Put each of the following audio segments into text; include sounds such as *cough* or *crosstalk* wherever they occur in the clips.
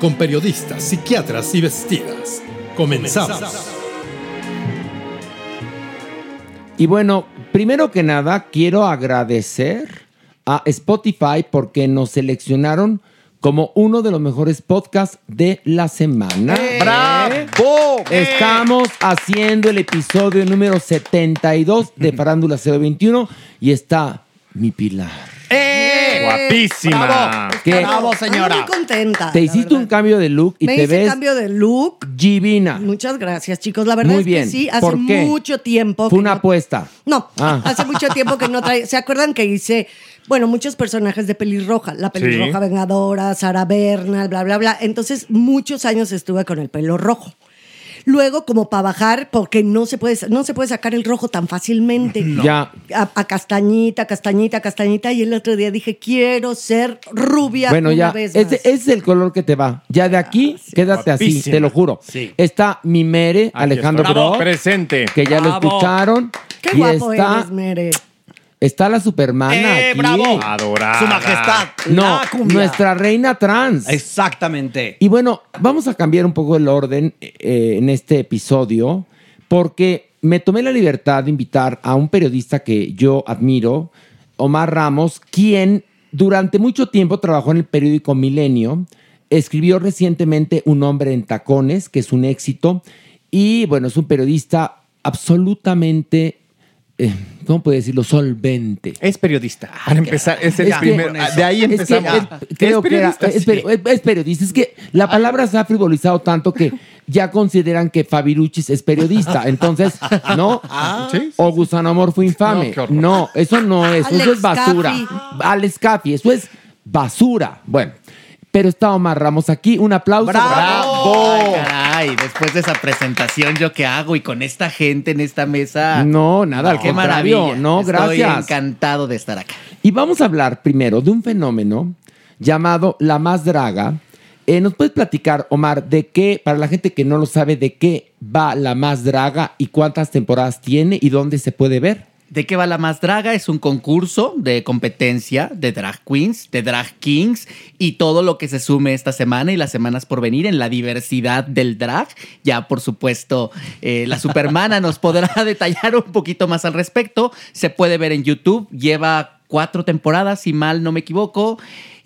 con periodistas, psiquiatras y vestidas. Comenzamos. Y bueno, primero que nada, quiero agradecer a Spotify porque nos seleccionaron como uno de los mejores podcasts de la semana. ¡Bravo! Estamos haciendo el episodio número 72 de *laughs* Farándula 021 y está mi pilar. ¡Eh! Guapísima. ¡Bravo! ¿Qué? ¡Bravo, Estoy señora! muy contenta. Te hiciste verdad. un cambio de look y Me te hice ves cambio de look. divina. Muchas gracias, chicos. La verdad Muy es que sí, hace ¿Por qué? mucho tiempo. Fue que una no- apuesta. No, Ah. *laughs* hace mucho tiempo que no trae. ¿Se acuerdan que hice, bueno, muchos personajes de pelirroja? La pelirroja Sí. vengadora, Sara Bernal, bla, bla, bla. Entonces, muchos años estuve con el pelo rojo. Luego, como para bajar, porque no se puede, no se puede sacar el rojo tan fácilmente. Ya. A, a castañita, castañita, castañita. Y el otro día dije, quiero ser rubia Bueno, una ya, vez ese, más. Ah, ese es el color que te va. Ya de aquí, quédate así, te lo juro. Sí. Está mi mere, Alejandro. Brock, Presente. que ya lo escucharon. Qué y guapo está, eres, Mere. Está la supermana ¡Eh, aquí. bravo! Adorada. Su majestad. No, nuestra reina trans. Exactamente. Y bueno, vamos a cambiar un poco el orden eh, en este episodio, porque me tomé la libertad de invitar a un periodista que yo admiro, Omar Ramos, quien durante mucho tiempo trabajó en el periódico Milenio, escribió recientemente Un hombre en tacones, que es un éxito, y bueno, es un periodista absolutamente, eh, ¿cómo puedo decirlo?, solvente. Es periodista. Para empezar, es el Ya, primero. De ahí Es que empezamos. es- creo que era- periodista, es, sí. peri- es- es periodista. Es que la palabra se ha frivolizado tanto que ya consideran que Fabiruchis es periodista. Entonces, ¿no? Sí, sí, O Gusano Amor fue infame. No, eso no es. eso es basura. Caffi. Alex Caffi, eso es basura. Bueno, pero está Omar Ramos aquí. Un aplauso. ¡Bravo! Ay, caray, después de esa presentación, ¿yo qué hago? Y con esta gente en esta mesa. No, nada, al qué contrario. maravilla. No, Estoy gracias. encantado de estar acá. Y vamos a hablar primero de un fenómeno llamado la más draga. Eh, ¿Nos puedes platicar, Omar, de qué, para la gente que no lo sabe, de qué va la más draga y cuántas temporadas tiene y dónde se puede ver? ¿De qué va la más draga? Es un concurso de competencia de drag queens, de drag kings y todo lo que se sume esta semana y las semanas por venir en la diversidad del drag. Ya, por supuesto, eh, la Supermana nos *laughs* podrá detallar un poquito más al respecto. Se puede ver en YouTube. Lleva cuatro temporadas, si mal no me equivoco.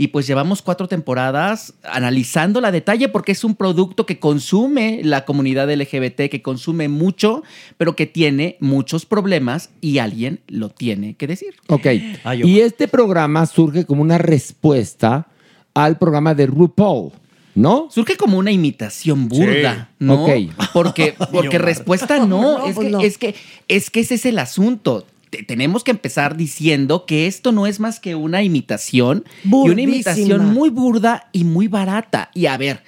Y pues llevamos cuatro temporadas analizando la detalle porque es un producto que consume la comunidad LGBT, que consume mucho, pero que tiene muchos problemas y alguien lo tiene que decir. Ok. Ay, y este programa surge como una respuesta al programa de RuPaul, ¿no? Surge como una imitación burda, ¿no? Ok. Porque, *laughs* porque respuesta no, *laughs* No, es, pues que, no. es, que, es que ese es el asunto. Te- Tenemos que empezar diciendo que esto no es más que una imitación y una Burdísima. imitación muy burda y muy barata. Y a ver,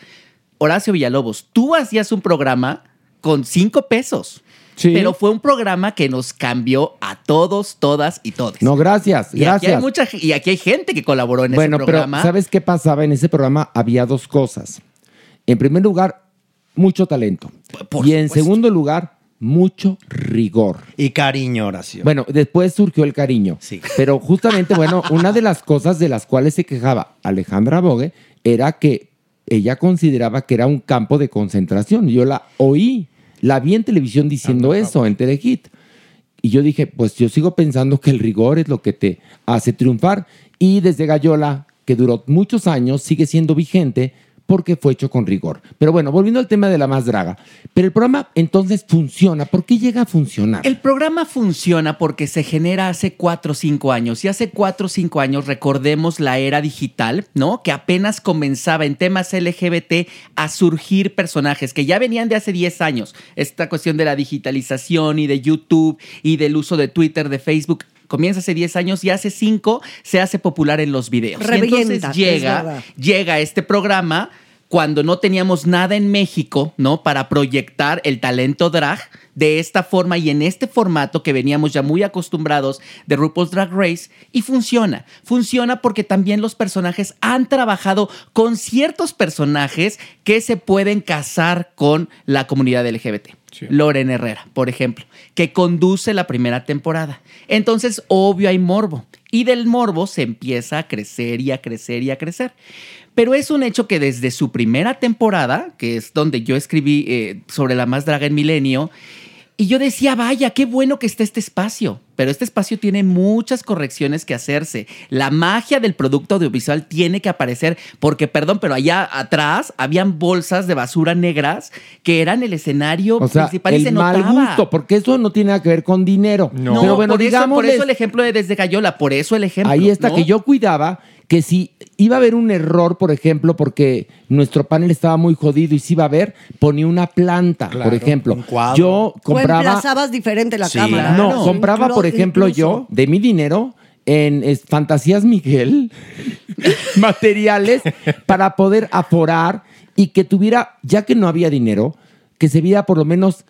Horacio Villalobos, tú hacías un programa con cinco pesos. Sí. pero fue un programa que nos cambió a todos, todas y todos. No, gracias, y Aquí hay gracias. mucha, y aquí hay gente que colaboró en bueno, ese pero programa. ¿sabes qué pasaba? En ese programa había dos cosas. En primer lugar, mucho talento. Por y en segundo lugar, mucho rigor. Y cariño, Horacio. Bueno, después surgió el cariño. Sí. Pero justamente, bueno, *laughs* una de las cosas de las cuales se quejaba Alejandra Bogue era que ella consideraba que era un campo de concentración. Yo la oí, la vi en televisión diciendo eso, en Telehit. Y yo dije, pues yo sigo pensando que el rigor es lo que te hace triunfar. Y desde Gallola, que duró muchos años, sigue siendo vigente porque fue hecho con rigor. Pero bueno, volviendo al tema de la más draga. Pero el programa entonces funciona. ¿Por qué llega a funcionar? El programa funciona porque se genera hace 4 o 5 años. Y hace 4 o 5 años recordemos la era digital, ¿no? Que apenas comenzaba en temas LGBT a surgir personajes que ya venían de hace 10 años. Esta cuestión de la digitalización y de YouTube y del uso de Twitter, de Facebook. Comienza hace 10 años y hace 5 se hace popular en los videos. Y entonces es llega, llega este programa cuando no teníamos nada en México, ¿no? Para proyectar el talento drag de esta forma y en este formato que veníamos ya muy acostumbrados de RuPaul's Drag Race y funciona. Funciona porque también los personajes han trabajado con ciertos personajes que se pueden casar con la comunidad LGBT. Loren Herrera, por ejemplo, que conduce la primera temporada. Entonces, obvio, hay morbo. Y del morbo se empieza a crecer y a crecer y a crecer. Pero es un hecho que desde su primera temporada, que es donde yo escribí eh, sobre la más draga en Milenio, y yo decía, vaya, qué bueno que está este espacio. Pero este espacio tiene muchas correcciones que hacerse. La magia del producto audiovisual tiene que aparecer, porque, perdón, pero allá atrás habían bolsas de basura negras que eran el escenario O sea, principal y se mal notaba. gusto, porque eso no tiene nada que ver con dinero. No, Pero bueno, por, eso, por eso el ejemplo de Desde Gallola, por eso el ejemplo. Ahí está, ¿no? que yo cuidaba que si iba a haber un error, por ejemplo, porque nuestro panel estaba muy jodido y si iba a haber, ponía una planta, Claro, por ejemplo. un cuadro. Yo O compraba... emplazabas diferente la Sí. cámara. No, compraba, por ejemplo, incluso. yo, de mi dinero, en es, Fantasías Miguel, *laughs* materiales para poder aforar y que tuviera, ya que no había dinero, que se viera por lo menos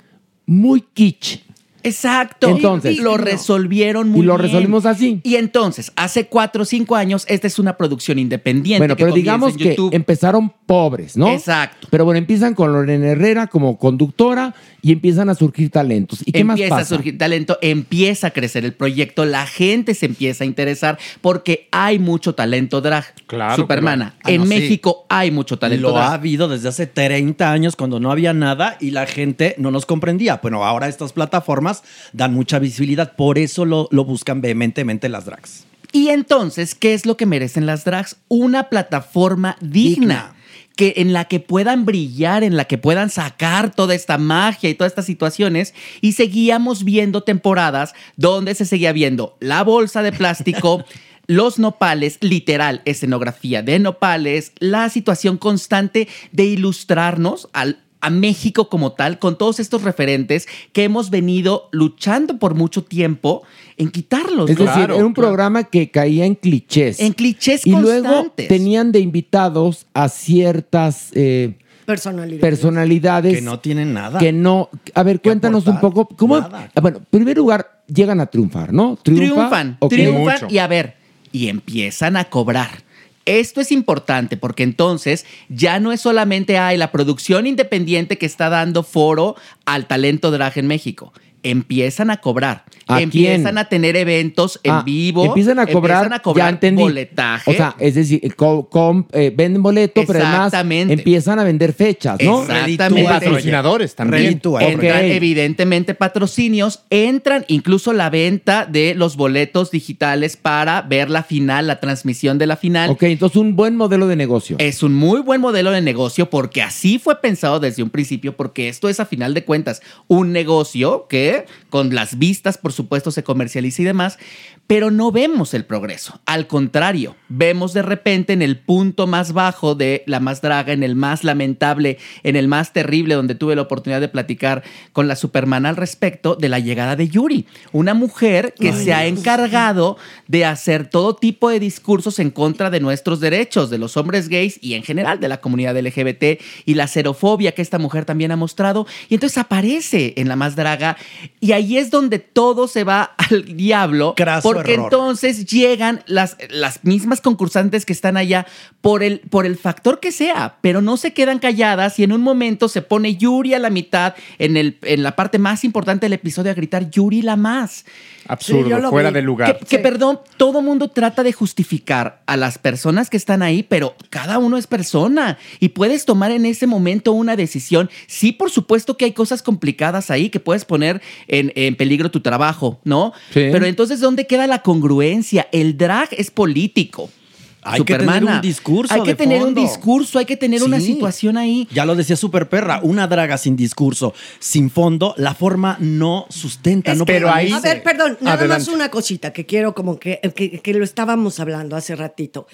muy kitsch. Exacto. Entonces- Y lo resolvieron muy Y lo bien. resolvimos así. Y entonces, hace cuatro o cinco años, esta es una producción independiente. Bueno, que pero digamos en que empezaron pobres, ¿no? Exacto. Pero bueno, empiezan con Lorena Herrera como conductora y empiezan a surgir talentos. ¿Y qué más empieza pasa? a surgir talento, empieza a crecer el proyecto, la gente se empieza a interesar porque hay mucho talento drag. Claro, Supermana, claro. Ah, en no, sí. México hay mucho talento Lo ha drag. habido desde hace 30 años cuando no había nada y la gente no nos comprendía. Bueno, ahora estas plataformas dan mucha visibilidad, por eso lo, lo buscan vehementemente las drags. Y entonces, ¿qué es lo que merecen las drags? Una plataforma digna. Digna. Que en la que puedan brillar, en la que puedan sacar toda esta magia y todas estas situaciones. Y seguíamos viendo temporadas donde se seguía viendo la bolsa de plástico, *laughs* los nopales, literal, escenografía de nopales, la situación constante de ilustrarnos al, a México como tal, con todos estos referentes que hemos venido luchando por mucho tiempo en quitarlos. Es ¿no? decir, era un programa que caía en clichés. En clichés y luego tenían de invitados a ciertas eh, Personalidad. personalidades Que no tienen nada. que no. A ver, cuéntanos un poco. ¿Cómo? Nada. Ah, Bueno, en primer lugar, llegan a triunfar, ¿no? Triunfa, triunfan, triunfan y a ver, y empiezan a cobrar. Esto es importante porque entonces ya no es solamente hay la producción independiente que está dando foro al talento drag en México. Empiezan a cobrar. ¿A empiezan quién? a tener eventos en Ah, vivo. Empiezan a cobrar, empiezan a cobrar ya entendí. boletaje. O sea, es decir, eh, venden boleto, pero además empiezan a vender fechas, ¿no? Exactamente. Y patrocinadores también. Entran, evidentemente, patrocinios, entran incluso la venta de los boletos digitales para ver la final, la transmisión de la final. Ok, entonces un buen modelo de negocio. Es un muy buen modelo de negocio porque así fue pensado desde un principio, porque esto es a final de cuentas un negocio que con las vistas, por supuesto, se comercializa y demás, pero no vemos el progreso. Al contrario, vemos de repente en el punto más bajo de la más draga, en el más lamentable, en el más terrible, donde tuve la oportunidad de platicar con la Superman al respecto de la llegada de Yuri, una mujer que se ha encargado de hacer todo tipo de discursos en contra de nuestros derechos, de los hombres gays y en general de la comunidad LGBT y la xerofobia que esta mujer también ha mostrado. Y entonces aparece en la más draga y ahí es donde todo se va al diablo. Craso porque error. entonces llegan las, las mismas concursantes que están allá por el, por el factor que sea, pero no se quedan calladas y en un momento se pone Yuri a la mitad en, el, en la parte más importante del episodio a gritar Yuri la más. Absurdo, Sí, fuera vi. de lugar. Que, que, perdón, todo mundo trata de justificar a las personas que están ahí, pero cada uno es persona y puedes tomar en ese momento una decisión. Sí, por supuesto que hay cosas complicadas ahí que puedes poner en, en peligro tu trabajo, ¿no? Sí. Pero entonces, ¿dónde queda la congruencia? El drag es político. Hay que tener un discurso Hay que de tener fondo. un discurso, hay que tener una situación ahí. Ya lo decía Super Perra, una draga sin discurso, sin fondo, la forma no sustenta, Es no pero ahí-. A ver, perdón, nada Adelante. más una cosita que quiero como que, que, que lo estábamos hablando hace ratito.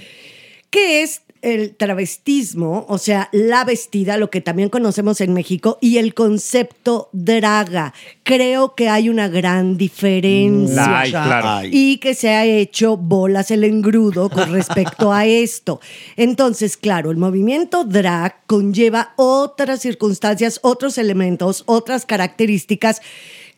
¿Qué es el travestismo? O sea, la vestida, lo que también conocemos en México, y el concepto draga. Creo que hay una gran diferencia. La hay, claro. Ay. Y que se ha hecho bolas el engrudo con respecto a esto. Entonces, claro, el movimiento drag conlleva otras circunstancias, otros elementos, otras características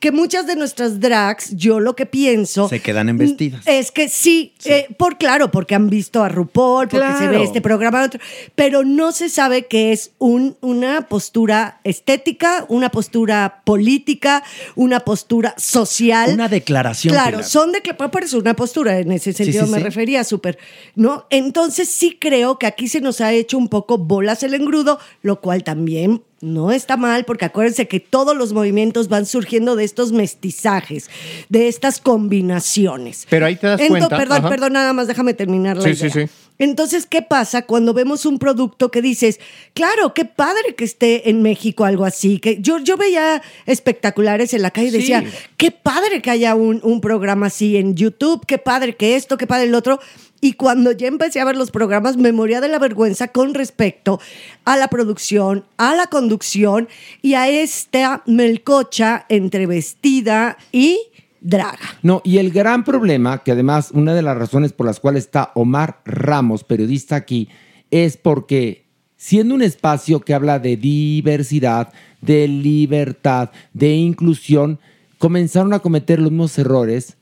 que muchas de nuestras drags, yo lo que pienso... Se quedan en vestidas. Es que sí, eh, por claro, porque han visto a RuPaul, porque se ve este programa, otro, pero no se sabe que es un, una postura estética, una postura política, una postura social. Una declaración, Claro, Pilar. son de por eso una postura, en ese sentido sí, me sí. refería súper, ¿no? Entonces sí creo que aquí se nos ha hecho un poco bolas el engrudo, lo cual también no está mal, porque acuérdense que todos los movimientos van surgiendo de estos mestizajes, de estas combinaciones. Pero ahí te das Ento- cuenta, Perdón, ajá. perdón, nada más déjame terminar la Sí, idea. sí, sí. Entonces, ¿qué pasa cuando vemos un producto que dices, claro, qué padre que esté en México algo así? Que yo, yo veía espectaculares en la calle y decía, qué padre que haya un, un programa así en YouTube, qué padre que esto, qué padre el otro. Y cuando ya empecé a ver los programas, me moría de la vergüenza con respecto a la producción, a la conducción y a esta melcocha entre vestida y draga. No, y el gran problema, que además una de las razones por las cuales está Omar Ramos, periodista aquí, es porque siendo un espacio que habla de diversidad, de libertad, de inclusión, comenzaron a cometer los mismos errores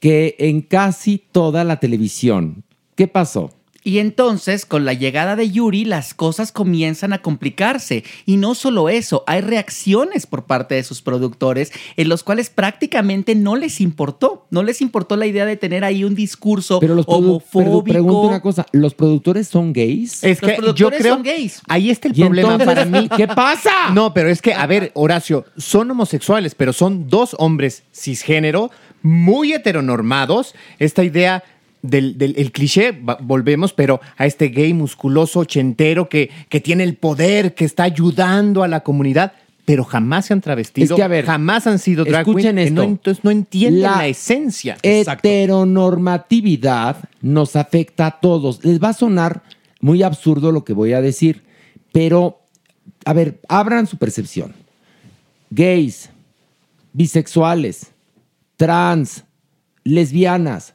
que en casi toda la televisión. ¿Qué pasó? Y entonces, con la llegada de Yuri, las cosas comienzan a complicarse. Y no solo eso, hay reacciones por parte de sus productores en los cuales prácticamente no les importó. No les importó la idea de tener ahí un discurso Pero los homofóbico. pero pregunto una cosa, ¿los productores son gays? Es Los que yo productores creo son gays. ahí está el problema entonces, para mí. ¿qué pasa? No, pero es que, a ver, Horacio, son homosexuales, pero son dos hombres cisgénero, muy heteronormados. Esta idea del, del- el cliché, volvemos, pero a este gay musculoso ochentero que, que tiene el poder, que está ayudando a la comunidad. Pero jamás se han travestido, Es que, a ver, jamás han sido drag escuchen queen, que no, esto. entonces no entienden la, La esencia. Heteronormatividad nos afecta a todos. Les va a sonar muy absurdo lo que voy a decir, pero, a ver, abran su percepción. Gays, bisexuales, trans, lesbianas,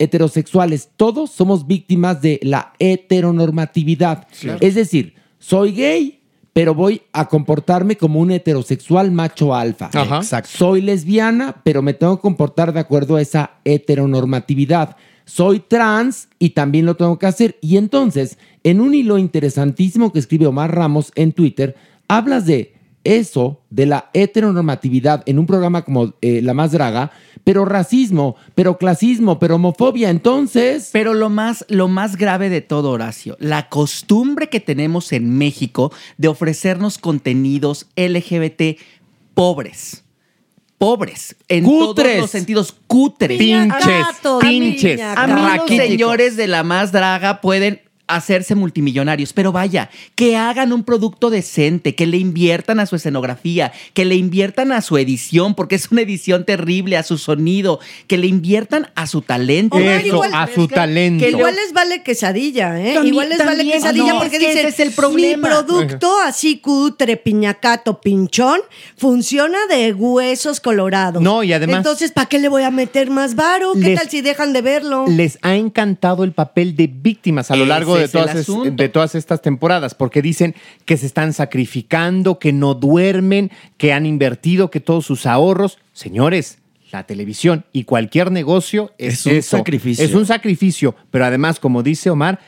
heterosexuales, todos somos víctimas de la heteronormatividad. Es decir, soy gay, pero voy a comportarme como un heterosexual macho alfa. Ajá. Exacto. Soy lesbiana, pero me tengo que comportar de acuerdo a esa heteronormatividad. Soy trans y también lo tengo que hacer. Y entonces, en un hilo interesantísimo que escribe Omar Ramos en Twitter, hablas de eso, de la heteronormatividad en un programa como eh, La Más Draga, pero racismo, pero clasismo, pero homofobia. Entonces, Pero lo más, lo más grave de todo, Horacio, la costumbre que tenemos en México de ofrecernos contenidos LGBT pobres. Pobres. En Cutres. todos los sentidos. Cutres. Pinches, pinches. A mí los señores de la más draga pueden hacerse multimillonarios, pero vaya, que hagan un producto decente, que le inviertan a su escenografía, que le inviertan a su edición, porque es una edición terrible, a su sonido, que le inviertan a su talento. Omar, Eso, igual- a su talento. Que igual les vale quesadilla, ¿eh? También- igual les vale quesadilla no, porque es que dicen, ese es el problema. mi producto así cutre, piñacato, pinchón, funciona de huesos colorados. No, y además- Entonces, ¿para qué le voy a meter más varo? ¿Qué Les- tal si dejan de verlo? les ha encantado el papel de víctimas a lo largo de todas, es- asunto. de todas estas temporadas, porque dicen que se están sacrificando, que no duermen, que han invertido, que todos sus ahorros. Señores, la televisión y cualquier negocio es, Es un eso, sacrificio. Es un sacrificio, pero además, como dice Omar,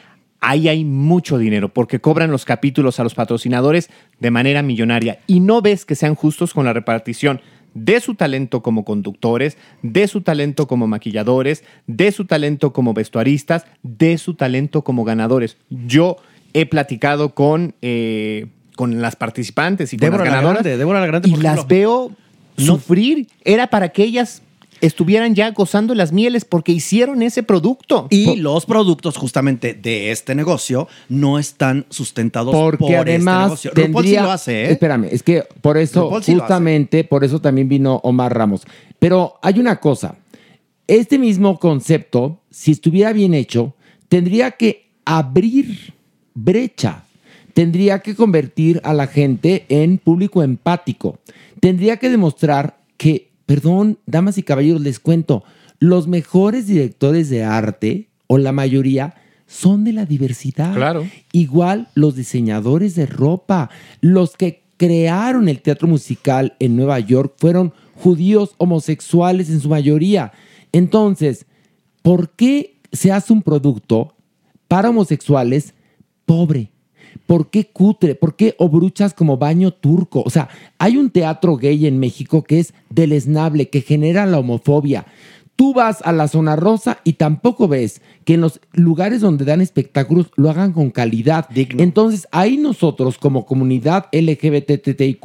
ahí hay mucho dinero porque cobran los capítulos a los patrocinadores de manera millonaria y no ves que sean justos con la repartición de su talento como conductores, de su talento como maquilladores, de su talento como vestuaristas, de su talento como ganadores. Yo he platicado con, eh, con las participantes y con Débora las la ganadoras Grande, Débora la Grande, y las veo sufrir. Era para que ellas estuvieran ya gozando las mieles porque hicieron ese producto. Y los productos justamente de este negocio no están sustentados Porque por además este negocio. RuPaul sí tendría, lo hace, ¿eh? espérame, es que por eso sí justamente por eso también vino Omar Ramos. Pero hay una cosa, este mismo concepto, si estuviera bien hecho, tendría que abrir brecha, tendría que convertir a la gente en público empático, tendría que demostrar que, perdón, damas y caballeros, les cuento, los mejores directores de arte, o la mayoría, son de la diversidad. Claro. Igual los diseñadores de ropa, los que crearon el teatro musical en Nueva York fueron judíos homosexuales en su mayoría. Entonces, ¿por qué se hace un producto para homosexuales pobre? ¿Por qué cutre? ¿Por qué obruchas como baño turco? O sea, hay un teatro gay en México que es deleznable, que genera la homofobia. Tú vas a la zona rosa y tampoco ves que en los lugares donde dan espectáculos lo hagan con calidad. Entonces, ahí nosotros como comunidad LGBTTIQ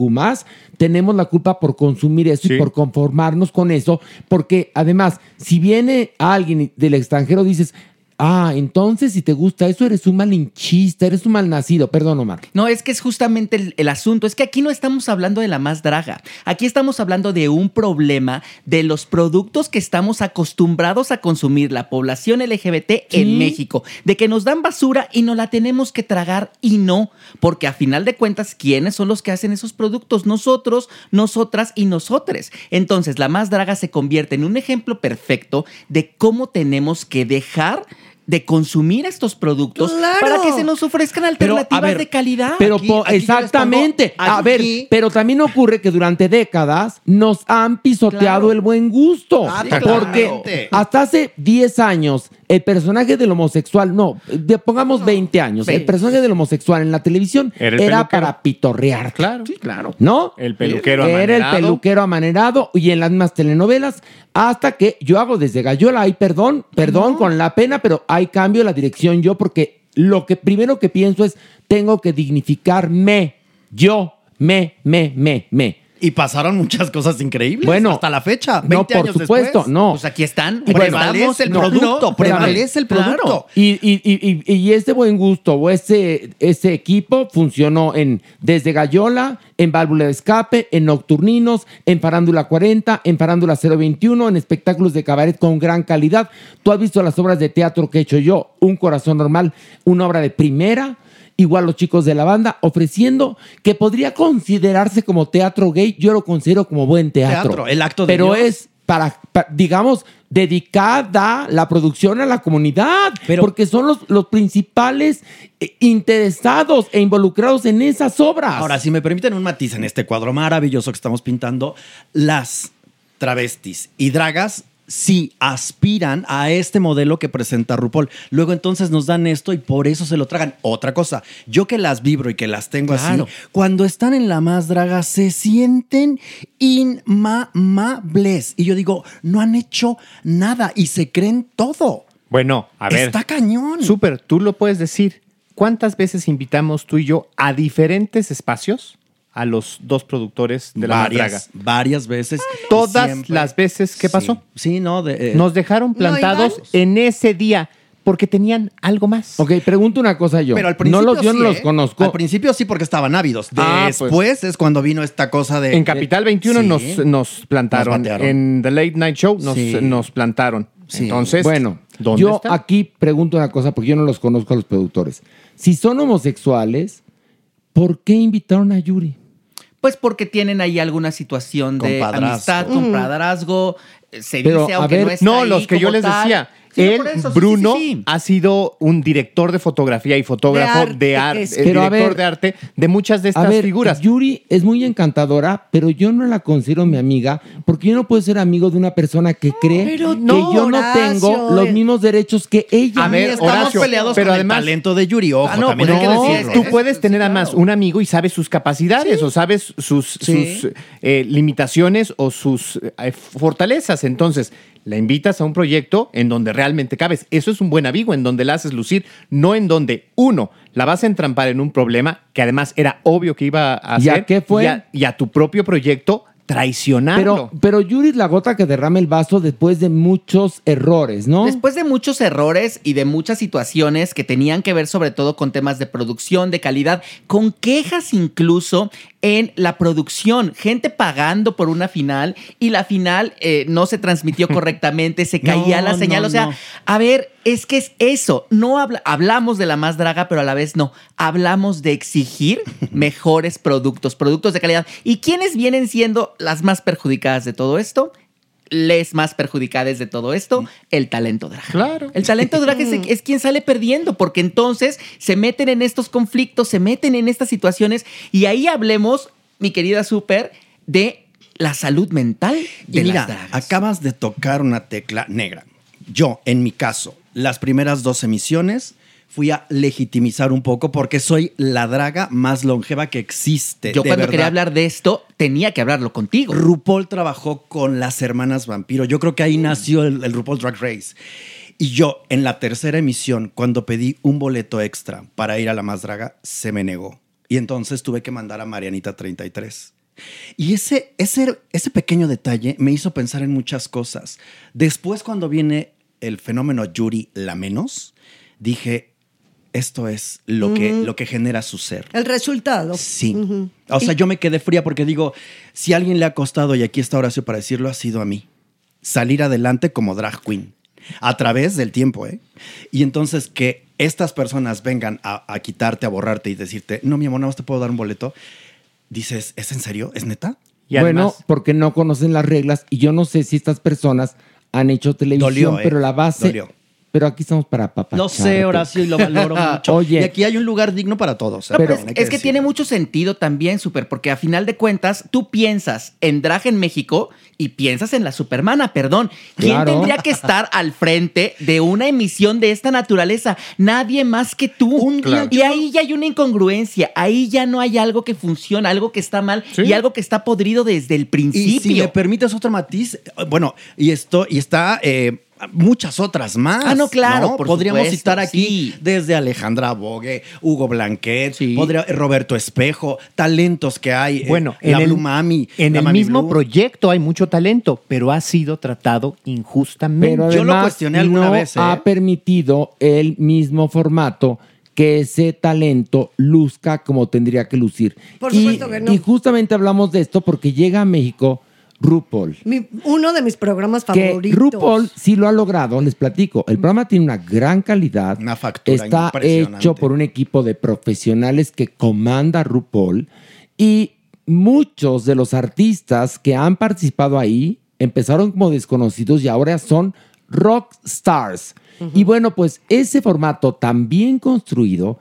tenemos la culpa por consumir eso y por conformarnos con eso, porque además, si viene alguien del extranjero, dices, ah, entonces si te gusta eso, eres un malinchista, eres un malnacido. Perdón, Omar. No, es que es justamente el, el asunto. Es que aquí no estamos hablando de la más draga. Aquí estamos hablando de un problema de los productos que estamos acostumbrados a consumir la población LGBT en México. De que nos dan basura y no la tenemos que tragar y no. Porque a final de cuentas, ¿quiénes son los que hacen esos productos? Nosotros, nosotras y nosotres. Entonces, la más draga se convierte en un ejemplo perfecto de cómo tenemos que dejar de consumir estos productos ¡Claro! para que se nos ofrezcan Pero, alternativas ver, de calidad. Pero Aquí- po- aquí yo les exactamente. a ver, pero también ocurre que durante décadas nos han pisoteado Claro. el buen gusto. Ah, sí, porque hasta hace 10 años, el personaje del homosexual, no, de- pongamos 20 años, el 20. personaje del homosexual en la televisión Era peluquero. para pitorrear. Claro. claro. ¿No? El peluquero Era el amanerado. peluquero amanerado y en las mismas telenovelas, hasta que yo hago desde Gallola, hay perdón, perdón con la pena, pero hay cambio la dirección yo porque lo que primero que pienso es, tengo que dignificarme, yo, me, me, me, me. Y pasaron muchas cosas increíbles Bueno, hasta la fecha. 20 no, por años supuesto, después. no. Pues aquí están. Y Aquí prevalece el No, producto, no, prevalece el claro. producto. Y, y, y, y, y ese buen gusto o ese, ese equipo funcionó en desde Gallola, en Válvula de Escape, en Nocturninos, en Farándula 40, en Farándula 021, en espectáculos de cabaret con gran calidad. Tú has visto las obras de teatro que he hecho yo, Un Corazón Normal, una obra de primera. Igual los chicos de la banda ofreciendo que podría considerarse como teatro gay, yo lo considero como buen teatro. Teatro, el acto de Pero Dios. es para, pa- digamos, dedicada la producción a la comunidad, porque son los, los principales eh, interesados e involucrados en esas obras. Ahora, si me permiten un matiz en este cuadro maravilloso que estamos pintando, las travestis y dragas sí aspiran a este modelo que presenta RuPaul. Luego entonces nos dan esto y por eso se lo tragan. Otra cosa, yo que las vibro y que las tengo Claro. así, cuando están en la más draga se sienten inmamables. Y yo digo, no han hecho nada y se creen todo. Bueno, a ver. Está cañón. Súper, tú lo puedes decir. ¿Cuántas veces invitamos tú y yo a diferentes espacios a los dos productores de la varias, varias veces. Todas Siempre. las veces, ¿qué pasó? Sí, no, de, eh, Nos dejaron ¿No plantados en ese día. porque tenían algo más. Ok, pregunto una cosa yo. Pero al no principio los, yo no los ¿eh? conozco. Al principio sí porque estaban ávidos. Ah, Después pues. es cuando vino esta cosa de... En Capital 21 Sí. nos, nos plantaron. Nos en The Late Night Show nos, Sí. nos plantaron. Sí. Entonces, bueno, ¿dónde yo aquí pregunto una cosa porque yo no los conozco a los productores. Si son homosexuales, ¿por qué invitaron a Yuri? Pues porque tienen ahí alguna situación de amistad, compadrazgo. eh, Se Pero, dice, a aunque ver, no está No, ahí los que yo les tal. decía. Sí, él, por eso, sí, sí, Bruno, sí, sí. ha sido un director de fotografía y fotógrafo De de arte, Pero, a director ver, de arte de muchas de A estas ver, figuras. Yuri es muy encantadora, pero yo no la considero mi amiga porque yo no puedo ser amigo de una persona que cree que no, yo no tengo los eh. mismos derechos que ella. A ver, estamos Horacio, peleados pero con además- el talento de Yuri. Ojo, Ah, no, también pues hay que decirlo. tú Sí, puedes tener claro. además un amigo y sabes sus capacidades o sabes sus, Sí. sus, eh, limitaciones o sus eh, fortalezas. Entonces, la invitas a un proyecto en donde realmente cabes. Eso es un buen amigo, en donde la haces lucir, no en donde, uno, la vas a entrampar en un problema que además era obvio que iba a ¿Y a hacer. qué fue? Y a, y a tu propio proyecto traicionarlo. Pero, pero Yuri es la gota que derrama el vaso después de muchos errores, ¿no? Después de muchos errores y de muchas situaciones que tenían que ver sobre todo con temas de producción, de calidad, con quejas incluso en la producción, gente pagando por una final y la final eh, no se transmitió *laughs* correctamente, se caía No, la señal, no, o sea, no. a ver, es que es eso, no habla- hablamos de la más draga, pero a la vez no, hablamos de exigir *laughs* mejores productos, productos de calidad. ¿Y quiénes vienen siendo las más perjudicadas de todo esto? Les más perjudicadas de todo esto, el talento drag. Claro. El talento drag es, es quien sale perdiendo, porque entonces se meten en estos conflictos, se meten en estas situaciones, y ahí hablemos, mi querida Super, de la salud mental de Y mira, las dragas. acabas de tocar una tecla negra. Yo, en mi caso, las primeras dos emisiones fui a legitimizar un poco porque soy la draga más longeva que existe. Yo de cuando verdad. quería hablar de esto, tenía que hablarlo contigo. RuPaul trabajó con las hermanas vampiro. Yo creo que ahí nació el, el RuPaul Drag Race. Y yo, en la tercera emisión, cuando pedí un boleto extra para ir a la más draga, se me negó. Y entonces tuve que mandar a Marianita 33. Y ese, ese, ese pequeño detalle me hizo pensar en muchas cosas. Después, cuando viene el fenómeno Yuri la menos, dije, esto es lo, que, lo que genera su ser. El resultado. Sí. O sea, yo me quedé fría porque digo, si a alguien le ha costado, y aquí está Horacio para decirlo, ha sido a mí, salir adelante como drag queen. A través del tiempo, ¿eh? Y entonces que estas personas vengan a, a quitarte, a borrarte y decirte, no, mi amor, nada más te puedo dar un boleto. Dices, ¿es en serio? ¿Es neta? Y bueno, además- porque no conocen las reglas y yo no sé si estas personas han hecho televisión, Dolió, ¿eh? pero la base. Dolió. Pero aquí estamos para papá. Lo sé, Horacio, y lo valoro *laughs* mucho. Oye. Y aquí hay un lugar digno para todos. ¿eh? No, pero es, que tiene mucho sentido también, Super, porque a final de cuentas tú piensas en drag en México y piensas en la Supermana, perdón. ¿Quién Claro. tendría que estar *laughs* al frente de una emisión de esta naturaleza? Nadie más que tú. Un día Y ahí ya hay una incongruencia, ahí ya no hay algo que funciona, algo que está mal Sí. y algo que está podrido desde el Y principio. si me permites otro matiz, eh, bueno, y esto, y está eh, muchas otras más. Ah, no, claro, por Podríamos supuesto, citar aquí sí. desde Alejandra Bogue, Hugo Blanquet, Sí. podría- Roberto Espejo, talentos que hay. eh, Bueno, la en el, Blue Mami. en la el Mami mismo Blue. proyecto hay mucho talento, pero ha sido tratado injustamente. Pero Yo lo cuestioné alguna no vez, ¿eh? ha permitido el mismo formato que ese talento luzca como tendría que lucir. Por y, supuesto que no. y justamente hablamos de esto porque llega a México RuPaul. Mi- uno de mis programas Que favoritos. RuPaul sí lo ha logrado, les platico. El programa tiene una gran calidad. Una factura Está impresionante. hecho por un equipo de profesionales que comanda RuPaul. Y muchos de los artistas que han participado ahí empezaron como desconocidos y ahora son rock stars. Y bueno, pues ese formato tan bien construido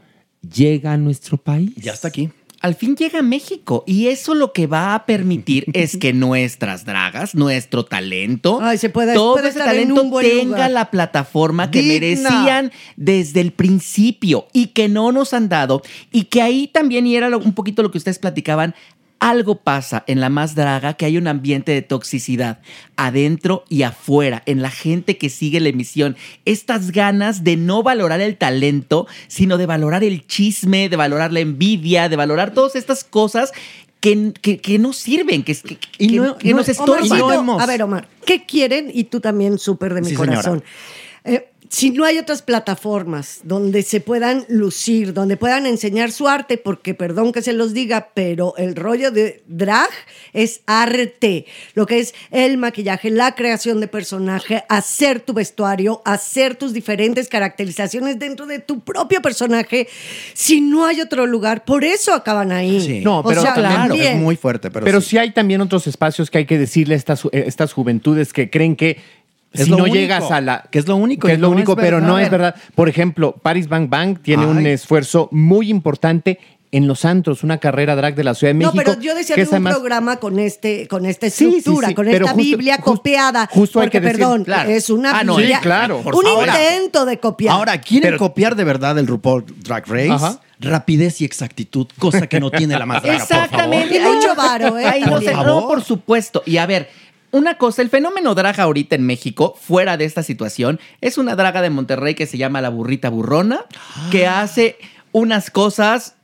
llega a nuestro país. Ya está aquí. Al fin llega a México y eso lo que va a permitir *laughs* es que nuestras dragas, nuestro talento, Ay, se puede- todo puede ese talento tenga lugar. la plataforma que Digna. merecían desde el principio y que no nos han dado y que ahí también y era un poquito lo que ustedes platicaban. Algo pasa en la más draga que hay un ambiente de toxicidad adentro y afuera, en la gente que sigue la emisión. Estas ganas de no valorar el talento, sino de valorar el chisme, de valorar la envidia, de valorar todas estas cosas que, que- que no sirven, que, que- Y que- no- que no- nos estorban. Hemos- A ver, Omar, ¿qué quieren? Y tú también, súper de mi Sí, corazón. Si no hay otras plataformas donde se puedan lucir, donde puedan enseñar su arte, porque perdón que se los diga, pero el rollo de drag es arte, lo que es el maquillaje, la creación de personaje, hacer tu vestuario, hacer tus diferentes caracterizaciones dentro de tu propio personaje, si no hay otro lugar, por eso acaban ahí. No, O pero sea, también. Es muy fuerte, pero, Pero sí. sí hay también otros espacios que hay que decirle a estas, eh, estas juventudes que creen que Es si lo no único, llegas a la... que es lo único, Que es lo no único, es pero no es verdad. Por ejemplo, Paris Bang Bang tiene un esfuerzo muy importante en los antros, una carrera drag de la Ciudad de No, México. pero yo decía que de es un además- programa con este, con esta Sí, sí, estructura, sí, con pero esta justo- Biblia justo- copiada. justo hay porque, que decir- perdón, claro. es una Ah, no, Biblia. sí, claro, por un favor. intento de copiar. Ahora, ¿quieren Pero- copiar de verdad el RuPaul Drag Race? Ajá. Rapidez y exactitud, cosa que no tiene la más draga, por favor. Exactamente. Y mucho varo, ¿eh? No, Por no, por supuesto. Y a ver, una cosa, el fenómeno draga ahorita en México, fuera de esta situación, es una draga de Monterrey que se llama la burrita burrona, que hace unas cosas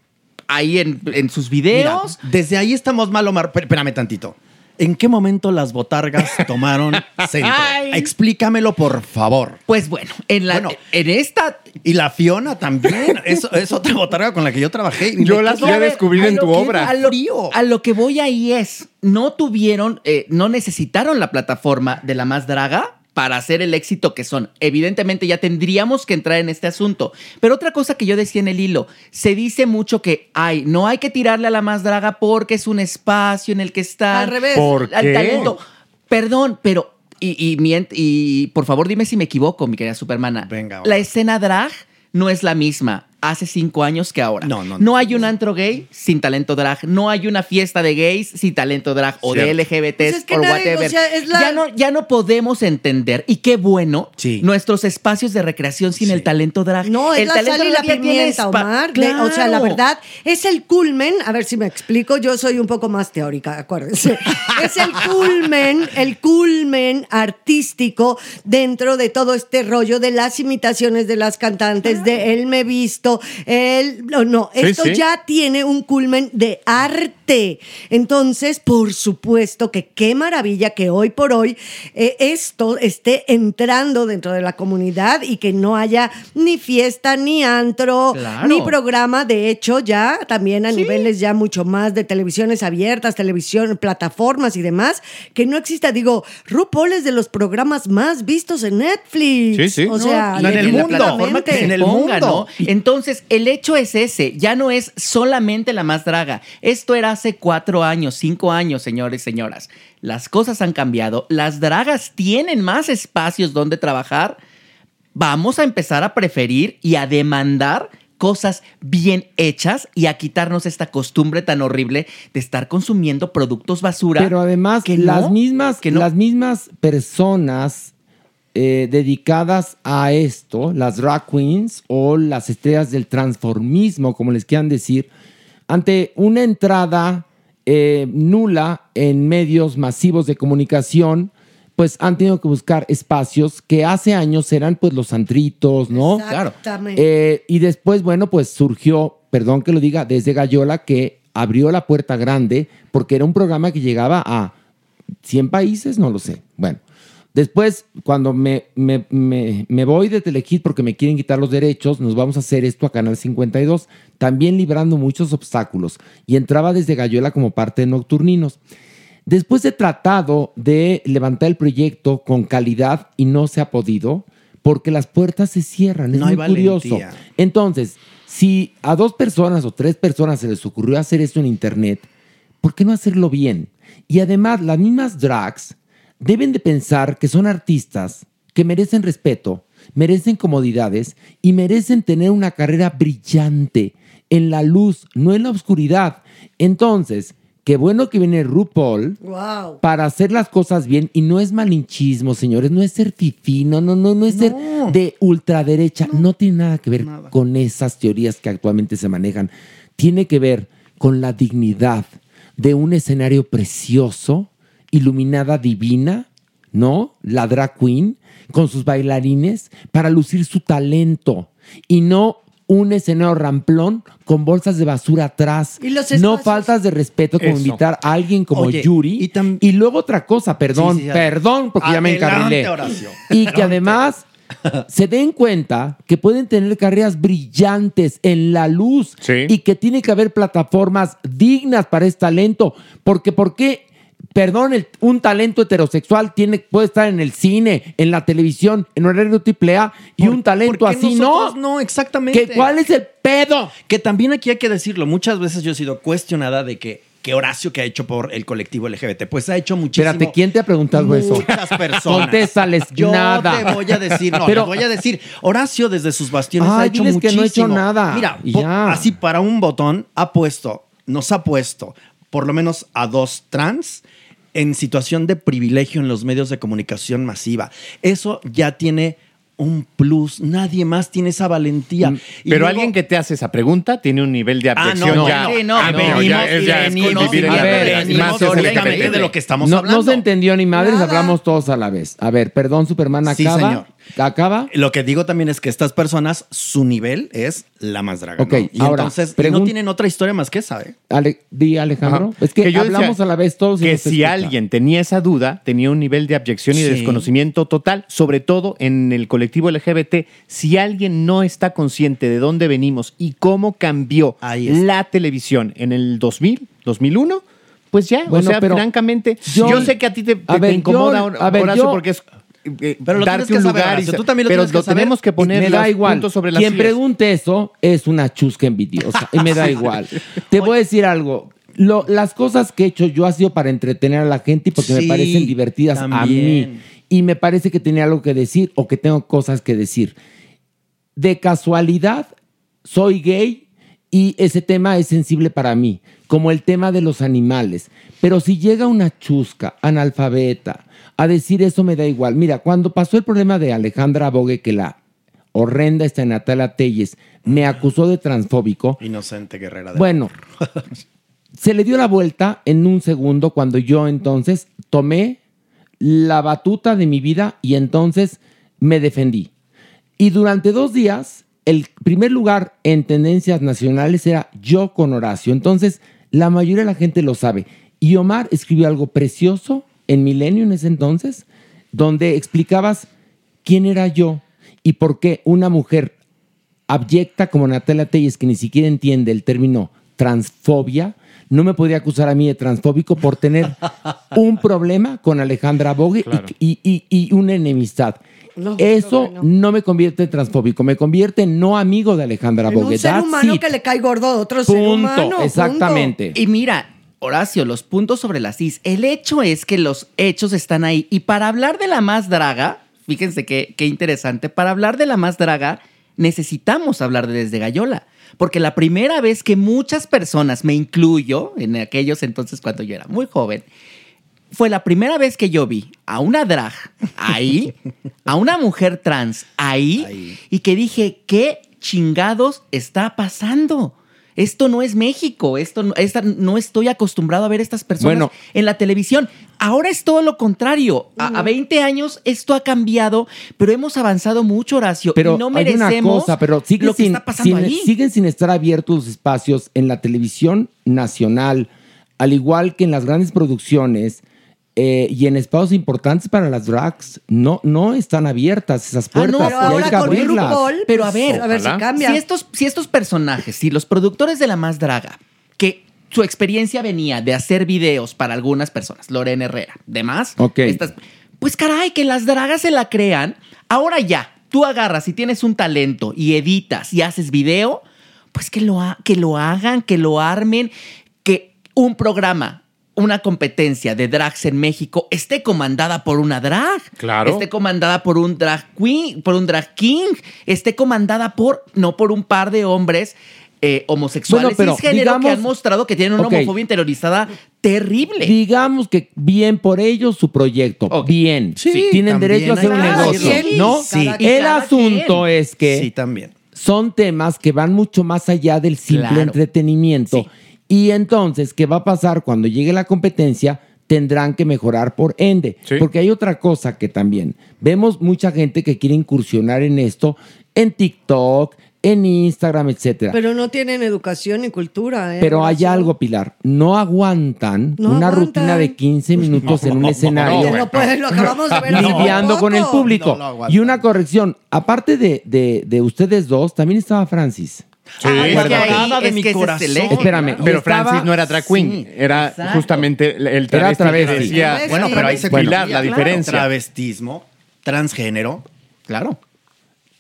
ahí en, en sus Mira, videos. desde ahí estamos mal, Omar. Espérame tantito. ¿En qué momento las botargas *laughs* tomaron centro? Ay. Explícamelo, por favor. Pues bueno, en, la, Bueno. en esta Y la Fiona también. Es, es otra botarga con la que yo trabajé. Yo las fui a descubrir a en tu que- obra. A lo, a lo que voy ahí es, no tuvieron, eh, no necesitaron la plataforma de la más draga para hacer el éxito que son. Evidentemente ya tendríamos que entrar en este asunto. Pero otra cosa que yo decía en el hilo, se dice mucho que, ay, no hay que tirarle a la más draga porque es un espacio en el que está Al revés. ¿Por al qué? talento. Perdón, pero y, y, mient- y por favor dime si me equivoco, mi querida Supermana. Venga, ahora. La escena drag no es la misma hace cinco años que ahora. No, no, No no. hay un antro gay sin talento drag. No hay una fiesta de gays sin talento drag o de. LGBTs Pues es que o nadie, whatever. o sea, es la- ya, no, ya no podemos entender. Y qué bueno Sí. nuestros espacios de recreación sin el talento drag. No, es el la talento sal y la pimienta, Omar. O sea, la verdad, es el culmen. A ver si me explico. Yo soy un poco más teórica, acuérdense. *laughs* es el culmen, el culmen artístico dentro de todo este rollo de las imitaciones de las cantantes, de él me he él. No, no, Sí, esto sí. ya tiene un culmen de arte. Entonces, por supuesto que qué maravilla que hoy por hoy eh, esto esté entrando dentro de la comunidad y que no haya ni fiesta, ni antro, Claro. ni programa. De hecho, ya también a niveles ya mucho más de televisiones abiertas, televisión, plataformas y demás, que no exista. Digo, RuPaul es de los programas más vistos en Netflix. Sí, sí. O sea, no, en el mundo. En el mundo. ¿no? Entonces, el hecho es ese, ya no es solamente la más draga. Esto era hace cuatro años, cinco años, señores y señoras. Las cosas han cambiado, las dragas tienen más espacios donde trabajar. Vamos a empezar a preferir y a demandar cosas bien hechas y a quitarnos esta costumbre tan horrible de estar consumiendo productos basura. Pero además, que las, no, mismas, que no. las mismas personas eh, dedicadas a esto, las drag queens o las estrellas del transformismo, como les quieran decir, ante una entrada eh, nula en medios masivos de comunicación, pues han tenido que buscar espacios que hace años eran pues los antritos, ¿no? Exactamente. Eh, y después, bueno, pues surgió, perdón que lo diga, desde Gallola que abrió la puerta grande porque era un programa que llegaba a 100 países, no lo sé. Bueno, después, cuando me, me- me- me voy de Telehit porque me quieren quitar los derechos, nos vamos a hacer esto a Canal 52, también librando muchos obstáculos. Y entraba desde Gallola como parte de Nocturninos. Después he tratado de levantar el proyecto con calidad y no se ha podido porque las puertas se cierran. Es No hay muy curioso. Entonces, si a dos personas o tres personas se les ocurrió hacer esto en internet, ¿por qué no hacerlo bien? Y además, las mismas drags deben de pensar que son artistas que merecen respeto, merecen comodidades y merecen tener una carrera brillante en la luz, no en la oscuridad. Entonces, qué bueno que viene RuPaul wow. para hacer las cosas bien y no es malinchismo, señores, no es ser fifí, no, no, no, no es ser de ultraderecha, no, tiene nada que ver con esas teorías que actualmente se manejan, tiene que ver con la dignidad de un escenario precioso, iluminada divina, ¿no? La drag queen con sus bailarines para lucir su talento y no un escenario ramplón con bolsas de basura atrás. Y los no faltas de respeto como Eso. invitar a alguien como Oye, Yuri. y luego otra cosa, perdón, Sí, sí, perdón, porque ya me encarrilé. Horacio. Y que además se den cuenta que pueden tener carreras brillantes en la luz y que tiene que haber plataformas dignas para este talento. Porque, ¿por qué? Perdón, el- un talento heterosexual tiene, puede estar en el cine, en la televisión, en horario triple A, y un talento ¿Por qué así no. No, exactamente. ¿Qué- ¿Cuál es el pedo? Que también aquí hay que decirlo. Muchas veces yo he sido cuestionada de que, que Horacio que ha hecho por el colectivo LGBT. Pues ha hecho muchísimo. Espérate, ¿quién te ha preguntado eso? Muchas personas. Contéstales, Yo nada. te voy a decir, no, Pero- te voy a decir. Horacio desde sus bastiones Ay, ha hecho diles que muchísimo. no he hecho nada. Mira, ya. así para un botón ha puesto, nos ha puesto por lo menos a dos trans en situación de privilegio en los medios de comunicación masiva. Eso ya tiene un plus. Nadie más tiene esa valentía. Mm, Y Pero luego- alguien que te hace esa pregunta tiene un nivel de Ah, abyección no, ya. sí, no, Ah, venimos ya, es- ya y es venimos vivir en la LGBT. de lo que estamos no, hablando. no se entendió ni madres, Nada. hablamos todos a la vez. A ver, perdón, Superman, Sí, acaba. señor. ¿Acaba? Lo que digo también es que estas personas, su nivel es la más draga. Ok, ¿no? Y ahora, entonces y no tienen otra historia más que esa, ¿eh? Ale- di Alejandro. Ajá. Es que, yo hablamos decía a la vez todos. y Que si escucha. alguien tenía esa duda, tenía un nivel de abyección y de desconocimiento total, sobre todo en el colectivo LGBT. Si alguien no está consciente de dónde venimos y cómo cambió la televisión en el 2000, 2001, pues ya, Bueno, o sea, pero francamente, yo- yo, sé que a ti te, te- a te ver, incomoda, yo- a ver, Horacio, yo- porque es eh, Pero lo darte tienes un que saber, lugar. y Horacio, tú también lo pero tienes que lo saber. tenemos que poner me da igual. puntos sobre las Quien sillas. pregunte eso es una chusca envidiosa. Y me da *laughs* igual. Te voy a decir algo. Lo- las cosas que he hecho yo ha sido para entretener a la gente y porque me Sí, parecen divertidas a también. mí. Y me parece que tenía algo que decir o que tengo cosas que decir. De casualidad, soy gay y ese tema es sensible para mí, como el tema de los animales. Pero si llega una chusca analfabeta a decir eso me da igual. Mira, cuando pasó el problema de Alejandra Bogue, que la horrenda esta Natalia Telles me acusó de transfóbico, Inocente guerrera. de- bueno, *laughs* se le dio la vuelta en un segundo cuando yo entonces tomé la batuta de mi vida y entonces me defendí. Y durante dos días, el primer lugar en tendencias nacionales era yo con Horacio. Entonces, la mayoría de la gente lo sabe. Y Omar escribió algo precioso en Milenio en ese entonces, donde explicabas quién era yo y por qué una mujer abyecta como Natalia Telles, que ni siquiera entiende el término transfobia, no me podría acusar a mí de transfóbico por tener *laughs* un problema con Alejandra Bogue y, y- y- y una enemistad. No, Eso no, no me convierte en transfóbico, me convierte en no amigo de Alejandra En Bogue. un ser That's humano it. que le cae gordo a otro ser humano. punto. exactamente. Y mira, Horacio, los puntos sobre las is. El hecho es que los hechos están ahí. Y para hablar de la más draga, fíjense qué, qué interesante, para hablar de la más draga, necesitamos hablar de Desde Gallola. Porque la primera vez que muchas personas, me incluyo, en aquellos entonces cuando yo era muy joven, fue la primera vez que yo vi a una drag ahí, a una mujer trans ahí, y que dije, ¿qué chingados está pasando? Esto no es México, esto no, esta- no estoy acostumbrado a ver estas personas Bueno. en la televisión. Ahora es todo lo contrario. A, a 20 años esto ha cambiado, pero hemos avanzado mucho, Horacio, Pero y no hay una merecemos cosa, pero sigue lo que sin, está pasando sin- ahí. siguen sin estar abiertos los espacios en la televisión nacional, al igual que en las grandes producciones eh, y en espacios importantes para las drags. No, no están abiertas esas Ah, no, puertas. pero hay ahora que con abrirlas. RuPaul, Pero a ver, a ver si cambia. Si estos, si estos personajes, si los productores de La Más Draga, que su experiencia venía de hacer videos para algunas personas, Lorena Herrera, demás, Ok. estas- pues caray, que las dragas se la crean. Ahora ya, tú agarras y tienes un talento y editas y haces video, pues que lo, ha- que lo hagan, que lo armen, que un programa, una competencia de drags en México esté comandada por una drag. Claro. Esté comandada por un drag queen, por un drag king, esté comandada por, no por un par de hombres eh, homosexuales Bueno, pero cisgénero que digamos- han mostrado que tienen una homofobia interiorizada terrible. Digamos que bien por ellos su proyecto. Bien. Sí, Tienen derecho a hacer un negocio. ¿No? Sí. El asunto quien. es que Sí, también. son temas que van mucho más allá del simple Claro. entretenimiento. Sí. Y entonces, ¿qué va a pasar cuando llegue la competencia? Tendrán que mejorar por ende. Sí. Porque hay otra cosa que también vemos mucha gente que quiere incursionar en esto, en TikTok, en Instagram, etcétera. Pero, Pero no tienen educación ni cultura. ¿eh? hay Horacio. algo, Pilar. No aguantan No una aguantan. rutina de 15 *laughs* minutos en un escenario. No, pues, lo acabamos de ver. hace lidiando con el público. Y una corrección, aparte de, de- de ustedes dos, también estaba Francis. Sí, Ah, es verdad. que ahí- Nada de es mi que es corazón. Espérame. Pero estaba- Francis no era drag queen, Sí, era exacto. justamente el, Era travesti, travesti. decía. Bueno, pero ahí se confundía, la claro. diferencia. Travestismo, transgénero, Claro.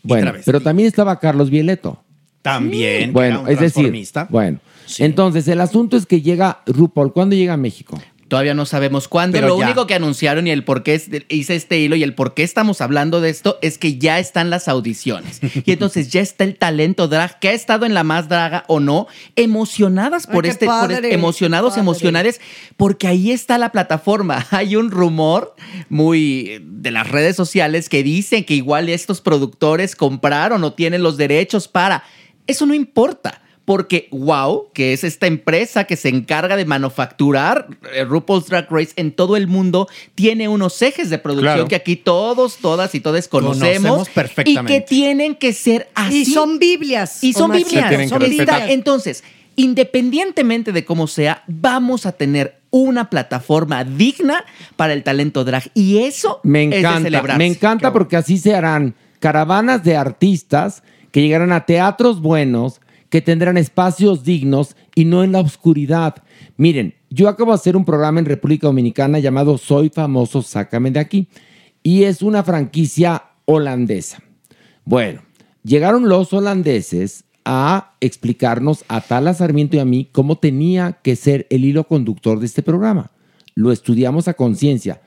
Bueno, travesti. pero también estaba Carlos Vieleto. también. Bueno, era un es decir, bueno. Entonces, el asunto es que llega RuPaul. ¿Cuándo llega a México? Todavía no sabemos cuándo. Pero Lo ya. único que anunciaron y el por qué es- hice este hilo y el por qué estamos hablando de esto es que ya están las audiciones. Y entonces ya está el talento drag que ha estado en la más draga o no, emocionadas por Ay, este, por este- emocionados, padre. emocionadas, porque ahí está la plataforma. *laughs* Hay un rumor muy de las redes sociales que dicen que igual estos productores compraron o tienen los derechos para. Eso no importa. Porque Wow, que es esta empresa que se encarga de manufacturar eh, RuPaul's Drag Race en todo el mundo, tiene unos ejes de producción Claro. que aquí todos, todas y todos conocemos. Conocemos perfectamente. Y que tienen que ser así. Y son Biblias. Y son. Biblias. Se tienen que son respetar. Biblia. Entonces, independientemente de cómo sea, vamos a tener una plataforma digna para el talento drag. Y eso Me es de encanta, celebrarse. me encanta porque así se harán caravanas de artistas que llegarán a teatros buenos, que tendrán espacios dignos y no en la oscuridad. Miren, yo acabo de hacer un programa en República Dominicana llamado Soy famoso, sácame de aquí. Y es una franquicia holandesa. Bueno, llegaron los holandeses a explicarnos a Tala Sarmiento y a mí cómo tenía que ser el hilo conductor de este programa. Lo estudiamos a conciencia.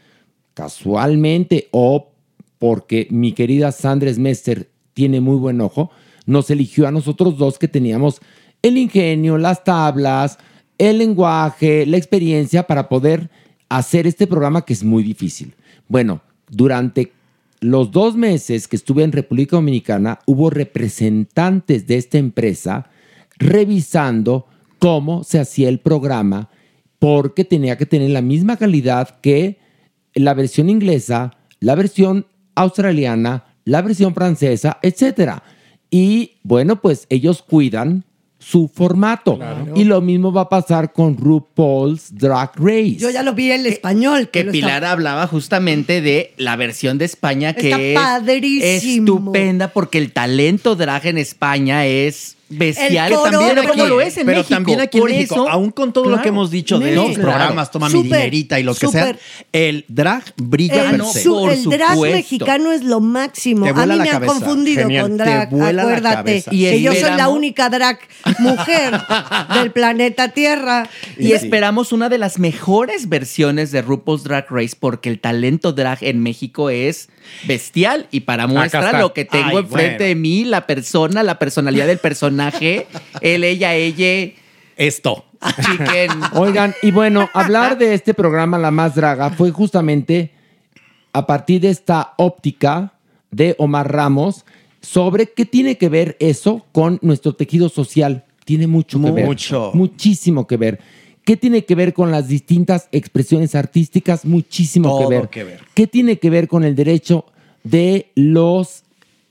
Casualmente o porque mi querida Sandra Smester tiene muy buen ojo, nos eligió a nosotros dos que teníamos el ingenio, las tablas, el lenguaje, la experiencia para poder hacer este programa que es muy difícil. Bueno, durante los dos meses que estuve en República Dominicana, hubo representantes de esta empresa revisando cómo se hacía el programa, porque tenía que tener la misma calidad que la versión inglesa, la versión australiana, la versión francesa, etcétera. Y bueno, pues ellos cuidan su formato. Y lo mismo va a pasar con RuPaul's Drag Race. Yo ya lo vi en español. Que Pilar está- hablaba justamente de la versión de España que Está es padrísimo. estupenda porque el talento drag en España es bestial. El coro también como lo es en pero México. también aquí en Por México, eso- aún con todo lo que hemos dicho de los claro. programas, toma mi Súper, dinerita y lo que sea, el drag brilla El, per no, se. su- por el drag supuesto. mexicano es lo máximo. A mí me han confundido Genial, con drag. Acuérdate. Y que yo soy la única drag mujer *laughs* del planeta Tierra. Y esperamos una de las mejores versiones de RuPaul's Drag Race porque el talento drag en México es bestial y para muestra está. lo que tengo Ay, enfrente bueno. de mí, la persona, la personalidad del personaje, *laughs* él, ella, ella, Esto. chicken. *laughs* Oigan, y bueno, hablar de este programa La Más Draga fue justamente a partir de esta óptica de Omar Ramos sobre qué tiene que ver eso con nuestro tejido social. Tiene mucho que ver. Mucho. Muchísimo que ver. ¿Qué tiene que ver con las distintas expresiones artísticas? Muchísimo Todo que ver. que ver. ¿Qué tiene que ver con el derecho de los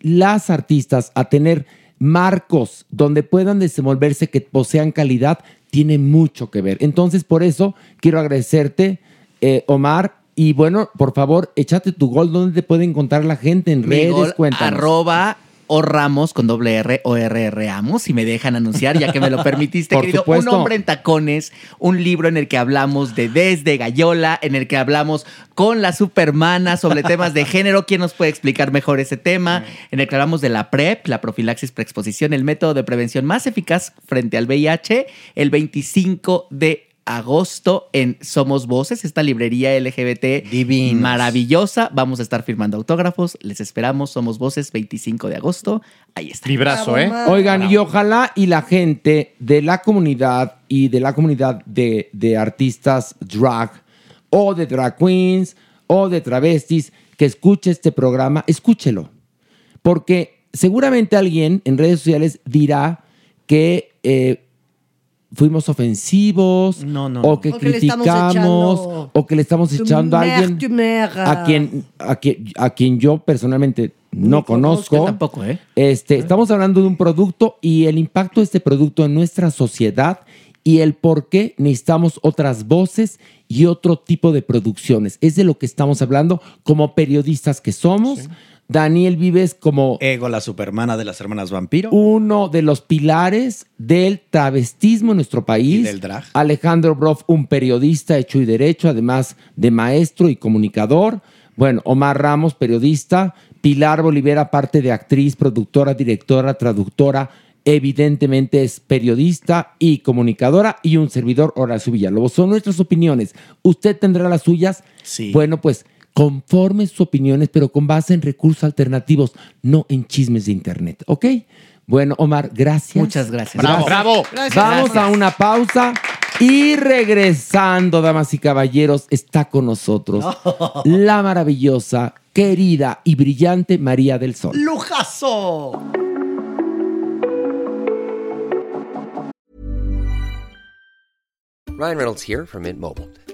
las artistas a tener marcos donde puedan desenvolverse que posean calidad? Tiene mucho que ver. Entonces, por eso quiero agradecerte, eh, Omar. Y bueno, por favor, échate tu gol. ¿Dónde te puede encontrar la gente? En Mi redes, arroba o Ramos con doble R o RR Amos, si me dejan anunciar, ya que me lo permitiste, Por querido. supuesto. Un hombre en tacones, un libro en el que hablamos de Desde Gallola, en el que hablamos con la supermana sobre temas de género. ¿Quién nos puede explicar mejor ese tema? En el que hablamos de la PrEP, la profilaxis preexposición, el método de prevención más eficaz frente al VIH, el 25 de agosto en Somos Voces, esta librería LGBT Divinos. maravillosa. Vamos a estar firmando autógrafos. Les esperamos. Somos Voces 25 de agosto. Ahí está. Librazo, ¿eh? Oigan, y ojalá y la gente de la comunidad y de la comunidad de, de artistas drag o de drag queens o de travestis que escuche este programa, escúchelo. Porque seguramente alguien en redes sociales dirá que eh, fuimos ofensivos No, no, o que O criticamos echando o que le estamos echando a alguien a quien, a, quien, a quien yo personalmente no conozco. Tampoco, ¿eh? Este, estamos hablando de un producto y el impacto de este producto en nuestra sociedad y el por qué necesitamos otras voces y otro tipo de producciones. Es de lo que estamos hablando como periodistas que somos. Daniel Vives como Ego, la supermana de las hermanas vampiro. uno de los pilares del travestismo en nuestro país. Y del drag. Alejandro Broff, un periodista hecho y derecho, además de maestro y comunicador. Bueno, Omar Ramos, periodista. Pilar Bolivera, parte de actriz, productora, directora, traductora. Evidentemente es periodista y comunicadora. Y un servidor, Horacio Villalobos. Son nuestras opiniones. Usted tendrá las suyas. Sí. Bueno, pues conforme sus opiniones, pero con base en recursos alternativos, no en chismes de internet. ¿Ok? Bueno, Omar, gracias. Muchas gracias. Bravo, bravo. Vamos a una pausa y regresando, damas y caballeros, está con nosotros la maravillosa, querida y brillante María del Sol. ¡Lujazo! Ryan Reynolds here from Mint Mobile.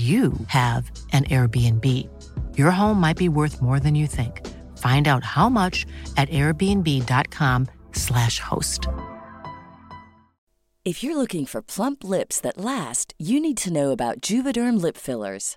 you have an Airbnb. Your home might be worth more than you think. Find out how much at airbnb.com/slash host. If you're looking for plump lips that last, you need to know about Juvederm lip fillers.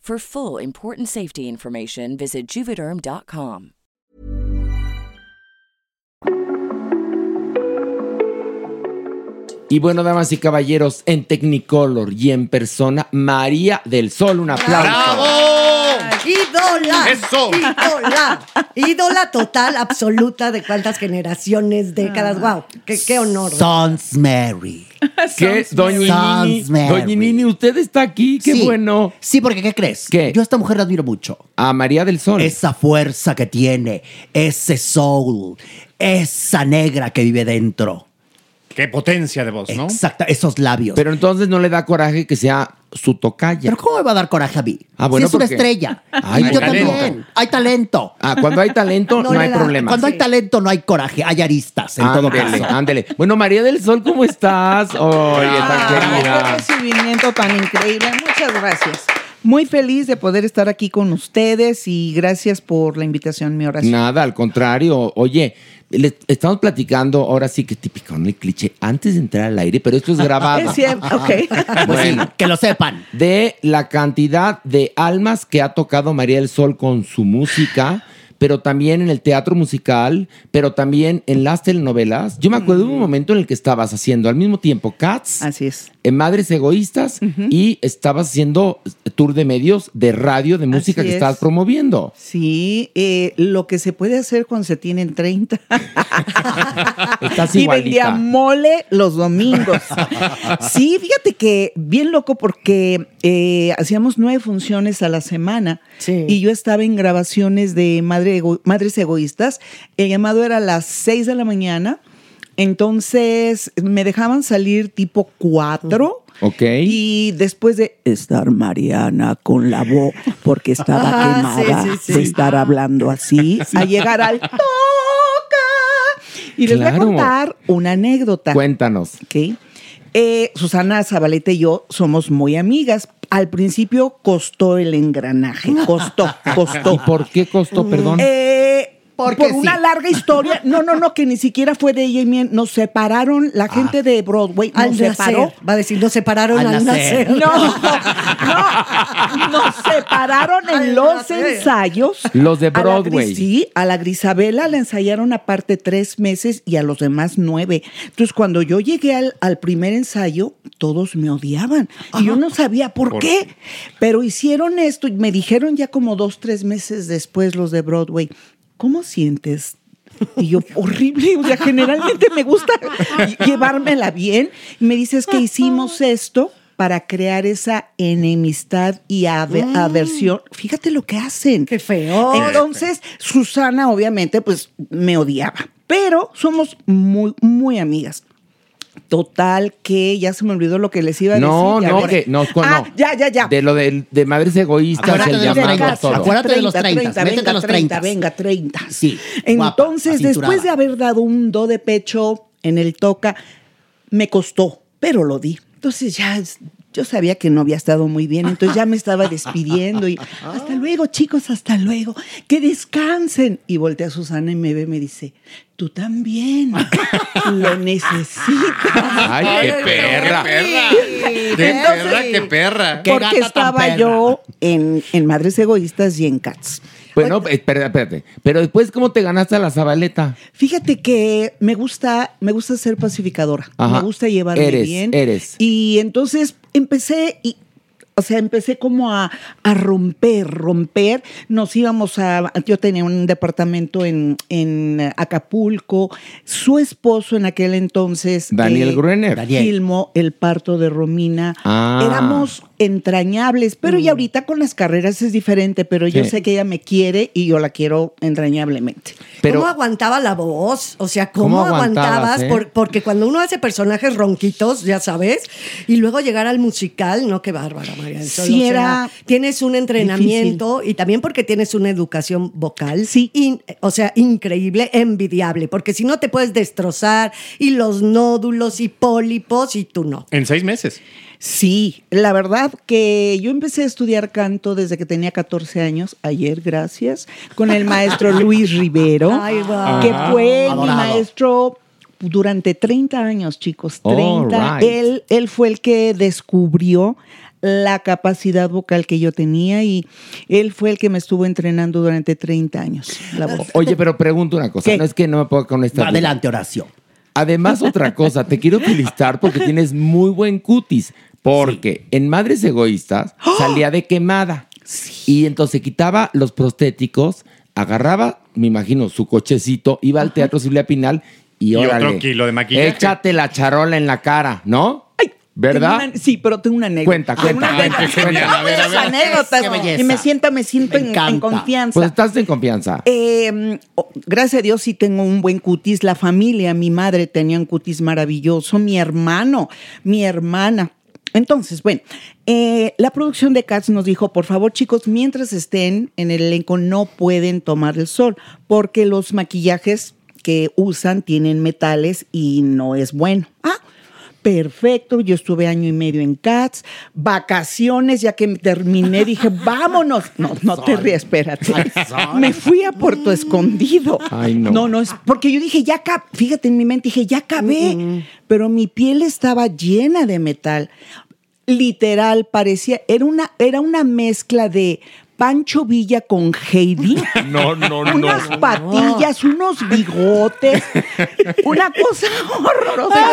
For full important safety information, visit juvederm.com. Y bueno, damas y caballeros, en Technicolor y en persona, María del Sol. Un aplauso. ¡Ídola! ¡Eso! ¡Ídola! Ídola total, absoluta de cuántas generaciones, décadas. ¡Wow! ¡Qué, qué honor! Sons Mary. *laughs* ¿Qué? Doña Nini, Sons Mary. Doña Nini, usted está aquí. Qué Sí. bueno. Sí, porque ¿qué crees? ¿Qué? Yo a esta mujer la admiro mucho. A María del Sol. Esa fuerza que tiene, ese soul, esa negra que vive dentro. Qué potencia de voz, ¿no? Exacta, esos labios. Pero entonces no le da coraje que sea su tocaya. Pero ¿cómo me va a dar coraje a mí? Ah, bueno, si es una porque- estrella. Ay, y yo también. Hay talento. Ah, cuando hay talento *laughs* no, No hay da. problema. Cuando hay talento no hay coraje, hay aristas en todo Ándele, caso. ándele. Bueno, María del Sol, ¿cómo estás? Oye, tan Qué querida. recibimiento tan increíble. Muchas gracias. Muy feliz de poder estar aquí con ustedes y gracias por la invitación, mi oración. Nada, al contrario. Oye, le- estamos platicando, ahora sí que típico, ¿no? El cliché, antes de entrar al aire, pero esto es *laughs* grabado. Es cierto, ok. *laughs* Pues sí, Bueno. que lo sepan. de la cantidad de almas que ha tocado María del Sol con su música, pero también en el teatro musical, pero también en las telenovelas. Yo me acuerdo de un momento en el que estabas haciendo al mismo tiempo Cats, Así es. En Madres Egoístas, y estabas haciendo tour de medios, de radio, de música Así que es. estás promoviendo. Sí, eh, lo que se puede hacer cuando se tienen 30. *laughs* Estás y vendía mole los domingos. Sí, fíjate que bien loco porque eh, hacíamos nueve funciones a la semana y yo estaba en grabaciones de Madre Ego- Madres Egoístas. El llamado era a las seis de la mañana. Entonces me dejaban salir tipo cuatro. Ok. Y después de estar Mariana con la voz, porque estaba *laughs* Ah, quemada sí, sí. de estar hablando así, a llegar al toca. Y les voy a contar una anécdota. Cuéntanos. Ok. Eh, Susana Zabaleta y yo somos muy amigas. Al principio costó el engranaje, costó, *laughs* costó. ¿Y por qué costó, perdón? Eh, Porque por una sí. larga historia. No, no, no, que ni siquiera fue de ella y mía. Nos separaron, la gente de Broadway Al nos nacer. separó. Va a decir, nos separaron al, Al nacer. nacer. No, no, *laughs* nos separaron en Al los nacer. ensayos. Los de A la Broadway. Sí, a la Grisabela la ensayaron aparte tres meses y a los demás nueve. Entonces, cuando yo llegué al, al primer ensayo, todos me odiaban. Y yo no sabía por, qué. Pero hicieron esto y me dijeron ya como dos, tres meses después los de Broadway, ¿cómo sientes? Y yo, horrible, o sea, generalmente me gusta *laughs* llevármela bien. Y me dices que hicimos esto para crear esa enemistad y ave- aversión. Fíjate lo que hacen. Qué feo. Entonces, Susana, obviamente, pues me odiaba. Pero somos muy, muy amigas. Total, que ya se me olvidó lo que les iba a No, decir. no, que no, con- Ah, no. ya, ya, ya. De lo de, de madres egoístas, Acuérdate el de los llamado, 30, todo. acuérdate de los 30, métete venga, a los 30. Venga, 30. Sí, guapa, Entonces, acinturada. después de haber dado un do de pecho en el toca, me costó, pero lo di. Entonces ya es- yo sabía que no había estado muy bien, entonces ya me estaba despidiendo y *laughs* hasta luego, chicos, hasta luego. Que descansen. Y voltea a Susana y me ve y me dice, tú también *laughs* lo necesitas. Ay, qué perra. ¡Qué perra, qué perra! Qué Porque estaba yo en, en Madres Egoístas y en Cats. Bueno, espérate, espérate. Pero después, ¿cómo te ganaste a la Zabaleta? Fíjate que me gusta, me gusta ser pacificadora. Ajá. Me gusta llevarme Eres, bien. eres. Y entonces empecé y. O sea, empecé como a, a romper, romper. Nos íbamos a. Yo tenía un departamento en, en Acapulco. Su esposo en aquel entonces. Daniel eh, Gruener. Daniel. Filmó el parto de Romina. Ah. Éramos entrañables, pero ya ahorita con las carreras es diferente, pero yo sé que ella me quiere y yo la quiero entrañablemente. Pero ¿Cómo aguantaba la voz? O sea, ¿cómo, ¿Cómo aguantabas, aguantabas? eh? Por- porque cuando uno hace personajes ronquitos, ya sabes, y luego llegar al musical, no, qué bárbara, María del Sol. Sí, o sea, era tienes un entrenamiento y también porque tienes una educación vocal. Sí. in- o sea, increíble, envidiable, porque si no te puedes destrozar y los nódulos y pólipos y tú no. En seis meses. Sí, la verdad que yo empecé a estudiar canto desde que tenía 14 años, ayer, gracias, con el maestro *laughs* Luis Rivero, Ay, guau. que fue mi maestro durante 30 años, chicos, All 30. right. Él, él fue el que descubrió la capacidad vocal que yo tenía y él fue el que me estuvo entrenando durante 30 años. La voz. Oye, pero pregunto una cosa. ¿Qué? No es que no me puedo con esta. Adelante, Horacio. Además, otra cosa, te quiero felicitar porque tienes muy buen cutis. Porque en Madres Egoístas salía de quemada. Y entonces quitaba los prostéticos, agarraba, me imagino, su cochecito, iba al Teatro Silvia Pinal y, Y órale, otro kilo de maquillaje. Échate la charola en la cara, ¿no? Ay, ¿Verdad? una- sí, pero tengo una anécdota. Cuenta, cuenta, cuenta, cuenta. A ver, a ver. Muchas anécdotas. Qué. Y me siento, me siento Me en- confianza. Pues estás en confianza. Eh, oh, gracias a Dios sí tengo un buen cutis. La familia, mi madre tenía un cutis maravilloso, mi hermano, mi hermana. Entonces, bueno, eh, la producción de Cats nos dijo, por favor chicos, mientras estén en el elenco no pueden tomar el sol porque los maquillajes que usan tienen metales y no es bueno. Ah, perfecto, yo estuve año y medio en Cats, vacaciones, ya que terminé, dije, *laughs* vámonos. No, no te rías, espérate. Me fui a Puerto Escondido. Ay, no. No, no, es porque yo dije, ya acabé, fíjate en mi mente, dije, ya acabé, pero mi piel estaba llena de metal. Literal, parecía, era una, era una mezcla de Pancho Villa con Heidi. *laughs* No, no, Unas patillas, unos bigotes, una cosa horrorosa.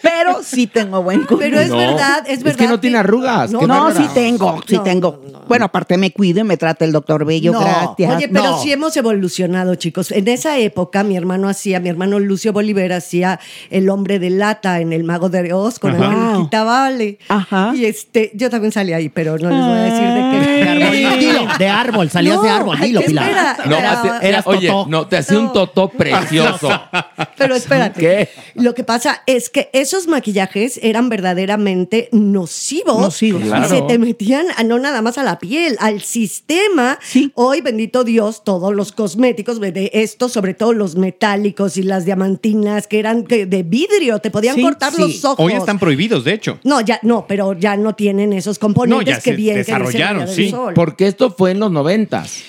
Pero sí tengo buen cutis. Pero es No, verdad, es es que no tiene arrugas. No, no, sí tengo, sí tengo. Bueno, aparte me cuido y me trata el doctor Bello, No. gracias. Oye, pero No. sí hemos evolucionado, chicos. En esa época, mi hermano hacía, mi hermano Lucio Bolívar hacía el hombre de lata en el Mago de Oz con Ajá. Angeliquita Vale. Ajá. Y este, yo también salí ahí, pero no les voy a decir de qué. *laughs* De árbol, dilo, de árbol, salías de árbol, dilo, ay, Pilar. espera, No, espera. te- era- oye, no, te hacía un totó precioso. *laughs* Pero espérate. ¿Qué? Lo que pasa es que esos maquillajes eran verdaderamente nocivos. Nocivos. Y Claro. se te metían a- no nada más a la piel, al sistema. Hoy, bendito Dios, todos los cosméticos de estos, sobre todo los metálicos y las diamantinas, que eran que- de vidrio, te podían Sí, cortar sí. los ojos. Hoy están prohibidos, de hecho. No, ya no, pero ya no tienen esos componentes No, ya que se bien que desarrollaron, del sí. sol. Porque esto fue en los noventas.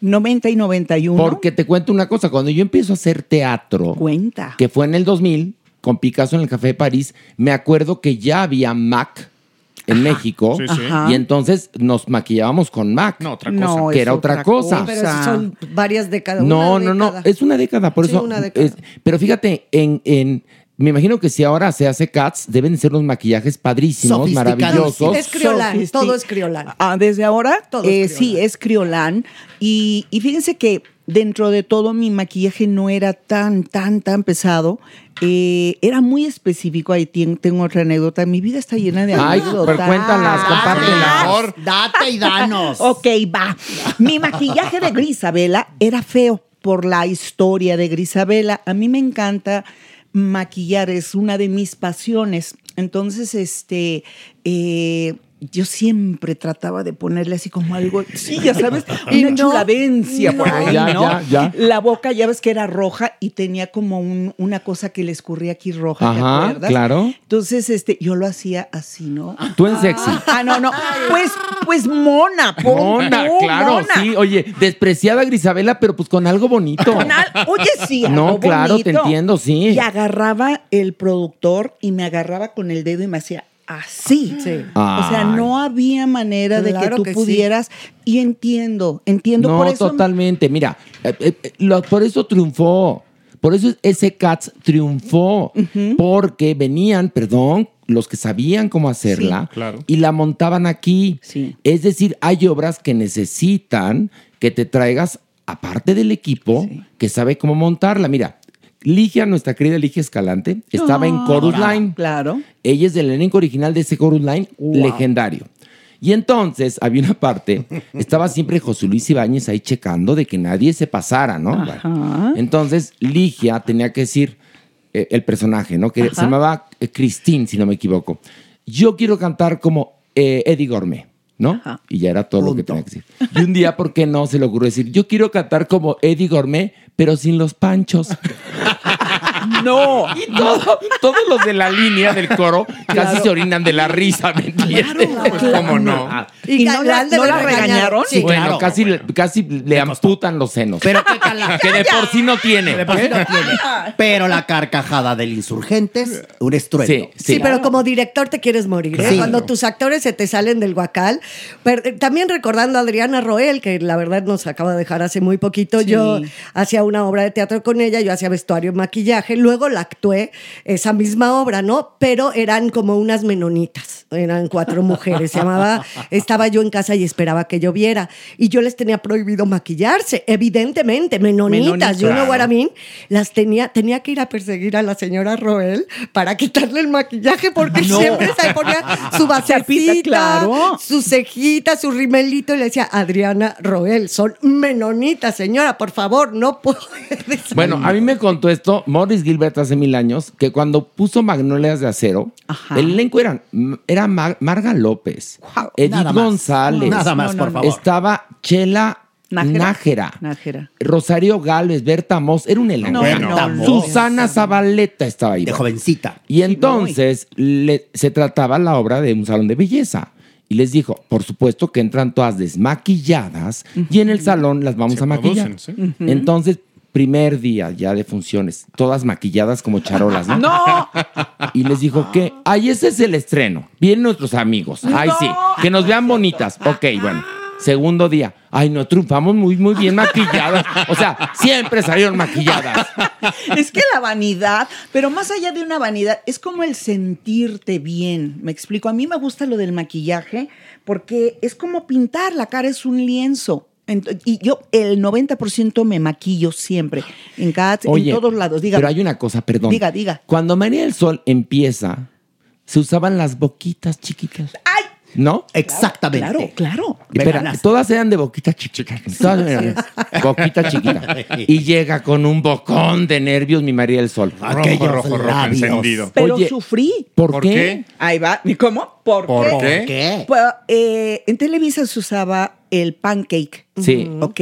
90 y 91. Porque te cuento una cosa, cuando yo empiezo a hacer teatro, Cuenta. que fue en el 2000, con Picasso en el Café de París, me acuerdo que ya había MAC en México Sí, sí. y entonces nos maquillábamos con MAC. No, otra cosa. No, que era otra, otra cosa. Pero son varias décadas. No, una no, no, es una década, por Sí, eso. una década. es- pero fíjate, en, en, me imagino que si ahora se hace Cats, deben ser unos maquillajes padrísimos, maravillosos. Es criolán, todo es criolán. Ah, desde ahora, Todo eh, es sí, es criolán. Y, y fíjense que dentro de todo mi maquillaje no era tan, tan, tan pesado. Eh, era muy específico. Ahí tengo otra anécdota. Mi vida está llena de Ay, anécdotas. pero cuéntalas, compártelas. Por date y danos. *laughs* Ok, va. Mi maquillaje de Grisabela era feo por la historia de Grisabela. A mí me encanta maquillar, es una de mis pasiones. Entonces, este, eh, yo siempre trataba de ponerle así como algo, sí, ya sabes, *laughs* una no, por no. ahí, Ya, ¿no? ya, ya. La boca, ya ves que era roja y tenía como un- una cosa que le escurría aquí roja, ¿te Ajá, acuerdas? claro. Entonces, este, yo lo hacía así, ¿no? Tú en sexy. Ah, no, no. Pues, pues mona, pon Mona, claro, mona. sí. Oye, despreciada Grisabela, pero pues con algo bonito. Con al- Oye, sí, No, algo claro, te entiendo, sí. Y agarraba el productor y me agarraba con el dedo y me hacía así. O sea, no había manera de que tú que sí. pudieras. Y entiendo, entiendo No, por eso. totalmente. Mira, eh, eh, lo- por eso triunfó. Por eso ese Cats triunfó. Porque venían, perdón, los que sabían cómo hacerla Sí, claro. y la montaban aquí. Sí. Es decir, hay obras que necesitan que te traigas, aparte del equipo, que sabe cómo montarla. Mira, Ligia, nuestra querida Ligia Escalante, estaba en Ah, Chorus Line. Claro. Ella es del elenco original de ese Chorus Line legendario. Y entonces había una parte, *laughs* estaba siempre José Luis Ibáñez ahí checando de que nadie se pasara, ¿no? Entonces Ligia tenía que decir eh, el personaje, ¿no? Que se llamaba eh, Christine, si no me equivoco. Yo quiero cantar como eh, Eddie Gourmet, ¿no? Y ya era todo lo que tenía que decir. Y un día, ¿por qué no? Se le ocurrió decir, yo quiero cantar como Eddie Gourmet, pero sin los panchos. *laughs* No. Y todo- todos los de la línea del coro casi se orinan de la risa, ¿me entiendes? Pues, ¿cómo no? ¿Y no la- no la regañaron? Sí, bueno, claro. casi, le- casi le amputan los senos. Pero la- *laughs* que de por sí no tiene. De por sí no tiene. Pero la carcajada del Insurgentes, un estruendo. Sí, Sí, sí. pero como director te quieres morir. ¿eh? Sí. Cuando tus actores se te salen del guacal. Pero, eh, también recordando a Adriana Roel, que la verdad nos acaba de dejar hace muy poquito. Yo hacía una obra de teatro con ella, yo hacía vestuario y maquillaje. Luego la actué esa misma obra, ¿no? Pero eran como unas menonitas. Eran cuatro mujeres. Se llamaba Estaba yo en casa y esperaba que lloviera. Y yo les tenía prohibido maquillarse, evidentemente. Menonitas, yo no. Guaramín, las tenía, tenía que ir a perseguir a la señora Roel para quitarle el maquillaje porque No. siempre se ponía su *laughs* basecita, claro. su cejita, su rimelito y le decía, Adriana Roel, son menonitas, señora, por favor, no puedes. Bueno, a mí me contó esto Morris Gilbert hace mil años, que cuando puso Magnolias de Acero, Ajá. el elenco eran, era Mar- Marga López, Wow. Edith Nada más. González, Nada más, por no. favor. estaba Chela Nájera. Nájera, Nájera. Rosario Galvez, Berta Moss, era un elenco. No, Bueno, no, no. Susana Zabaleta estaba ahí. De jovencita. Y entonces le- se trataba la obra de un salón de belleza. Y les dijo, por supuesto que entran todas desmaquilladas y en el salón las vamos Se a maquillar. producen, Entonces, primer día ya de funciones, todas maquilladas como charolas, ¿no? *laughs* No. Y les dijo que, ay, ese es el estreno. Vienen nuestros amigos. Ay, sí, que nos vean bonitas. Ok, bueno. Segundo día, ay, no, triunfamos muy, muy bien maquilladas. O sea, siempre salieron maquilladas. *laughs* es que la vanidad, pero más allá de una vanidad, es como el sentirte bien. Me explico. A mí me gusta lo del maquillaje porque es como pintar. La cara es un lienzo. Y yo el 90% me maquillo siempre, en cada, Oye, en todos lados. Dígame. pero hay una cosa, perdón. Diga, diga. Cuando María del Sol empieza, se usaban las boquitas chiquitas. ¡Ay! ¿No? Exactamente. Claro, claro. Espera, Veganas. todas eran de boquita chiquita. Todas eran boquita chiquita. Y llega con un bocón de nervios mi María del Sol. Aquellos Rojo, rojo, rojo, encendido. Pero Oye, sufrí. ¿por, ¿Por qué? qué? Ahí va. ¿Y cómo? ¿Por, ¿Por qué? qué? Pues, eh, en Televisa se usaba el pancake. Sí. ¿Ok?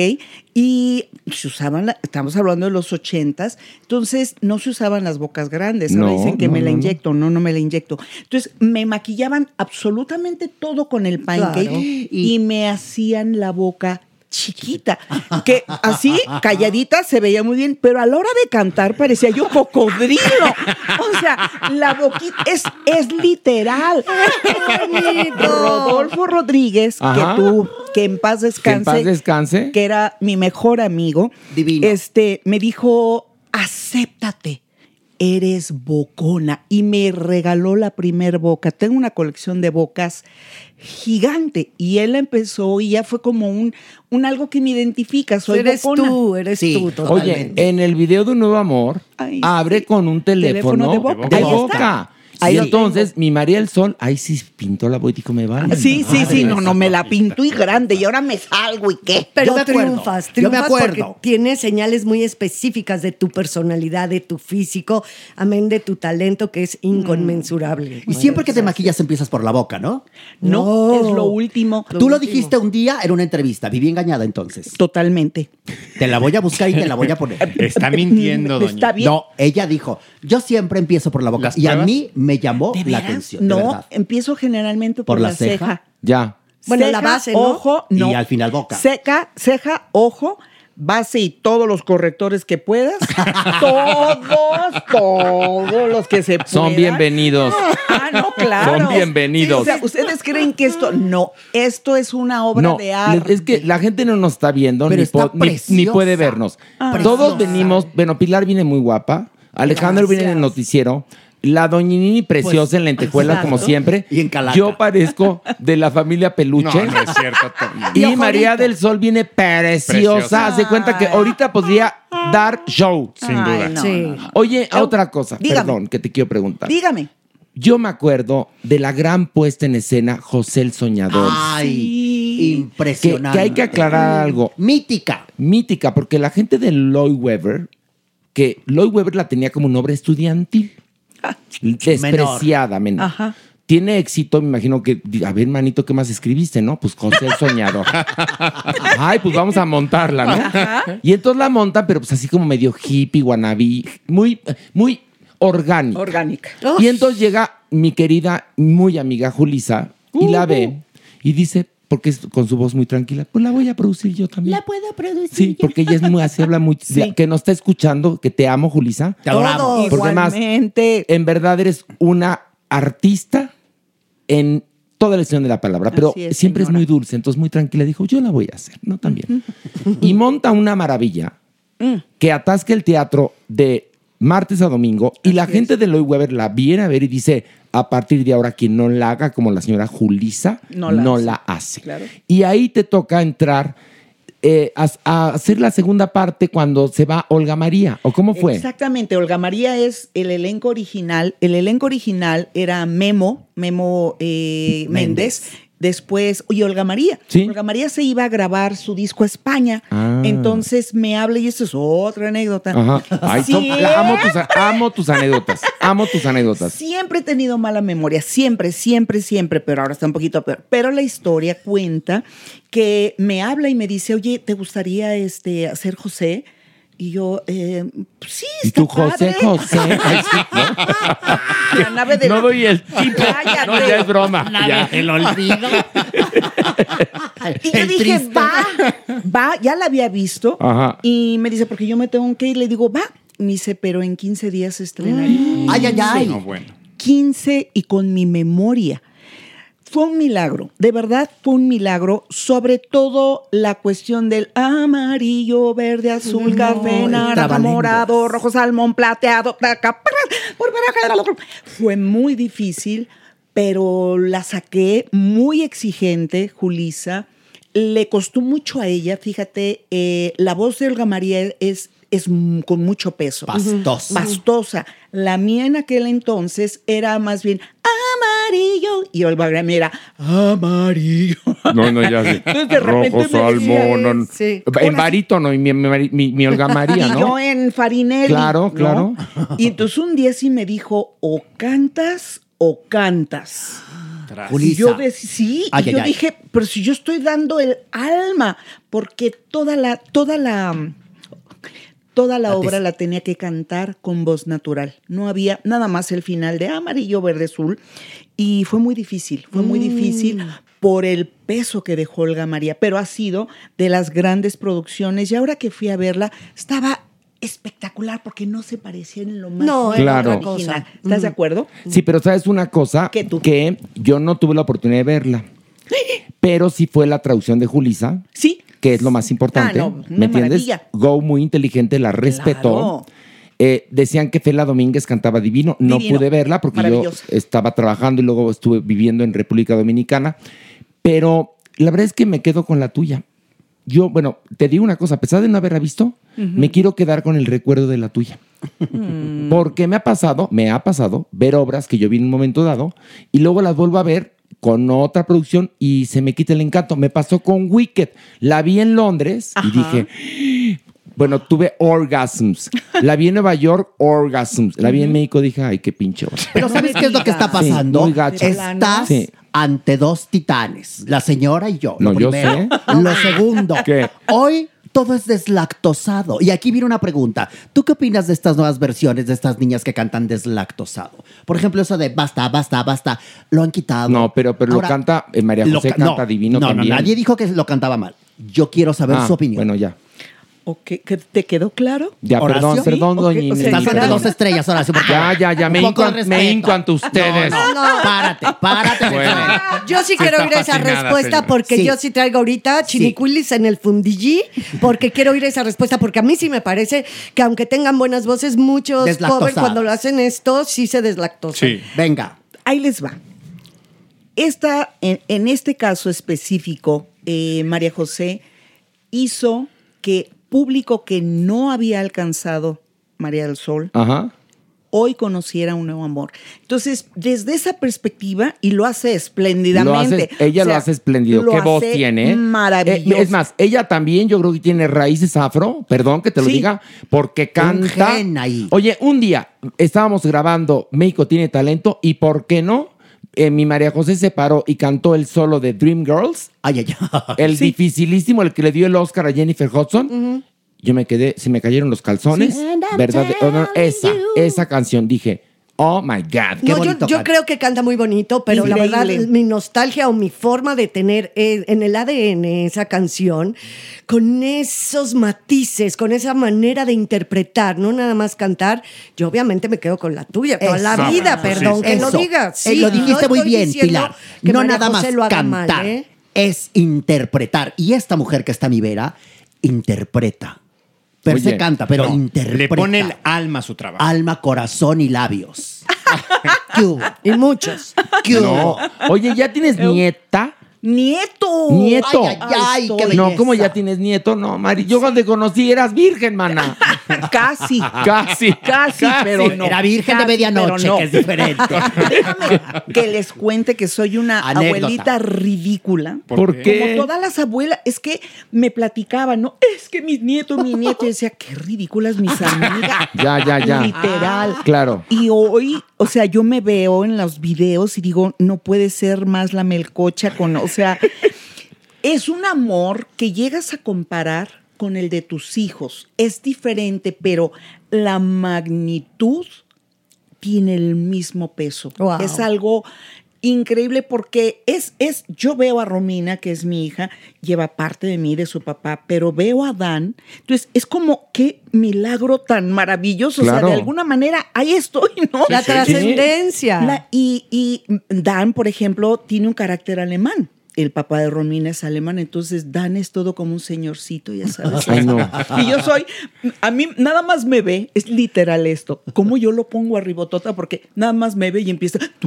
Y se usaban, la- estamos hablando de los ochentas, entonces no se usaban las bocas grandes. Ahora No, dicen que no, me la no. inyecto, no, no me la inyecto. Entonces me maquillaban absolutamente todo con el pancake Claro. y me hacían la boca chiquita, que así, calladita, se veía muy bien, pero a la hora de cantar parecía yo cocodrilo. O sea, la boquita es, es literal. Rodolfo Rodríguez, Ajá. que tú, que en paz Que descanse, en paz descanse. que era mi mejor amigo, Divino. este, me dijo, acéptate, eres bocona. Y me regaló la primer boca. Tengo una colección de bocas gigante. Y él empezó y ya fue como un, un algo que me identifica. Soy eres bocona. tú, eres Sí. tú. Oye, totalmente. en el video de Un Nuevo Amor, Ay, abre sí. con un teléfono, Teléfono de boca. de Ahí boca. Ahí y lo entonces mi María del Sol, ahí sí pintó la dijo, me vale. Sí, sí, sí, madre. no, no, me la pintó y grande y ahora me salgo y qué. Pero Yo me acuerdo, triunfas, yo me triunfas acuerdo. porque tiene señales muy específicas de tu personalidad, de tu físico, amén de tu talento que es inconmensurable. Y siempre que te maquillas empiezas por la boca, ¿no? No, No. es lo último. Tú lo dijiste un día en una entrevista. Viví engañada entonces. Totalmente. Te la voy a buscar y te la voy a poner. Está mintiendo, doña. Está bien. No, ella dijo, yo siempre empiezo por la boca. ¿Las Y a mí me llamó ¿De la atención. de No, verdad. empiezo generalmente por, ¿Por la, la ceja. ceja? Ya. Bueno, Ceja, la base, ¿no? Ojo, no. Y al final boca. Seca, ceja, ojo, base y todos los correctores que puedas. *laughs* todos, todos los que se puedan. Son bienvenidos. Ah, no, claro. Son bienvenidos. O sea, ¿ustedes creen que esto? No, esto es una obra No, de arte. es que la gente no nos está viendo Pero ni, está po- ni- ni preciosa. puede vernos. Ah, Todos venimos, bueno, Pilar viene muy guapa, Alejandro viene en el noticiero, la doñinini preciosa en lentejuelas como siempre. Y en calaca. Yo parezco de la familia No, Peluche. no es cierto. *laughs* Y Y María del Sol viene preciosa. Preciosa. Hace cuenta que ahorita podría dar show. Sin Ay, duda. no, Sí. no, no. Oye, a otra cosa, Dígame. perdón, que te quiero preguntar. Dígame. Yo me acuerdo de la gran puesta en escena José el Soñador. Ay, Sí. que, impresionante. que hay que aclarar algo. Mítica. Mítica, porque la gente de Lloyd Webber, que Lloyd Webber la tenía como un obra estudiantil, despreciada, *laughs* menor. Ajá. Tiene éxito, me imagino que, a ver, manito, ¿qué más escribiste, no? Pues José el Soñador. *laughs* Ay, pues vamos a montarla, ¿no? Y entonces la montan, pero pues así como medio hippie, wannabe, muy, muy orgánico. Orgánica. Y entonces llega mi querida, muy amiga Julisa y la ve y dice, porque es con su voz muy tranquila, pues la voy a producir yo también. La puedo producir. Sí, porque ella es muy así, habla muy. Sí. Que nos está escuchando, que te amo, Julisa. Te adoramos. Porque además, Igualmente. en verdad eres una artista en toda la extensión de la palabra, pero es, siempre señora. es muy dulce, entonces muy tranquila. Dijo, yo la voy a hacer, ¿no? También. *laughs* y monta una maravilla Mm. que atasca el teatro de martes a domingo y la gente de Lloyd Webber la viene a ver y dice, a partir de ahora quien no la haga como la señora Julisa, No no la la, hace. hace. Claro. Y ahí te toca entrar eh, a, a hacer la segunda parte cuando se va Olga María, ¿o cómo fue? Exactamente, Olga María es el elenco original. El elenco original era Memo, Memo eh, Méndez. Méndez. Después, y Olga María. Sí. Olga María se iba a grabar su disco a España. Ah. Entonces me habla, y esto es otra anécdota. Ajá. Ay, *laughs* tus, amo tus anécdotas. Amo tus anécdotas. Siempre he tenido mala memoria, siempre, siempre, siempre, pero ahora está un poquito peor. Pero la historia cuenta que me habla y me dice, oye, ¿te gustaría este, hacer José? Y yo, eh, sí, ¿Y está tú, José, padre. José? *laughs* La nave de ¿no? la- doy el tipo. Cállate. No, ya es broma. ya. El olvido. *laughs* Y yo El dije, triste. va, va, ya la había visto. Ajá. Y me dice, porque yo me tengo que ir. Le digo, va. Me dice, pero en 15 días se estrena. Ay, ay, ay. No, bueno. 15 y con mi memoria. Fue un milagro, de verdad fue un milagro, sobre todo la cuestión del amarillo, verde, azul, No, café, naranja, morado, rojo, salmón, plateado, Fue muy difícil, pero la saqué muy exigente, Julisa. Le costó mucho a ella, fíjate, eh, la voz de Olga María es, es con mucho peso. Pastosa. Pastosa. La mía en aquel entonces era más bien amarillo y Olga María era amarillo. No, no, ya sí. *laughs* Entonces, de repente Rojo, salmón. no, no. sí. En barítono, y mi, mi, mi- mi Olga María, Y ¿no? yo en Farinelli. Claro, ¿no? claro. Y entonces un día sí me dijo, o cantas o cantas. Y yo dec- sí, y Ay, yo ay. dije, pero si yo estoy dando el alma, porque toda la, toda la, toda la obra la tenía que cantar con voz natural. No había nada más el final de amarillo, verde, azul. Y fue muy difícil, fue muy difícil por el peso que dejó Olga María, pero ha sido de las grandes producciones. Y ahora que fui a verla, estaba espectacular porque no se parecía en lo más No, Claro. otra cosa. ¿Estás de acuerdo? Sí, pero sabes una cosa que yo no tuve la oportunidad de verla. *laughs* Pero sí fue la traducción de Julisa. Sí. Que es lo más importante. Ah, no, ¿Me entiendes? maravilla. Go muy inteligente, la respetó. Eh, decían que Fela Domínguez cantaba divino. No Divino. pude verla porque yo estaba trabajando y luego estuve viviendo en República Dominicana. Pero la verdad es que me quedo con la tuya. Yo, bueno, te digo una cosa, a pesar de no haberla visto, Ujú. me quiero quedar con el recuerdo de la tuya. Mm. Porque me ha pasado, me ha pasado ver obras que yo vi en un momento dado y luego las vuelvo a ver con otra producción y se me quita el encanto. Me pasó con Wicked. La vi en Londres y dije, bueno, tuve orgasms. La vi en Nueva York, orgasms. La vi en México, dije, ay, qué pinche. Pero ¿sabes qué es lo que está Sí, pasando? muy gacho. Estás Sí. ante dos titanes, la señora y yo. No, lo yo primero. sé. Lo segundo, ¿Qué? hoy todo es deslactosado. Y aquí viene una pregunta. ¿Tú qué opinas de estas nuevas versiones de estas niñas que cantan deslactosado? Por ejemplo, eso de basta, basta, basta. Lo han quitado. No, pero, pero Ahora, lo canta, eh, María José ca- canta no, divino no, también. No, nadie dijo que lo cantaba mal. Yo quiero saber Ah, su opinión. Bueno, ya. Ok, ¿que ¿Te quedó claro? Ya, ¿Horacio? perdón, perdón, doña ok. Inés. Estás ante dos estrellas, Horacio. Ya, ya, ya, me hinco, me hinco ante ustedes. No, no, No. párate, párate. Bueno. Yo sí Sí quiero oír esa respuesta señora. porque Sí. yo sí traigo ahorita chinicuilis en el fundillí porque quiero oír esa respuesta porque a mí sí me parece que aunque tengan buenas voces, muchos covers cuando lo hacen esto sí se deslactosan. Venga. Ahí les va. Esta, en, en este caso específico, eh, María José hizo que público que no había alcanzado María del Sol Ajá. hoy conociera un nuevo amor. Entonces, desde esa perspectiva, y lo hace Lo espléndidamente. hace- ella O lo hace espléndido. lo Qué voz tiene. ¿eh? Maravilloso. Eh, es más, ella también yo creo que tiene raíces afro, perdón que te lo Sí. diga, porque canta. ahí. Oye, un día estábamos grabando México tiene talento y ¿por qué no? Eh, mi María José se paró y cantó el solo de Dream Girls. Ay, ay, ay. El dificilísimo, el que le dio el Oscar a Jennifer Hudson. Yo me quedé, se me cayeron los calzones. Sí. ¿Verdad? Oh, no, esa, esa canción. Dije, oh my God, qué No, yo, bonito. yo canta. creo que canta muy bonito, pero la verdad, mi nostalgia o mi forma de tener eh, en el ADN esa canción, con esos matices, con esa manera de interpretar, no nada más cantar, yo obviamente me quedo con la tuya toda la vida, perdón que lo Eso. diga. Eh, Sí, lo no dijiste muy bien, Pilar. que No María nada más lo haga cantar, mal, ¿eh? es interpretar. Y esta mujer que está a mi vera, interpreta. Pero se canta, pero no, interpreta. Le pone el alma a su trabajo. Alma, corazón y labios. *laughs* ¿Qué hubo? Y muchos. ¿Qué No. hubo? Oye, ¿ya tienes nieta? Nieto. Nieto. Ay, ay, ay, qué no. ¿cómo ya tienes nieto? No, Mari, yo cuando te conocí eras virgen, mana. *laughs* Casi. Casi. Casi, pero no. Era virgen de medianoche, pero no. que es diferente. *laughs* Déjame que les cuente que soy una Anécdota. abuelita ridícula. ¿Por qué? Como todas las abuelas, es que me platicaban, ¿no? Es que mis nietos, mi nieto, y decía, qué ridículas mis *laughs* amigas. Ya, ya, ya. Literal. Claro. Y hoy, o sea, yo me veo en los videos y digo, no puede ser más la melcocha con, o sea, es un amor que llegas a comparar con el de tus hijos. Es diferente, pero la magnitud tiene el mismo peso. Wow. Es algo increíble porque es, es, yo veo a Romina, que es mi hija, lleva parte de mí, de su papá, pero veo a Dan, entonces es como qué milagro tan maravilloso, o sea, de alguna manera ahí estoy, *laughs* ¿no? La trascendencia. Y, y Dan, por ejemplo, tiene un carácter alemán. El papá de Romina es alemán, entonces Dan es todo como un señorcito, ya sabes. Ay, no. Y yo soy, a mí nada más me ve, es literal esto, como yo lo pongo arribotota, porque nada más me ve y empieza. *laughs*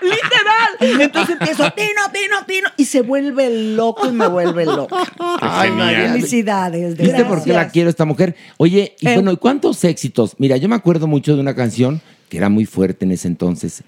literal. Entonces empiezo, Tino, Tino, Tino, y se vuelve loco y me vuelve loco. Ay. Felicidades. de ¿Viste por qué la quiero esta mujer? Oye, y Eh. bueno, ¿y cuántos éxitos? Mira, yo me acuerdo mucho de una canción que era muy fuerte en ese entonces.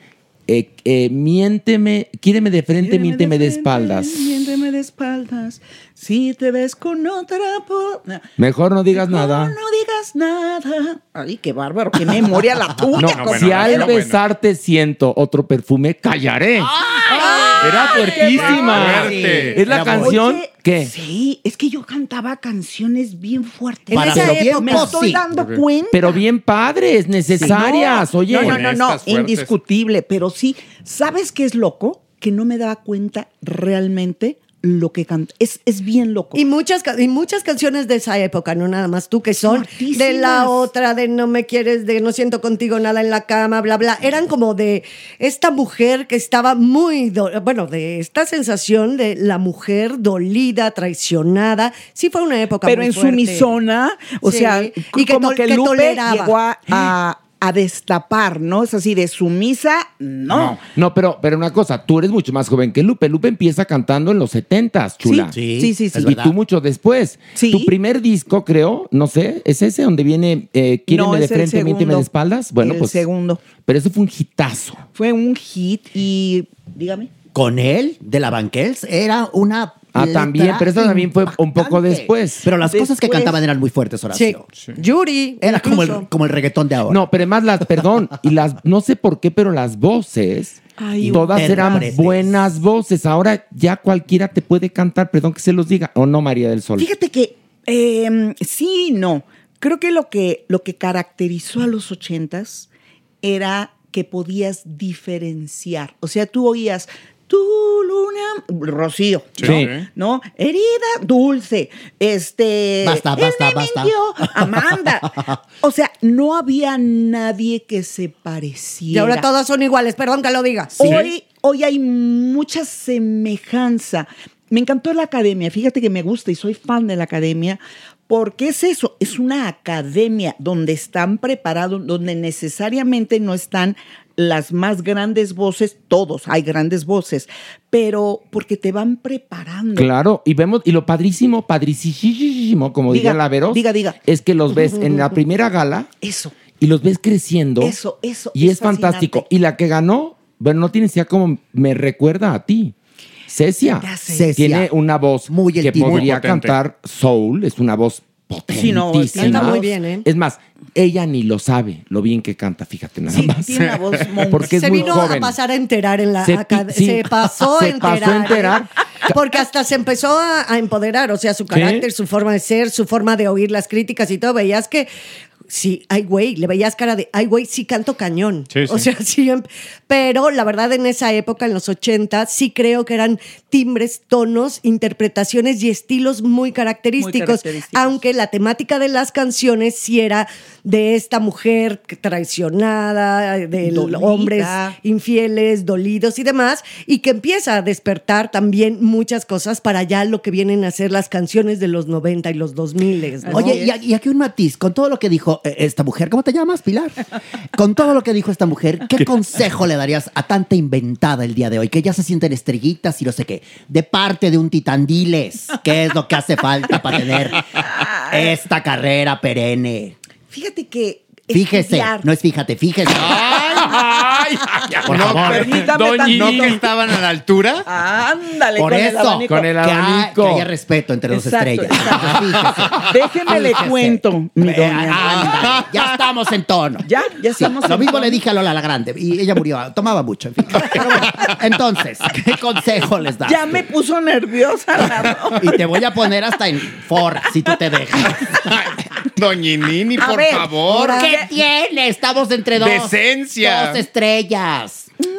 Eh, eh, miénteme, quíreme de frente, miénteme de espaldas. Miénteme de espaldas. Si te ves con otra. po- Mejor no digas nada. No digas nada. Ay, qué bárbaro, qué memoria la tuya. *laughs* No, si al besarte siento otro perfume, callaré. Era fuertísima. fuerte. Es la Era canción Oye, que. Sí, es que yo cantaba canciones bien fuertes. En esa Pero bien época, me estoy sí. dando cuenta. Pero bien padres, necesarias. Sí, no, Oye. No, no, no, no, indiscutible. Pero sí, ¿sabes qué es loco? Que no me daba cuenta realmente lo que canta. Es, es bien loco. Y muchas, y muchas canciones de esa época, no nada más tú, que son de la otra, de no me quieres, de no siento contigo nada en la cama, bla, bla. Eran como de esta mujer que estaba muy, do- bueno, de esta sensación de la mujer dolida, traicionada. Sí fue una época Pero muy en fuerte. sumisona, o Sí, sea, y que, como que, que Lupe toleraba. llegó a, a- a destapar, ¿no? Es así de sumisa, no. No, pero, pero una cosa, tú eres mucho más joven que Lupe. Lupe empieza cantando en los 70s, chula. Sí, sí, sí, sí. Y tú mucho después. Tu primer disco, creo, no sé, ¿es ese donde viene eh, Quíreme No, de frente, miénteme de espaldas? Bueno, El pues. segundo. Pero eso fue un hitazo. Fue un hit y, dígame. Con él, de la Banquels, era una. Ah, también, pero eso también fue un poco después. Pero las cosas que cantaban eran muy fuertes, Horacio. Yuri. Era como el, como el reggaetón de ahora. No, pero además las, perdón, y las, no sé por qué, pero las voces, Ay, todas eran buenas voces. Ahora ya cualquiera te puede cantar, perdón que se los diga, o no, María del Sol. Fíjate que eh, sí no. Creo que lo que, lo que caracterizó a los ochentas era que podías diferenciar. O sea, tú oías tu luna, Rocío, Sí. ¿no? Sí. ¿no? Herida, dulce, este, Basta, él basta, me basta. mintió, Amanda. O sea, no había nadie que se pareciera. Y ahora todas son iguales, perdón que lo diga. Hoy, hoy hay mucha semejanza. Me encantó la academia. Fíjate que me gusta y soy fan de la academia. Porque es eso, es una academia donde están preparados, donde necesariamente no están las más grandes voces, todos hay grandes voces, pero porque te van preparando. Claro, y vemos, y lo padrísimo, padricísimo, como Diga, diría la Veros, diga, diga. es que los ves en la *laughs* primera gala Eso. y los ves creciendo. Eso, eso. Y es, fantástico. Y la que ganó, bueno, no tienes ya como me recuerda a ti. Cecia. Cecia. Tiene una voz que tipo. podría Muy cantar soul, es una voz potentísima. Sí, no, canta muy bien, ¿eh? Es más, ella ni lo sabe lo bien que canta, fíjate nada más. Tiene una voz. *laughs* Porque es se muy vino joven. a pasar a enterar en la Se sí. se pasó Se a enterar. pasó a enterar. *laughs* Porque hasta se empezó a, a empoderar, o sea, su carácter, su forma de ser, su forma de oír las críticas y todo. Veías que sí, ay güey, le veías cara de, ay güey, sí canto cañón. Sí, sí. O sea, *laughs* sí, em- pero la verdad en esa época, en los 80, sí creo que eran timbres, tonos, interpretaciones y estilos muy característicos, característicos. aunque la temática de las canciones sí era de esta mujer traicionada, de Dolida. hombres infieles, dolidos y demás, y que empieza a despertar también muchas cosas para allá lo que vienen a ser las canciones de los 90 y los 2000. ¿no? Oye, y aquí un matiz, con todo lo que dijo eh, esta mujer, ¿cómo te llamas, Pilar? *laughs* Con todo lo que dijo esta mujer, ¿qué consejo le darías a tanta inventada el día de hoy? Que ya se sienten estrellitas y no sé qué. De parte de un titandiles, ¿qué es lo que hace falta para tener esta carrera perenne? Fíjate que Fíjese, estudiar- no es fíjate, fíjese. *laughs* ¡Ay! Por no, favor. permítame Doña tan- ¿No Nini. que estaban a la altura? Ándale, Por con el eso, abanico. con el abanico. Que haya respeto entre Exacto, estrellas. exacto. *laughs* Déjeme le cuento, mi Eh, doña. ándale, ya estamos en tono. Ya, ya Sí, estamos Lo en mismo tono. le dije a Lola la Grande y ella murió, tomaba mucho, en fin. *laughs* Pero bueno, entonces, ¿qué consejo les das? Ya tú? me puso nerviosa. la- Y te voy a poner hasta en for, si tú te dejas. Doñinini, A por ver, favor. ¿Qué tiene? Estamos entre dos. Decencia. Dos estrellas.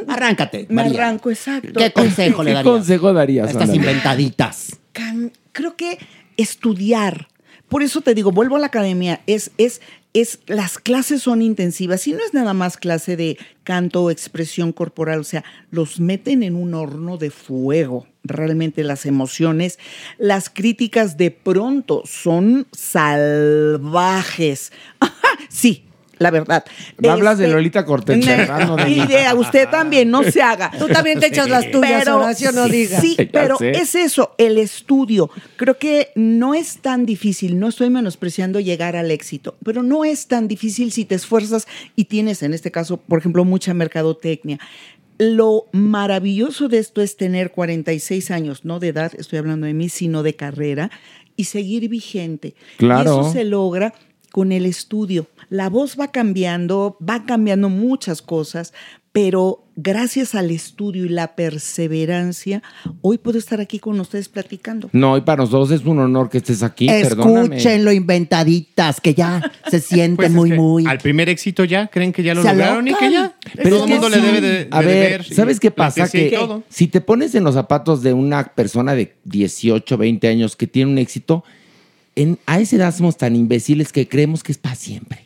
Arráncate, Me María. arranco, exacto. ¿Qué consejo le ¿Qué darías? consejo darías? a Estas inventaditas. Can- creo que estudiar. Por eso te digo, vuelvo a la academia, es, es, es, las clases son intensivas y no es nada más clase de canto o expresión corporal, o sea, los meten en un horno de fuego. Realmente las emociones, las críticas de pronto son salvajes. *laughs* sí, la verdad. Me hablas de Este, Lolita Cortés, *laughs* ¿verdad? No de mí. idea, usted también, no se haga. Tú también te echas las tuyas, Horacio, no digas. Sí, Ya pero sé. es eso, el estudio. Creo que no es tan difícil, no estoy menospreciando llegar al éxito, pero no es tan difícil si te esfuerzas y tienes, en este caso, por ejemplo, mucha mercadotecnia. Lo maravilloso de esto es tener 46 años, no de edad, estoy hablando de mí, sino de carrera, y seguir vigente. Claro. Y eso se logra con el estudio. La voz va cambiando, va cambiando muchas cosas, pero gracias al estudio y la perseverancia, hoy puedo estar aquí con ustedes platicando. No, y para nosotros es un honor que estés aquí. Perdóname. Escúchenlo, inventaditas, que ya se sienten *laughs* Pues es muy, que muy. Al primer éxito ya, creen que ya lo Se lograron y que ya. Pero todo el mundo le debe de, de A ver, deber ¿sabes qué pasa? Que todo. si te pones en los zapatos de una persona de 18, 20 años que tiene un éxito, en, a esa edad somos tan imbéciles que creemos que es para siempre.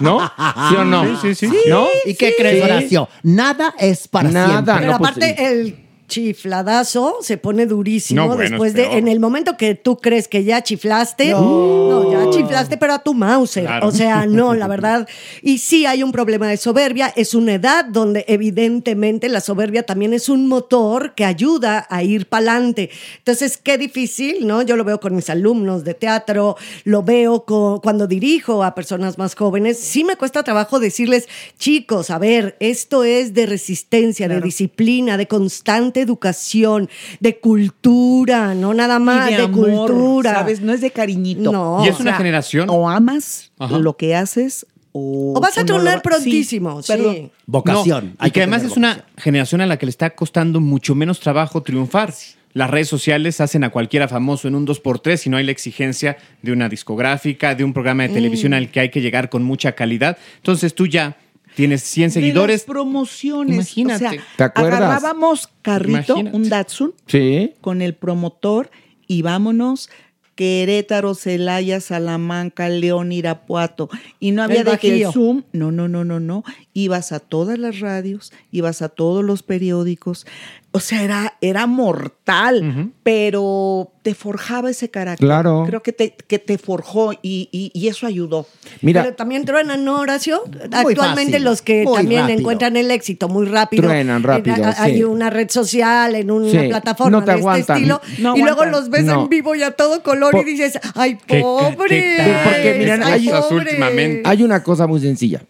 ¿No? ¿Sí o no? Sí, sí, sí. ¿No? ¿Y qué crees. Horacio? Nada es para Nada, siempre. Pero no, pues, aparte, el chifladazo se pone durísimo No, bueno, después es de, en el momento que tú crees que ya chiflaste, no, ya chiflaste, pero a tu Mauser. Claro. O sea, no, la *laughs* verdad. Y sí hay un problema de soberbia, es una edad donde evidentemente la soberbia también es un motor que ayuda a ir para adelante. Entonces, qué difícil, ¿no? Yo lo veo con mis alumnos de teatro, lo veo con- cuando dirijo a personas más jóvenes. Sí me cuesta trabajo decirles, chicos, a ver, esto es de resistencia, de disciplina, de constante educación, de cultura, no nada más, Y de, amor, cultura. ¿Sabes? No es de cariñito. No. Y es una generación. O amas Ajá. lo que haces o... O vas a lo tronar prontísimo, sí. perdón. Vocación. No, Hay y que además es una generación a la que le está costando mucho menos trabajo triunfar. Las redes sociales hacen a cualquiera famoso en un 2x3 y no hay la exigencia de una discográfica, de un programa de Mm. televisión al que hay que llegar con mucha calidad. Entonces tú ya tienes 100 De seguidores. las promociones. Imagínate. O sea, ¿Te acuerdas? agarrábamos carrito, Imagínate. un Datsun, Sí. con el promotor y vámonos Querétaro, Celaya, Salamanca, León, Irapuato. Y no había El de que el. Zoom, no, no, no, no, no. Ibas a todas las radios, ibas a todos los periódicos. O sea, era, era mortal, pero te forjaba ese carácter. Claro. Creo que te, que te forjó y, y- y eso ayudó. Mira, Pero también truenan, ¿no, Horacio? Actualmente fácil, los que también rápido. encuentran el éxito muy rápido. Truenan rápido, En- Hay una red social, en una Sí, plataforma no te de aguantan. este estilo. No y luego los ves No. en vivo y a todo color Por- y dices, ¡ay, ¿Qué- pobre! Porque, mira, Estas hay- últimamente. hay una cosa muy sencilla.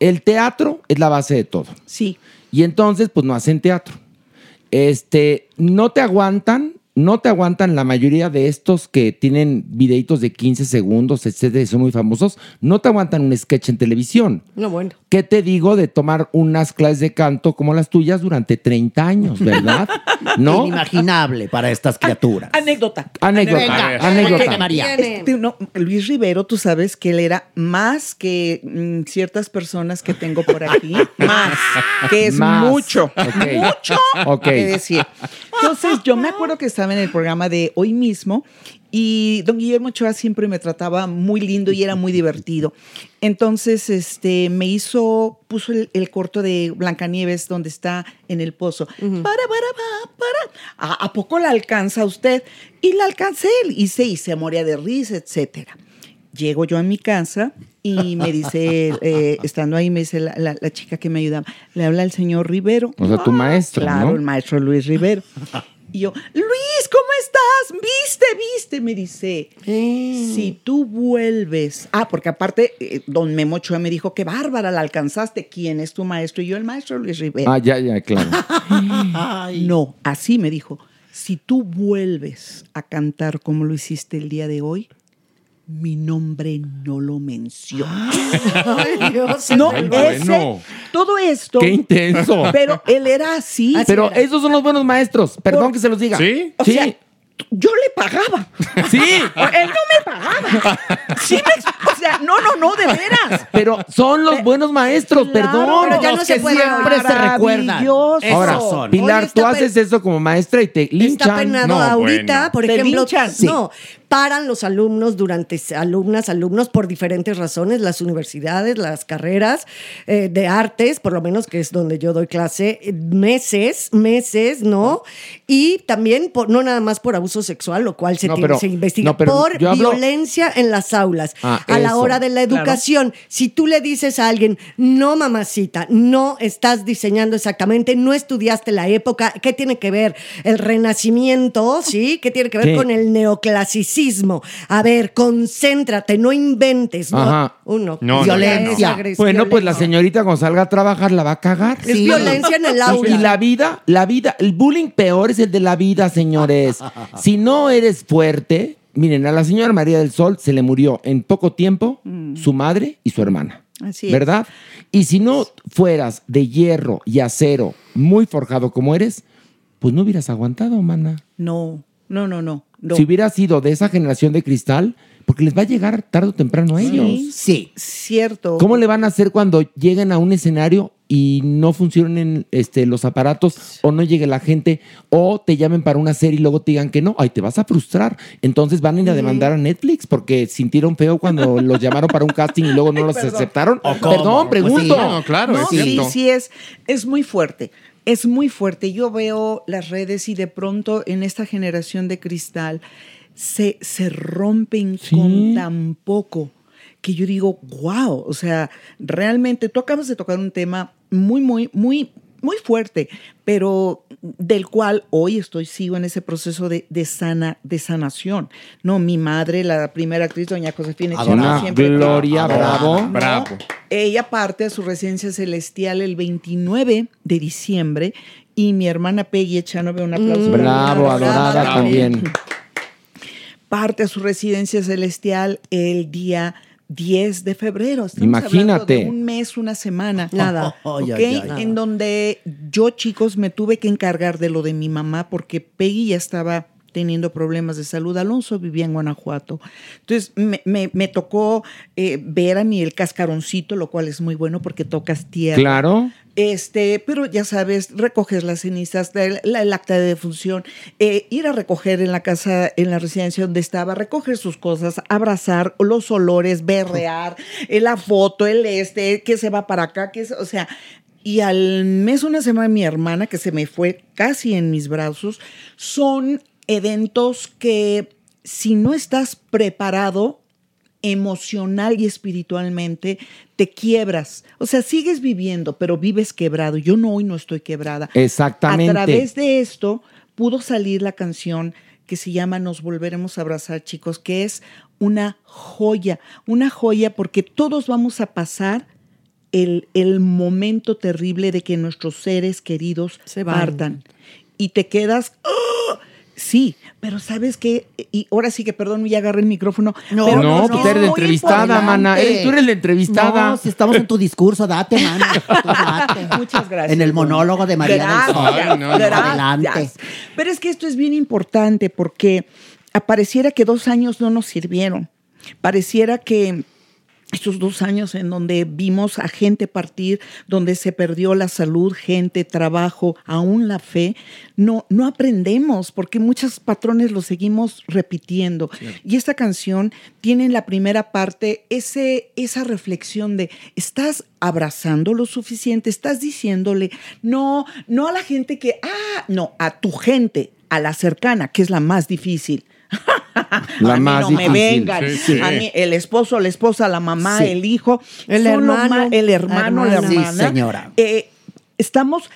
El teatro es la base de todo. Sí. Y entonces, pues no hacen teatro. Este, no te aguantan, no te aguantan la mayoría de estos que tienen videitos de 15 segundos, etcétera, y son muy famosos, no te aguantan un sketch en televisión. No, bueno. ¿Qué te digo de tomar unas clases de canto como las tuyas durante 30 años, verdad? *laughs* ¿No? Inimaginable para estas criaturas. Anécdota. Anécdota, Venga. anécdota. María. Este, no, Luis Rivero, tú sabes que él era más que mm, ciertas personas que tengo por aquí, *laughs* más, que es Más. mucho, mucho Ok. que decir. Entonces, yo me acuerdo que estaba en el programa de hoy mismo y don Guillermo Ochoa siempre me trataba muy lindo y era muy divertido. Entonces, este, me hizo, puso el, el corto de Blancanieves donde está en el pozo. Para, para, para, para. ¿A, a poco la alcanza usted? Y la alcancé, hice y se moría de risa, etcétera. Llego yo a mi casa y me dice, eh, estando ahí, me dice la, la- la chica que me ayudaba, le habla el señor Rivero. O sea, tu maestro, Claro, ¿no? el maestro Luis Rivero. Y yo, Luis, ¿cómo estás? ¿Viste, viste? Me dice, si tú vuelves. Ah, porque aparte, eh, don Memo Ochoa me dijo, qué bárbara, la alcanzaste. ¿Quién es tu maestro? Y yo, el maestro Luis Rivero. Ah, ya, ya, claro. No, así me dijo, si tú vuelves a cantar como lo hiciste el día de hoy, mi nombre no lo menciona. Ay, Dios. No, Ay, ese, bueno. todo esto. Qué intenso. Pero él era así. Pero esos son los buenos maestros. Perdón Por- que se los diga. ¿Sí? O sí. sea, yo le pagaba. Sí. *laughs* Él no me pagaba. Sí me- o sea, no, no, no, de veras. Pero son los buenos maestros, perdón. pero ya no se puede siempre se recuerdan. Ahora, Oye, Pilar, tú haces eso como maestra y te linchan. Está penado ahorita, por Te ejemplo, linchan. no, paran los alumnos durante, alumnas, alumnos por diferentes razones, las universidades, las carreras eh, de artes, por lo menos que es donde yo doy clase, eh, meses, meses, ¿no? Y también, por, no nada más por abuso sexual, lo cual se, No, tiene- pero- se investiga, no, pero por hablo- violencia en las aulas, Ah, a la hora de la Claro. educación. Si tú le dices a alguien, no mamacita, no estás diseñando exactamente, no estudiaste la época, ¿qué tiene que ver el renacimiento? ¿Sí? ¿Qué tiene que ver con el neoclasicismo? A ver, concéntrate, no inventes. ¿no? Ajá. Uno. No, violencia. agresión. Bueno, pues la señorita cuando salga a trabajar la va a cagar. Es violencia en el aula. Y la vida, la vida, el bullying peor es el de la vida, señores. *laughs* Si no eres fuerte, miren, a la señora María del Sol se le murió en poco tiempo su madre y su hermana. Así es. ¿Verdad? Y si no fueras de hierro y acero muy forjado como eres, pues no hubieras aguantado, mana. No, no, no, no. No. Si hubieras sido de esa generación de cristal, porque les va a llegar tarde o temprano a ellos. Sí. Cierto. ¿Cómo le van a hacer cuando lleguen a un escenario y no funcionen este, los aparatos o no llegue la gente o te llamen para una serie y luego te digan que no? Ay, te vas a frustrar. Entonces van a ir a demandar a Netflix porque sintieron feo cuando *laughs* los llamaron para un casting y luego no los aceptaron. Perdón, pregunto. No, sí, sí, es, es muy fuerte. Es muy fuerte. Yo veo las redes y de pronto en esta generación de cristal se, se rompen con tan poco que yo digo, wow, o sea, realmente tú acabas de tocar un tema muy, muy, muy, muy fuerte, pero del cual hoy estoy, sigo en ese proceso de, de sana, de sanación. No, mi madre, la primera actriz, doña Josefina. Echenique, siempre Gloria, bravo. ¿no? Bravo. Ella parte a su residencia celestial el 29 de diciembre y mi hermana Peggy Echanove, un aplauso. mi Bravo, adorada también. Parte a su residencia celestial el día 10 de febrero. Estamos Imagínate. hablando de un mes, una semana. Nada. *laughs* Ay. En donde yo, chicos, me tuve que encargar de lo de mi mamá porque Peggy ya estaba teniendo problemas de salud. Alonso vivía en Guanajuato. Entonces me, me- me tocó eh, ver a mí el cascaroncito, lo cual es muy bueno porque tocas tierra. Claro. Este, pero ya sabes, recoges las cenizas, el acta de defunción, eh, ir a recoger en la casa, en la residencia donde estaba, recoger sus cosas, abrazar los olores, berrear, eh, la foto, el este, que se va para acá, que es, o sea, y al mes, una semana, mi hermana, que se me fue casi en mis brazos, son eventos que si no estás preparado, emocional y espiritualmente, te quiebras. O sea, sigues viviendo, pero vives quebrado. Yo no hoy no estoy quebrada. Exactamente. A través de esto pudo salir la canción que se llama Nos volveremos a abrazar, chicos, que es una joya, una joya porque todos vamos a pasar el, el momento terrible de que nuestros seres queridos Se van. partan. Y te quedas, ¡ah! Sí, pero sabes que, y ahora sí que, perdón, ya agarré el micrófono. No, pero No, muy eres la entrevistada, mana. Eres- tú eres la entrevistada. No, si estamos en tu discurso, date. Tú *laughs* date. Muchas gracias. En el monólogo de María del Gracias, Sol. Ay, no, no. Adelante. gracias. Pero es que esto es bien importante porque apareciera que dos años no nos sirvieron. Pareciera que estos dos años en donde vimos a gente partir, donde se perdió la salud, gente, trabajo, aún la fe, no, no aprendemos porque muchos patrones los seguimos repitiendo. Y esta canción tiene en la primera parte ese, esa reflexión de, ¿estás abrazando lo suficiente? ¿Estás diciéndole, no, no a la gente que, ah, no, a tu gente, a la cercana, que es la más difícil. La a mí más no me difícil. vengan. Sí, sí. A mí, el esposo, la esposa, la mamá, Sí. el hijo, El hermano, ma- el hermano, la hermana. Sí, hermana. señora. Eh, estamos.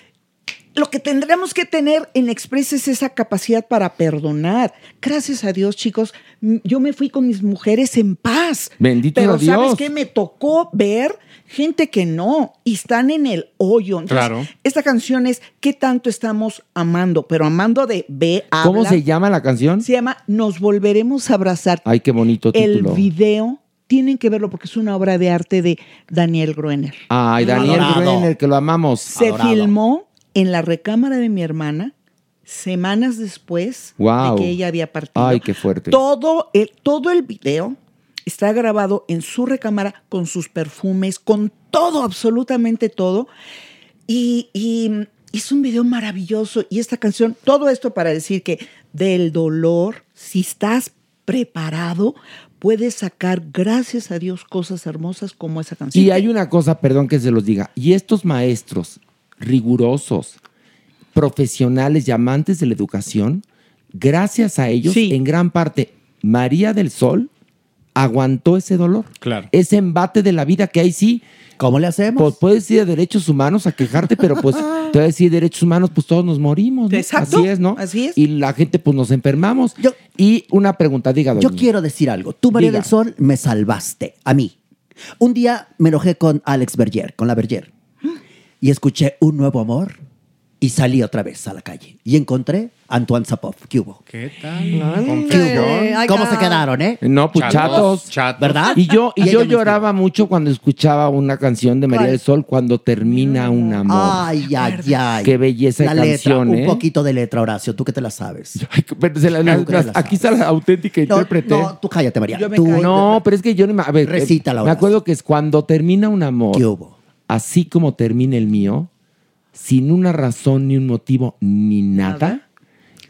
Lo que tendremos que tener en Express es esa capacidad para perdonar. Gracias a Dios, chicos, yo me fui con mis mujeres en paz. Bendito Pero sea ¿sabes Dios. qué? Me tocó ver gente que no y están en el hoyo. Entonces, Claro. Esta canción es ¿Qué tanto estamos amando? Pero amando de ve, habla. ¿Cómo se llama la canción? Se llama Nos volveremos a abrazar. Ay, qué bonito El título. video, tienen que verlo porque es una obra de arte de Daniel Gruener. Ay, Daniel Adorado. Gruener, que lo amamos. Se Adorado. filmó en la recámara de mi hermana semanas después Wow. de que ella había partido. Ay, qué fuerte. Todo el, todo el video está grabado en su recámara con sus perfumes, con todo, absolutamente todo. Y, y es un video maravilloso. Y esta canción, todo esto para decir que del dolor, si estás preparado, puedes sacar, gracias a Dios, cosas hermosas como esa canción. Y hay una cosa, perdón que se los diga, y estos maestros rigurosos, profesionales y amantes de la educación, gracias a ellos, en gran parte, María del Sol aguantó ese dolor. Claro. Ese embate de la vida que hay sí. ¿Cómo le hacemos? Pues puedes ir a derechos humanos a quejarte, pero pues *laughs* te voy a decir derechos humanos, pues todos nos morimos. ¿no? Exacto, Así es, ¿no? así es. Y la gente, pues nos enfermamos. y una pregunta, diga, Yo quiero decir algo. Tú, María Diga. del Sol, me salvaste. A mí. Un día me enojé con Alex Berger, con la Berger. Y escuché un nuevo amor y salí otra vez a la calle. Y encontré a Antoine Zapov. ¿Qué hubo? ¿Qué ¿Qué hubo? ¿Cómo se quedaron, eh? No, pues chatos. ¿Verdad? Y yo, y yo me lloraba mucho cuando escuchaba una canción de María ¿Cuál? del Sol cuando termina un amor. Ay, ay, ay. Qué belleza la de canción, letra, ¿eh? un poquito de letra, Horacio. Tú que te la sabes. *laughs* Pero se la- la- aquí está la auténtica intérprete. No, tú cállate, María. Tú- no, pero es que yo no me. A ver, Recítala, eh, me Horacio. acuerdo que es cuando termina un amor. Así como termina el mío, sin una razón ni un motivo ni nada.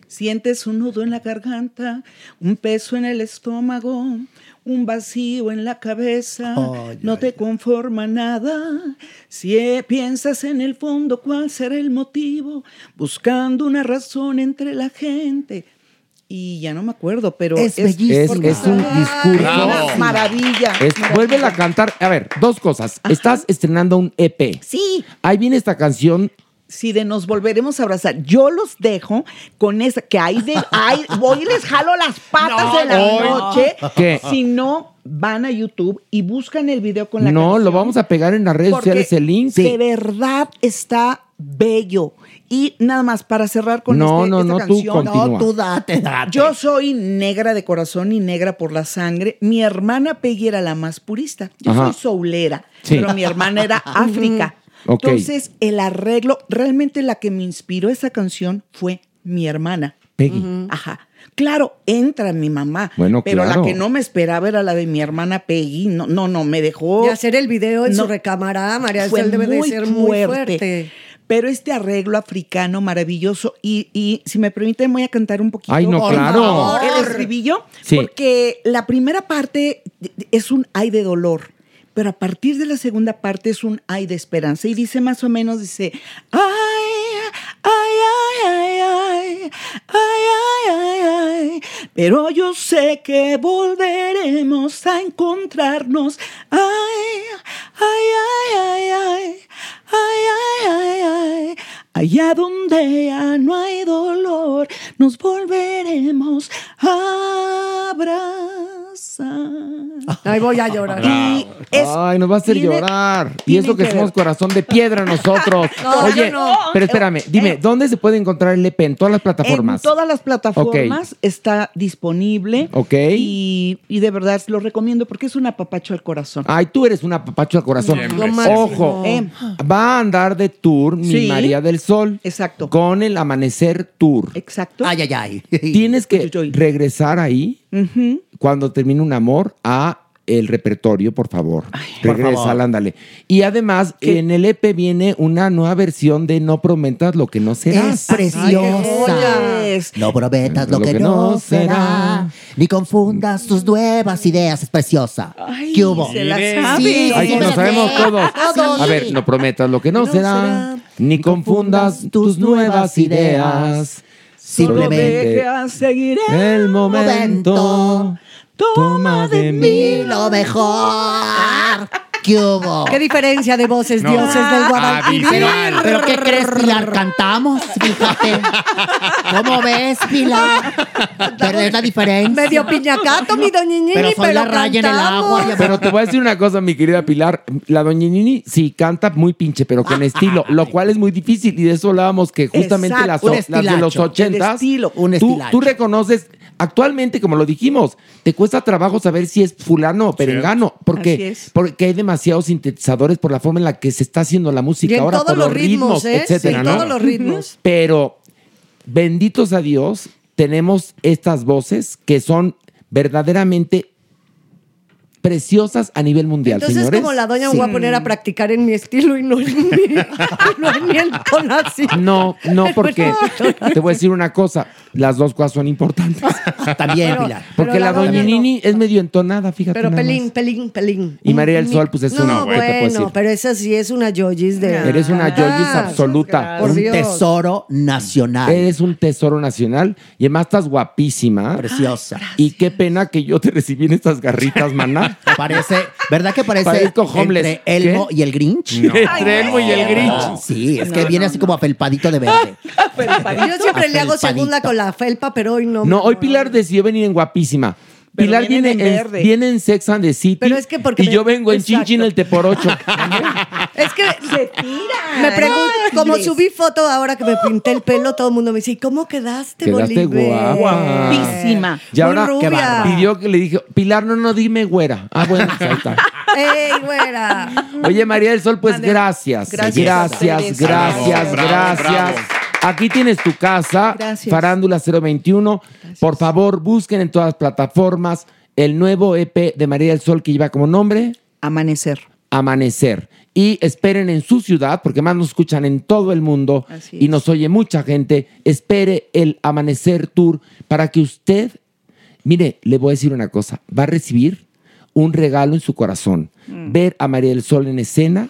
Sientes un nudo en la garganta, un peso en el estómago, un vacío en la cabeza, no te conforma nada. Si eh, piensas en el fondo cuál será el motivo, buscando una razón entre la gente. Y ya no me acuerdo, pero Es. Es- es un discurso. Ay, una maravilla. Vuélvela a cantar. A ver, dos cosas. Estás estrenando un EP. Sí. Ahí viene esta canción. Si de nos volveremos a abrazar, yo los dejo con esa que hay de ay, voy y les jalo las patas No, en la hoy. noche. ¿Qué? Si no van a YouTube y buscan el video con la No, canción, lo vamos a pegar en las redes sociales el link. De verdad está bello. Y nada más para cerrar con No, este- no, esta no, tú canción. continúa. No, tú date, date. Yo soy negra de corazón y negra por la sangre. Mi hermana Peggy era la más purista. Yo Ajá. soy soulera, Sí. pero mi hermana era *laughs* África. Ok. Entonces, el arreglo, realmente la que me inspiró esa canción fue mi hermana. Peggy. Ajá. Claro, entra mi mamá. Bueno, pero claro. la que no me esperaba era la de mi hermana Peggy. No, no, no, me dejó. Y hacer el video en No. su recámara, María Fue Isabel debe de muy ser muy fuerte. Pero este arreglo africano maravilloso, y, y si me permiten, voy a cantar un poquito. Ay, no, Por claro. favor, El estribillo, Sí. porque la primera parte es un ay de dolor, pero a partir de la segunda parte es un ay de esperanza. Y dice más o menos, dice, ay, ay, ay, ay, ay, ay, ay, ay, ay, pero yo sé que volveremos a encontrarnos. Ay, ay, ay, ay, ay, ay, ay, ay, ay, allá donde ya no hay dolor, nos volveremos a abrazar. Ay, voy a llorar. Y es- Ay, nos va a hacer tiene- llorar. Y tiene eso que, que somos ver. corazón de piedra *laughs* nosotros. No, Oye, no, no. pero espérame, dime, ¿dónde se puede encontrar el EP? En todas las plataformas. En todas las plataformas está disponible. Ok. Y, y de verdad lo recomiendo porque es un apapacho al corazón. Ay, tú eres una papacho al corazón. Siempre, Lo máximo. Ojo, Eh. Va a andar de tour mi Sí. María del Sol. Exacto. Con el Amanecer Tour. Exacto. Ay, ay, ay. Tienes que regresar ahí cuando termine un amor a el repertorio, por favor. Regresa, favor. ándale. Y además, en el EP viene una nueva versión de No prometas lo que no será. Es preciosa. No prometas lo, que, no será, ni confundas tus nuevas ideas. Es preciosa. ¿Qué hubo? se la sabe. Sí, Ay, sí, sí, me lo sabemos sé. todos. Todos. A ver, no prometas lo que no, será, ni confundas tus nuevas ideas. Solo Simplemente deja seguir el momento. Toma de mí. Lo mejor. ¿Qué hubo? Qué diferencia de voces, No. dioses del Guadalquivir. Pero, pero ¿qué crees, Pilar? Cantamos, fíjate. ¿Cómo ves, Pilar? Pero es la diferencia. Medio piñacato, mi doña Pero soy la raya en el agua. mi amor. Pero te voy a decir una cosa, mi querida Pilar. La doña Nini sí canta muy pinche, pero con estilo, lo cual es muy difícil. Y de eso hablábamos que justamente las, Exacto, un las de los estilacho, el ochentas, estilo, un tú, estilacho. tú reconoces, actualmente, como lo dijimos, te cuesta trabajo saber si es fulano o perengano, Así porque, es. porque hay demasiados sintetizadores por la forma en la que se está haciendo la música Y en ahora, todos por los ritmos, ritmos, ¿eh? etcétera, Sí, ¿no? todos los ritmos. Pero benditos a Dios, tenemos estas voces que son verdaderamente preciosas a nivel mundial, Entonces, señores. como la doña me voy a poner a practicar en mi estilo y no en mi, *laughs* no en mi entonación. No, no, porque te voy a decir una cosa, las dos cosas son importantes. *laughs* También, Pero- Pilar. Porque pero la la doña no. Nini es medio entonada, fíjate. Pero nada más. pelín, pelín, pelín. Y María del Sol, pues es no, una- ¿qué te puedo bueno, decir? pero esa sí es una yoyis de... Eres una yoyis Ah, absoluta. Por un Dios. tesoro nacional. Eres un tesoro nacional y además estás guapísima. Preciosa. Y qué pena que yo te recibí en estas garritas, maná. Parece, ¿verdad que parece Parezco homeless. entre Elmo ¿Qué? y el Grinch? No. Entre Elmo y el Grinch. Sí, es que viene así como afelpadito de verde. Yo siempre le hago Afelpadito. segunda con la felpa, pero hoy no. No, hoy Pilar decidió venir en guapísima. Pero Pilar viene viene, en verde. viene en Sex and the City. Pero es que porque y me- yo vengo en Exacto. Chin Chin el Te por ocho. *laughs* Es que se tira. Me pregunto, como subí foto ahora que me pinté el pelo, todo el mundo me dice, ¿y cómo quedaste, Quedaste Bolívar? guapa. Guapísima. Y ahora Muy rubia. pidió que le dije, Pilar, no, no, dime güera. Ah, bueno, pues ahí está. *laughs* ¡Ey, güera! Oye, María del Sol, pues gracias. Gracias Gracias, gracias, Bravo, gracias. bravo. Aquí tienes tu casa, Gracias. Farándula 021. Por favor, busquen en todas las plataformas el nuevo EP de María del Sol que lleva como nombre Amanecer. Amanecer. Y esperen en su ciudad, porque más nos escuchan en todo el mundo Así y nos oye mucha gente. Espere el Amanecer Tour para que usted, mire, le voy a decir una cosa, va a recibir un regalo en su corazón. Mm. Ver a María del Sol en escena,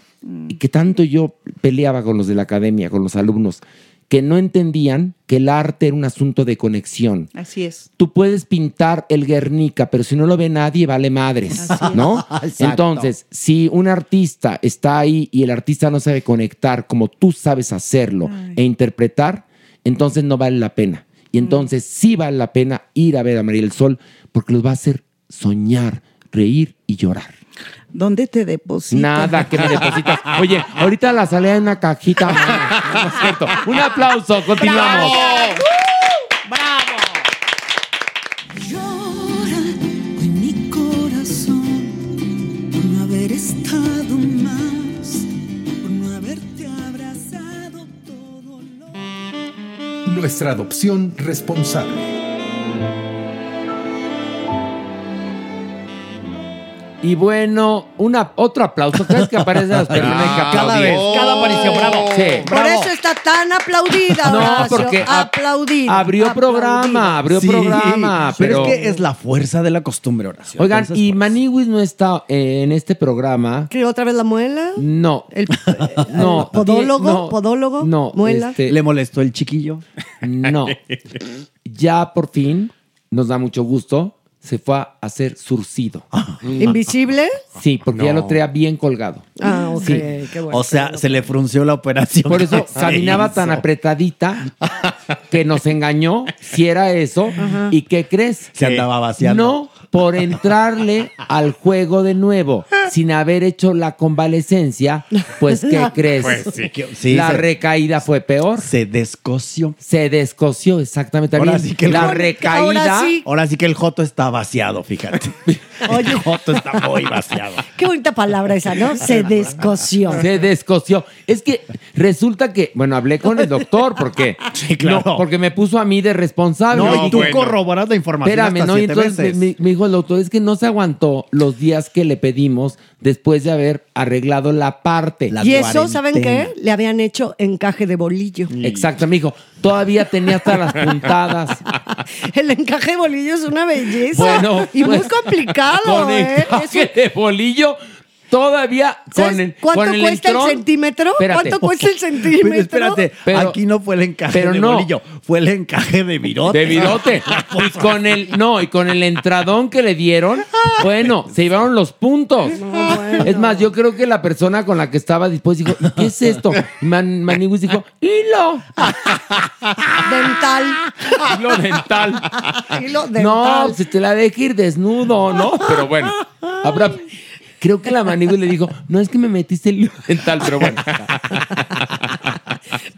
y que tanto yo peleaba con los de la academia, con los alumnos, que no entendían que el arte era un asunto de conexión. Así es. Tú puedes pintar el Guernica, pero si no lo ve nadie, vale madres, Así. ¿no? *laughs* Entonces, si un artista está ahí y el artista no sabe conectar como tú sabes hacerlo e interpretar, entonces no vale la pena. Y entonces sí vale la pena ir a ver a María del Sol porque los va a hacer soñar, reír y llorar. ¿Dónde te depositas? Nada que me depositas. Oye, ahorita la salida en una cajita. *laughs* No, no es cierto. Un aplauso, continuamos. Llora hoy mi Y bueno, una, otro aplauso. ¿Crees que aparecen las *laughs* personas que Ah, cada vez, cada aparición, bravo. Sí. Por eso está tan aplaudida, No, Horacio. porque a- aplaudida. abrió programa, abrió Sí, programa, pero... pero es que es la fuerza de la costumbre, Horacio. Oigan, Entonces, y Maniwis no está eh, en este programa. ¿Qué otra vez la muela? No. El, *laughs* no. podólogo, no, podólogo, No. muela. este, ¿Le molestó el chiquillo? No. *laughs* Ya por fin, nos da mucho gusto, se fue a hacer surcido. ¿Invisible? Sí, porque ya lo traía bien colgado. Ah, ok, Sí. qué bueno. O sea, se le frunció la operación. Por eso *laughs* que caminaba hizo. tan apretadita que nos engañó si era eso. ¿Y qué crees? Se andaba vaciando. No, por entrarle al juego de nuevo sin haber hecho la convalecencia, pues ¿qué *laughs* crees? Pues sí, que- sí, la se- recaída fue peor. Se descoció. Se descoció, exactamente. Ahora sí que el la Joto- recaída. ahora sí. Ahora sí que el Joto está vaciado, fíjate. Oye, *laughs* El Joto está muy vaciado. qué bonita palabra esa, ¿no? Se descoció. Se descoció. Es que resulta que, bueno, hablé con el doctor porque, *laughs* claro. no, porque me puso a mí de responsable. No, y tú corroboras la información Espérame, hasta ¿no? Y siete entonces veces. me, me dijo el doctor, es que no se aguantó los días que le pedimos después de haber arreglado la parte. y eso, ¿saben qué? Le habían hecho encaje de bolillo. Exacto, me dijo, todavía tenía hasta las puntadas. *laughs* El encaje de bolillo es una belleza. Bueno, y muy pues, complicado, Con ¿eh? encaje Es un- de bolillo, todavía ¿Sabes con el, ¿Cuánto con el cuesta entrón- el centímetro? Espérate. ¿Cuánto cuesta el centímetro? Pero espérate, Pero- aquí no fue el encaje pero de no. bolillo, fue el encaje de virote. De virote. *laughs* y con el, no, y con el entradón que le dieron, bueno, se llevaron los puntos. Es más, yo creo que la persona con la que estaba dispuesta dijo, ¿y qué es esto? Y Man, dijo, hilo. *laughs* Dental. Hilo dental. Hilo dental. No, se te la deja ir desnudo, ¿no? Pero bueno, habrá... Creo que la Maniwis le dijo, no es que me metiste el *laughs* hilo dental, pero bueno.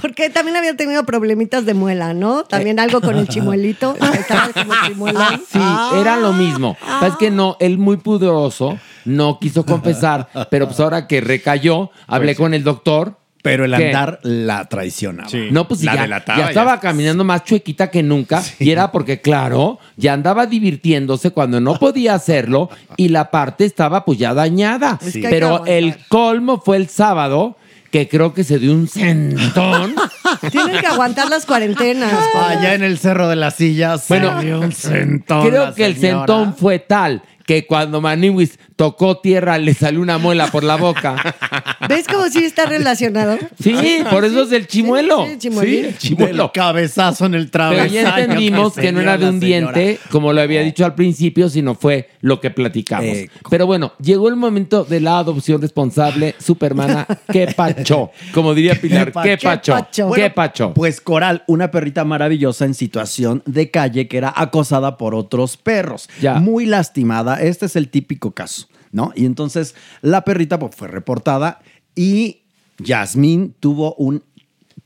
Porque también había tenido problemitas de muela, ¿no? También algo con el chimuelito. Estaba como chimuelón. *laughs* Sí, era lo mismo. Es que no, él muy pudoroso, no quiso confesar, pero pues ahora que recayó, hablé con el doctor. Pero el ¿Qué? andar la traicionaba. No, pues sí, ya, ya estaba caminando más chuequita que nunca. Y era porque, claro, ya andaba divirtiéndose cuando no podía hacerlo y la parte estaba pues ya dañada. Es que hay que Pero aguantar. el colmo fue el sábado, que creo que se dio un sentón. *laughs* Tienen que aguantar las cuarentenas. Allá en el Cerro de las Sillas. Bueno, se dio un sentón Creo la que el señora. sentón fue tal que cuando Maniwis tocó tierra le salió una muela por la boca. ¿Ves cómo sí está relacionado? Sí, por eso es del chimuelo. Sí, sí, chimuelín. Sí, chimuelo. El cabezazo en el Pero travesaño. ya entendimos que, no era de un diente, como lo había dicho al principio, sino fue lo que platicamos. Eh, Pero bueno, llegó el momento de la adopción responsable, Supermana. *laughs* ¿Qué pacho? Como diría Pilar, ¿qué pacho? ¿Qué Bueno, pacho? Pues Coral, una perrita maravillosa en situación de calle que era acosada por otros perros. Muy lastimada. Este es el típico caso, ¿no? Y entonces la perrita pues, fue reportada y Yasmín tuvo un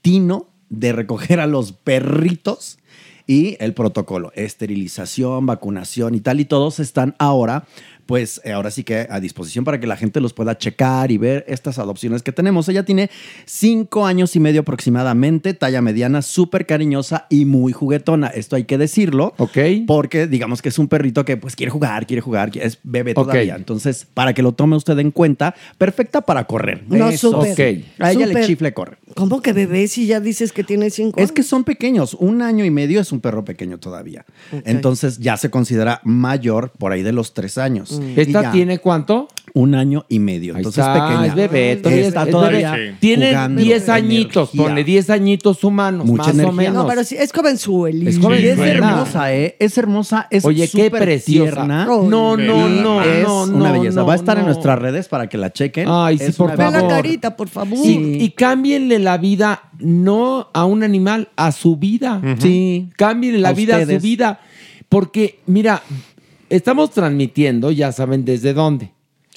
tino de recoger a los perritos y el protocolo, esterilización, vacunación y tal, y todos están ahora, pues eh, ahora sí que a disposición para que la gente los pueda checar y ver estas adopciones que tenemos. Ella tiene cinco años y medio aproximadamente, talla mediana, súper cariñosa y muy juguetona. Esto hay que decirlo. Ok. Porque digamos que es un perrito que pues quiere jugar, quiere jugar, es bebé todavía. Entonces, para que lo tome usted en cuenta, perfecta para correr. No, Eso. súper. Ok. A ella le Súper. chifle corre. ¿Cómo que bebé si ya dices que tiene cinco Es que son pequeños. Un año y medio es un perro pequeño todavía. Entonces ya se considera mayor por ahí de los tres años. ¿Esta tiene cuánto? Un año y medio. Ahí Entonces está, pequeña. es bebé, todavía Está es todavía bebé. Tiene jugando 10 añitos, ponle 10 añitos humanos, Mucha más o menos. No, pero sí, es jovenzuelita. Es jovenzuela. es hermosa, ¿eh? Es hermosa, es Oye, qué preciosa. tierna. No, no, no, es no, una no, belleza. no, Va a estar en nuestras redes para que la chequen. Ay, sí, Es por una Ve la favor. carita, por favor. Y, y cámbienle la vida, no a un animal, a su vida. Sí. Cámbienle la A vida a su vida. Porque, mira, estamos transmitiendo, ya saben desde dónde.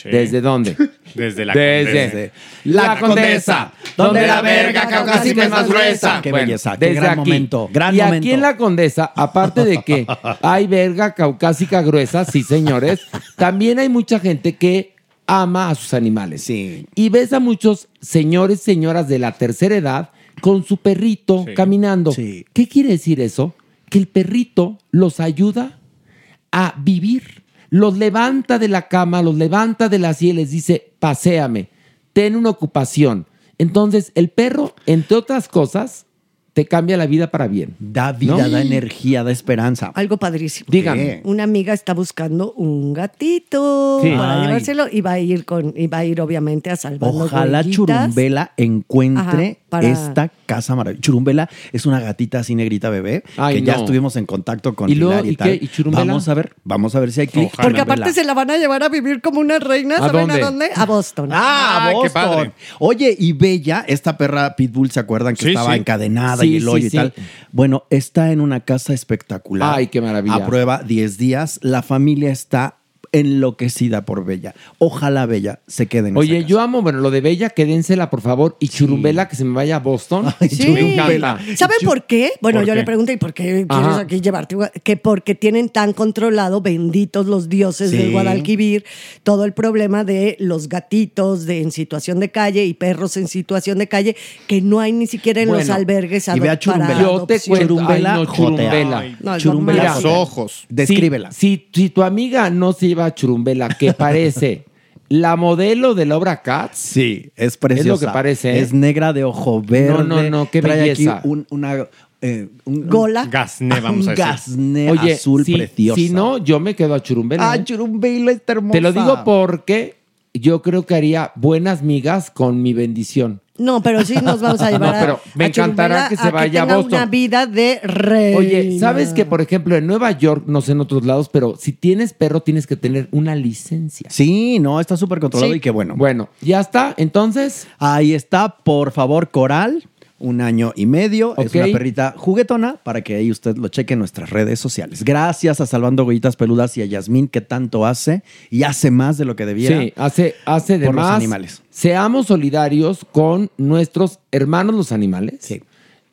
¿Desde dónde? *laughs* Desde la Desde Condesa. la condesa, donde la verga caucásica es más gruesa. Qué Bueno, belleza, qué desde gran aquí. momento, gran y momento. aquí en la condesa, aparte de que *laughs* hay verga caucásica gruesa, sí señores, también hay mucha gente que ama a sus animales. Sí. Y ves a muchos señores, señoras de la tercera edad con su perrito caminando. Sí. ¿Qué quiere decir eso? Que el perrito los ayuda a vivir. Los levanta de la cama, los levanta de la silla y les dice, paséame, ten una ocupación. Entonces, el perro, entre otras cosas, te cambia la vida para bien. Da vida, ¿No? da energía, da esperanza. Algo padrísimo. Dígame. Una amiga está buscando un gatito Sí. para Ay. llevárselo y va a ir con, y va a ir obviamente a salvando Ojalá. Churumbela encuentre Ajá, para- esta casa maravillosa. Churumbela es una gatita así negrita bebé Ay, que ya estuvimos en contacto con ¿Y luego, y, y tal. qué? ¿Y Churumbela? Vamos a ver, vamos a ver si hay clic. Porque aparte se la van a llevar a vivir como una reina, ¿A ¿saben dónde? a dónde? A Boston. Ah, Ah, qué Boston. padre. Oye, y Bella, esta perra Pitbull, ¿se acuerdan que Sí, estaba sí. encadenada Sí, y el sí, hoyo y sí. tal? Bueno, está en una casa espectacular. Ay, qué maravilla. A prueba 10 días. La familia está enloquecida por Bella. Ojalá Bella se quede en Oye, esa yo amo, bueno, lo de Bella, quédensela, por favor. Y Churumbela, que se me vaya a Boston. Sí. Me encanta. ¿Saben por qué? Bueno, ¿Por yo qué? le pregunté, ¿y por qué Ajá. quieres aquí llevarte? Que porque tienen tan controlado, benditos los dioses Sí. del Guadalquivir, todo el problema de los gatitos de, en situación de calle y perros en situación de calle, que no hay ni siquiera en los Bueno, albergues y ve a Churumbela. para Yo te adopción. cuento. Churumbela Ay, no, jotea. Churumbela. Ay, No, es Churumbela lo Los ojos. Descríbela. Si, si, si tu amiga no se lleva a Churumbela, que parece la modelo de la obra Cats. Sí, es preciosa. Es lo que parece, ¿eh? Es negra de ojo verde. No, no, no, qué Trae belleza. aquí un, una... eh, un, Gola. Gasné, vamos a un decir. gasné Oye, azul si, precioso. si no, yo me quedo a Churumbela. Ah, ¿eh? Churumbela está hermosa. Te lo digo porque yo creo que haría buenas migas con mi bendición. No, pero sí nos vamos a *laughs* llevar No, pero a- me a encantará que se vaya a tenga Boston. una vida de rey. Oye, ¿sabes que, por ejemplo, en Nueva York, no sé en otros lados, pero si tienes perro, tienes que tener una licencia? Sí, no, está súper controlado Sí. y qué bueno. Bueno, ya está. Entonces, Ahí está, por favor, Coral. Un año y medio. Es una perrita juguetona para que ahí usted lo cheque en nuestras redes sociales. Gracias a Salvando Huellitas Peludas y a Yasmín que tanto hace y hace más de lo que debiera. sí, hace, hace de por los más. animales. Seamos solidarios con nuestros hermanos los animales. Sí.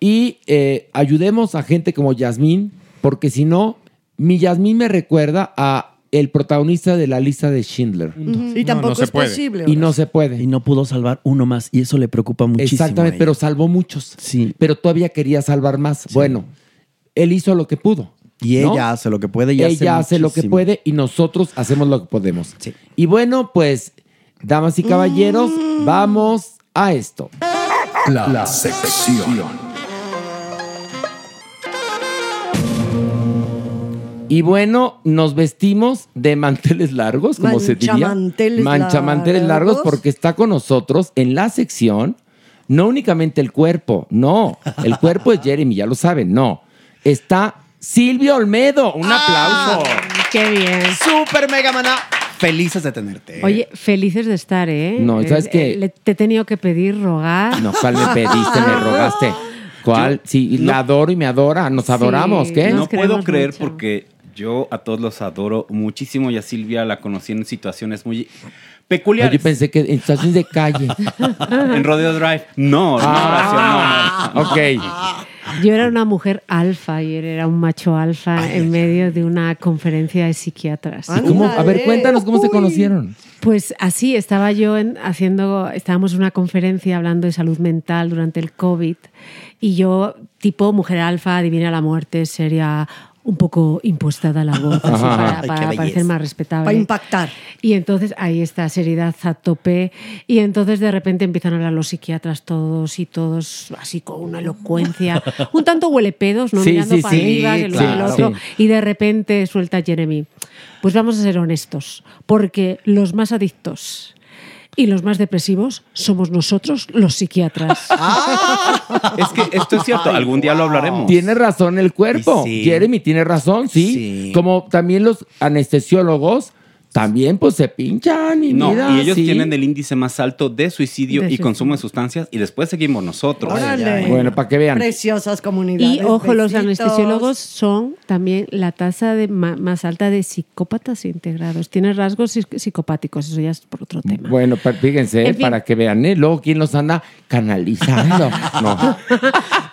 Y eh, ayudemos a gente como Yasmín, porque si no, mi Yasmín me recuerda a el protagonista de la lista de Schindler. Y tampoco es posible. Y no se puede. Y no pudo salvar uno más. Y eso le preocupa muchísimo. Exactamente, pero salvó muchos. Sí. Pero todavía quería salvar más. Bueno, él hizo lo que pudo. Y ¿no? ella hace lo que puede y hace Ella hace lo que puede y nosotros hacemos lo que podemos. Y bueno, pues, damas y caballeros, Mm. vamos a esto. La, sección. Y bueno, nos vestimos de *laughs* manteles largos, como se diría. Manchamanteles Manchamanteles largos, largos. porque está con nosotros en la sección, no únicamente el cuerpo, no. El cuerpo es *laughs* Jeremy, ya lo saben, no. Está Silvio Olmedo. Un aplauso. Qué bien. Super mega maná. Felices de tenerte. Oye, felices de estar, ¿eh? No, ¿sabes Eh, qué? eh, te he tenido que pedir, rogar. No, ¿cuál me pediste? Me *laughs* rogaste. ¿Cuál? sí, la adoro y me adora. Nos adoramos, ¿qué? No puedo creer porque yo a todos los adoro muchísimo y a Silvia la conocí en situaciones muy peculiares. Yo pensé que en situaciones de calle. *laughs* en Rodeo Drive. No, no, Ah, Horacio, no. ok. Yo era una mujer alfa y él era un macho alfa en medio de una conferencia de psiquiatras. ¿Y cómo? A ver, cuéntanos cómo se conocieron. Pues así, estaba yo en- haciendo, estábamos en una conferencia hablando de salud mental durante el COVID y yo, tipo mujer alfa, adivina la muerte, sería un poco impuesta de la voz así, para, Ay, para parecer más respetable. Para impactar. Y entonces ahí está, seriedad a tope. Y entonces de repente empiezan a hablar los psiquiatras todos y todos así con una elocuencia. *laughs* Un tanto huele pedos, ¿no? Sí, Mirando sí, para sí, arriba, que el uno y el claro. otro. Sí. Y de repente suelta Jeremy. Pues vamos a ser honestos, porque los más adictos y los más depresivos somos nosotros, los psiquiatras. *laughs* Es que esto es cierto, algún día lo hablaremos. Tiene razón el cuerpo. Sí. Jeremy tiene razón, ¿sí? Sí. Como también los anestesiólogos también pues se pinchan y No, mira, y ellos sí. tienen el índice más alto de suicidio De y suicidio. consumo de sustancias y después seguimos nosotros. Órale. Bueno, para que vean. Preciosas comunidades. Y ojo, los anestesiólogos son también la tasa de ma- más alta de psicópatas integrados. Tienen rasgos psic- psicopáticos, eso ya es por otro tema. Bueno, fíjense, En fin. para que vean, ¿eh? Luego, ¿quién los anda canalizando? *laughs* No.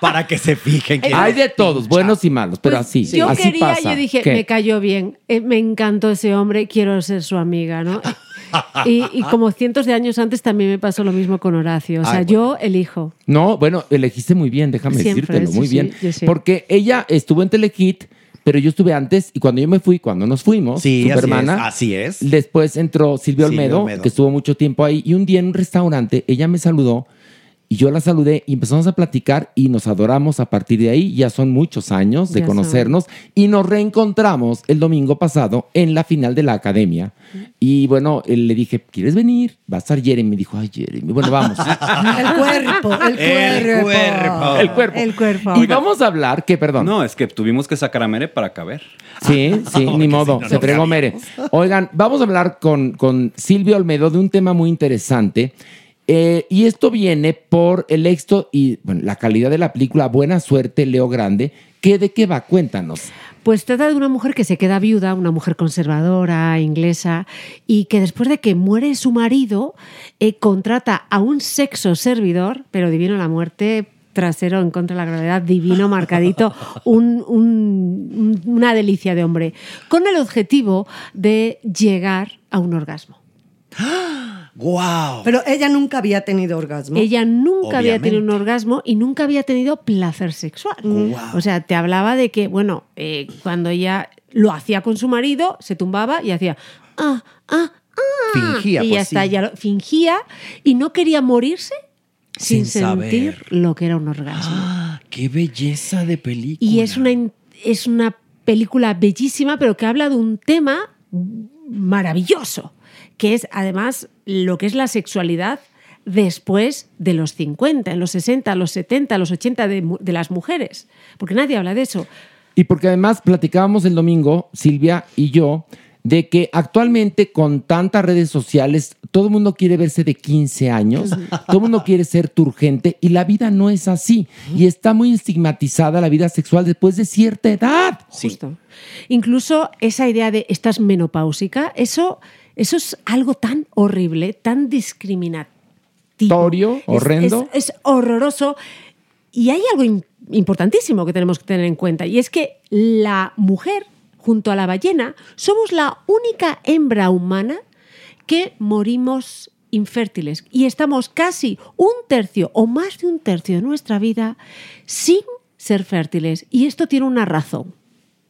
Para que se fijen. que Hay de todos, buenos y malos, pero así, Pues Yo así quería, pasa. yo dije, ¿Qué? me cayó bien, eh, me encantó ese hombre, quiero ser su amiga, ¿no? *laughs* Y, y como cientos de años antes también me pasó lo mismo con Horacio. O sea, Ay, yo elijo. No, bueno, elegiste muy bien, déjame Siempre, decírtelo, sí, muy sí, bien. yo. Porque ella estuvo en Telehit, pero yo estuve antes y cuando yo me fui, cuando nos fuimos, Sí, su así hermana, es, así es. Después entró Olmedo, Olmedo. que estuvo mucho tiempo ahí, y un día en un restaurante ella me saludó y yo la saludé y empezamos a platicar y nos adoramos a partir de ahí. Ya son muchos años de Ya son. conocernos y nos reencontramos el domingo pasado en la final de la academia. Y bueno, él le dije, ¿quieres venir? Va a estar Jeremy. Me dijo, ay, Jeremy. Bueno, vamos. *laughs* El cuerpo, el El cuerpo. cuerpo. el cuerpo. El cuerpo. Y vamos a hablar, que perdón. No, es que tuvimos que sacar a Mere para caber. Sí, sí, *laughs* ni modo, no, se no fregó Mere. Oigan, vamos a hablar con, con Silvio Olmedo de un tema muy interesante. Eh, y esto viene por el éxito y bueno, la calidad de la película Buena Suerte, Leo Grande. ¿Qué, ¿De qué va? Cuéntanos. Pues trata de una mujer que se queda viuda, una mujer conservadora, inglesa, y que después de que muere su marido, eh, contrata a un sexo servidor, pero divino la muerte, trasero en contra de la gravedad, divino, marcadito, *laughs* un- un- un- una delicia de hombre, con el objetivo de llegar a un orgasmo. ¡Wow! Pero ella nunca había tenido orgasmo. Ella nunca había tenido un orgasmo y nunca había tenido placer sexual. O sea, te hablaba de que, bueno, eh, cuando ella lo hacía con su marido, se tumbaba y hacía, ah, ah, ah. Fingía, Y pues, ya está, sí. ya lo- fingía y no quería morirse sin, Sin sentir saber. lo que era un orgasmo. ¡Qué belleza de película! Y es una, es una película bellísima, pero que habla de un tema maravilloso, que es además lo que es la sexualidad después de los 50, en los 60, los 70, los 80 de, las mujeres, porque nadie habla de eso. Y porque además platicábamos el domingo, Silvia y yo, de que actualmente con tantas redes sociales, todo el mundo quiere verse de 15 años, todo el mundo quiere ser turgente y la vida no es así. Y está muy estigmatizada la vida sexual después de cierta edad. Justo. Incluso esa idea de estás menopáusica, eso, eso es algo tan horrible, tan discriminativo. Torio, Es- horrendo. Es, es horroroso. Y hay algo im- importantísimo que tenemos que tener en cuenta, y es que la mujer junto a la ballena, somos la única hembra humana que morimos infértiles y estamos casi un tercio o más de un tercio de nuestra vida sin ser fértiles. Y esto tiene una razón.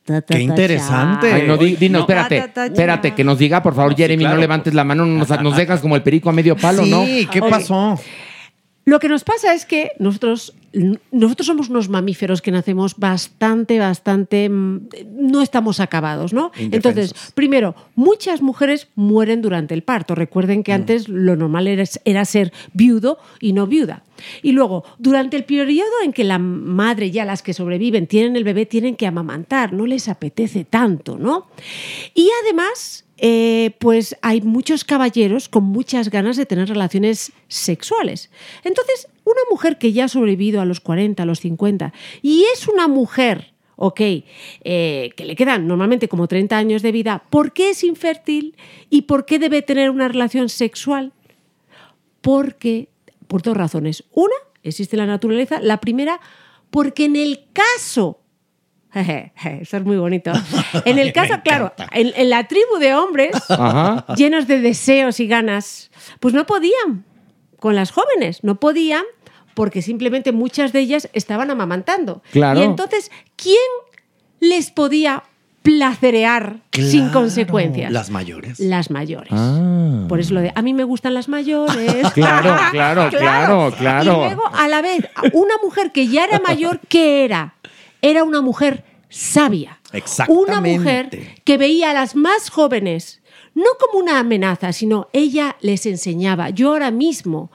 Ta, ta, Qué interesante. Ay, no, di- dinos, No. espérate, Ta, ta, ta, espérate, que nos diga, por favor, No, sí, Jeremy, claro, no levantes la mano, nos, nos dejas como el perico a medio palo, ¿no? Sí, ¿qué pasó? Lo que nos pasa es que nosotros, nosotros somos unos mamíferos que nacemos bastante, bastante, mm, no estamos acabados, ¿no? Entonces, primero, muchas mujeres mueren durante el parto. Recuerden que antes lo normal era, era ser viudo y no viuda. Y luego, durante el periodo en que la madre, ya las que sobreviven, tienen el bebé, tienen que amamantar, no les apetece tanto, ¿no? Y además, eh, pues hay muchos caballeros con muchas ganas de tener relaciones sexuales. Entonces, una mujer que ya ha sobrevivido a los 40, a los 50, y es una mujer, ok, eh, que le quedan normalmente como 30 años de vida, ¿por qué es infértil y por qué debe tener una relación sexual? Porque, por dos razones. Una, existe la naturaleza. La primera, porque en el caso *laughs* Eso es muy bonito. En el *laughs* caso, claro, en, en la tribu de hombres Ajá. llenos de deseos y ganas, pues no podían con las jóvenes, no podían porque simplemente muchas de ellas estaban amamantando. Claro. Y entonces, ¿quién les podía placerear sin consecuencias? Las mayores. Las mayores. Ah. Por eso lo de, a mí me gustan las mayores. *laughs* Claro, claro, claro, claro. Y luego, a la vez, una mujer que ya era mayor, ¿qué era? Era una mujer sabia. Una mujer que veía a las más jóvenes no como una amenaza, sino ella les enseñaba. Yo ahora mismo,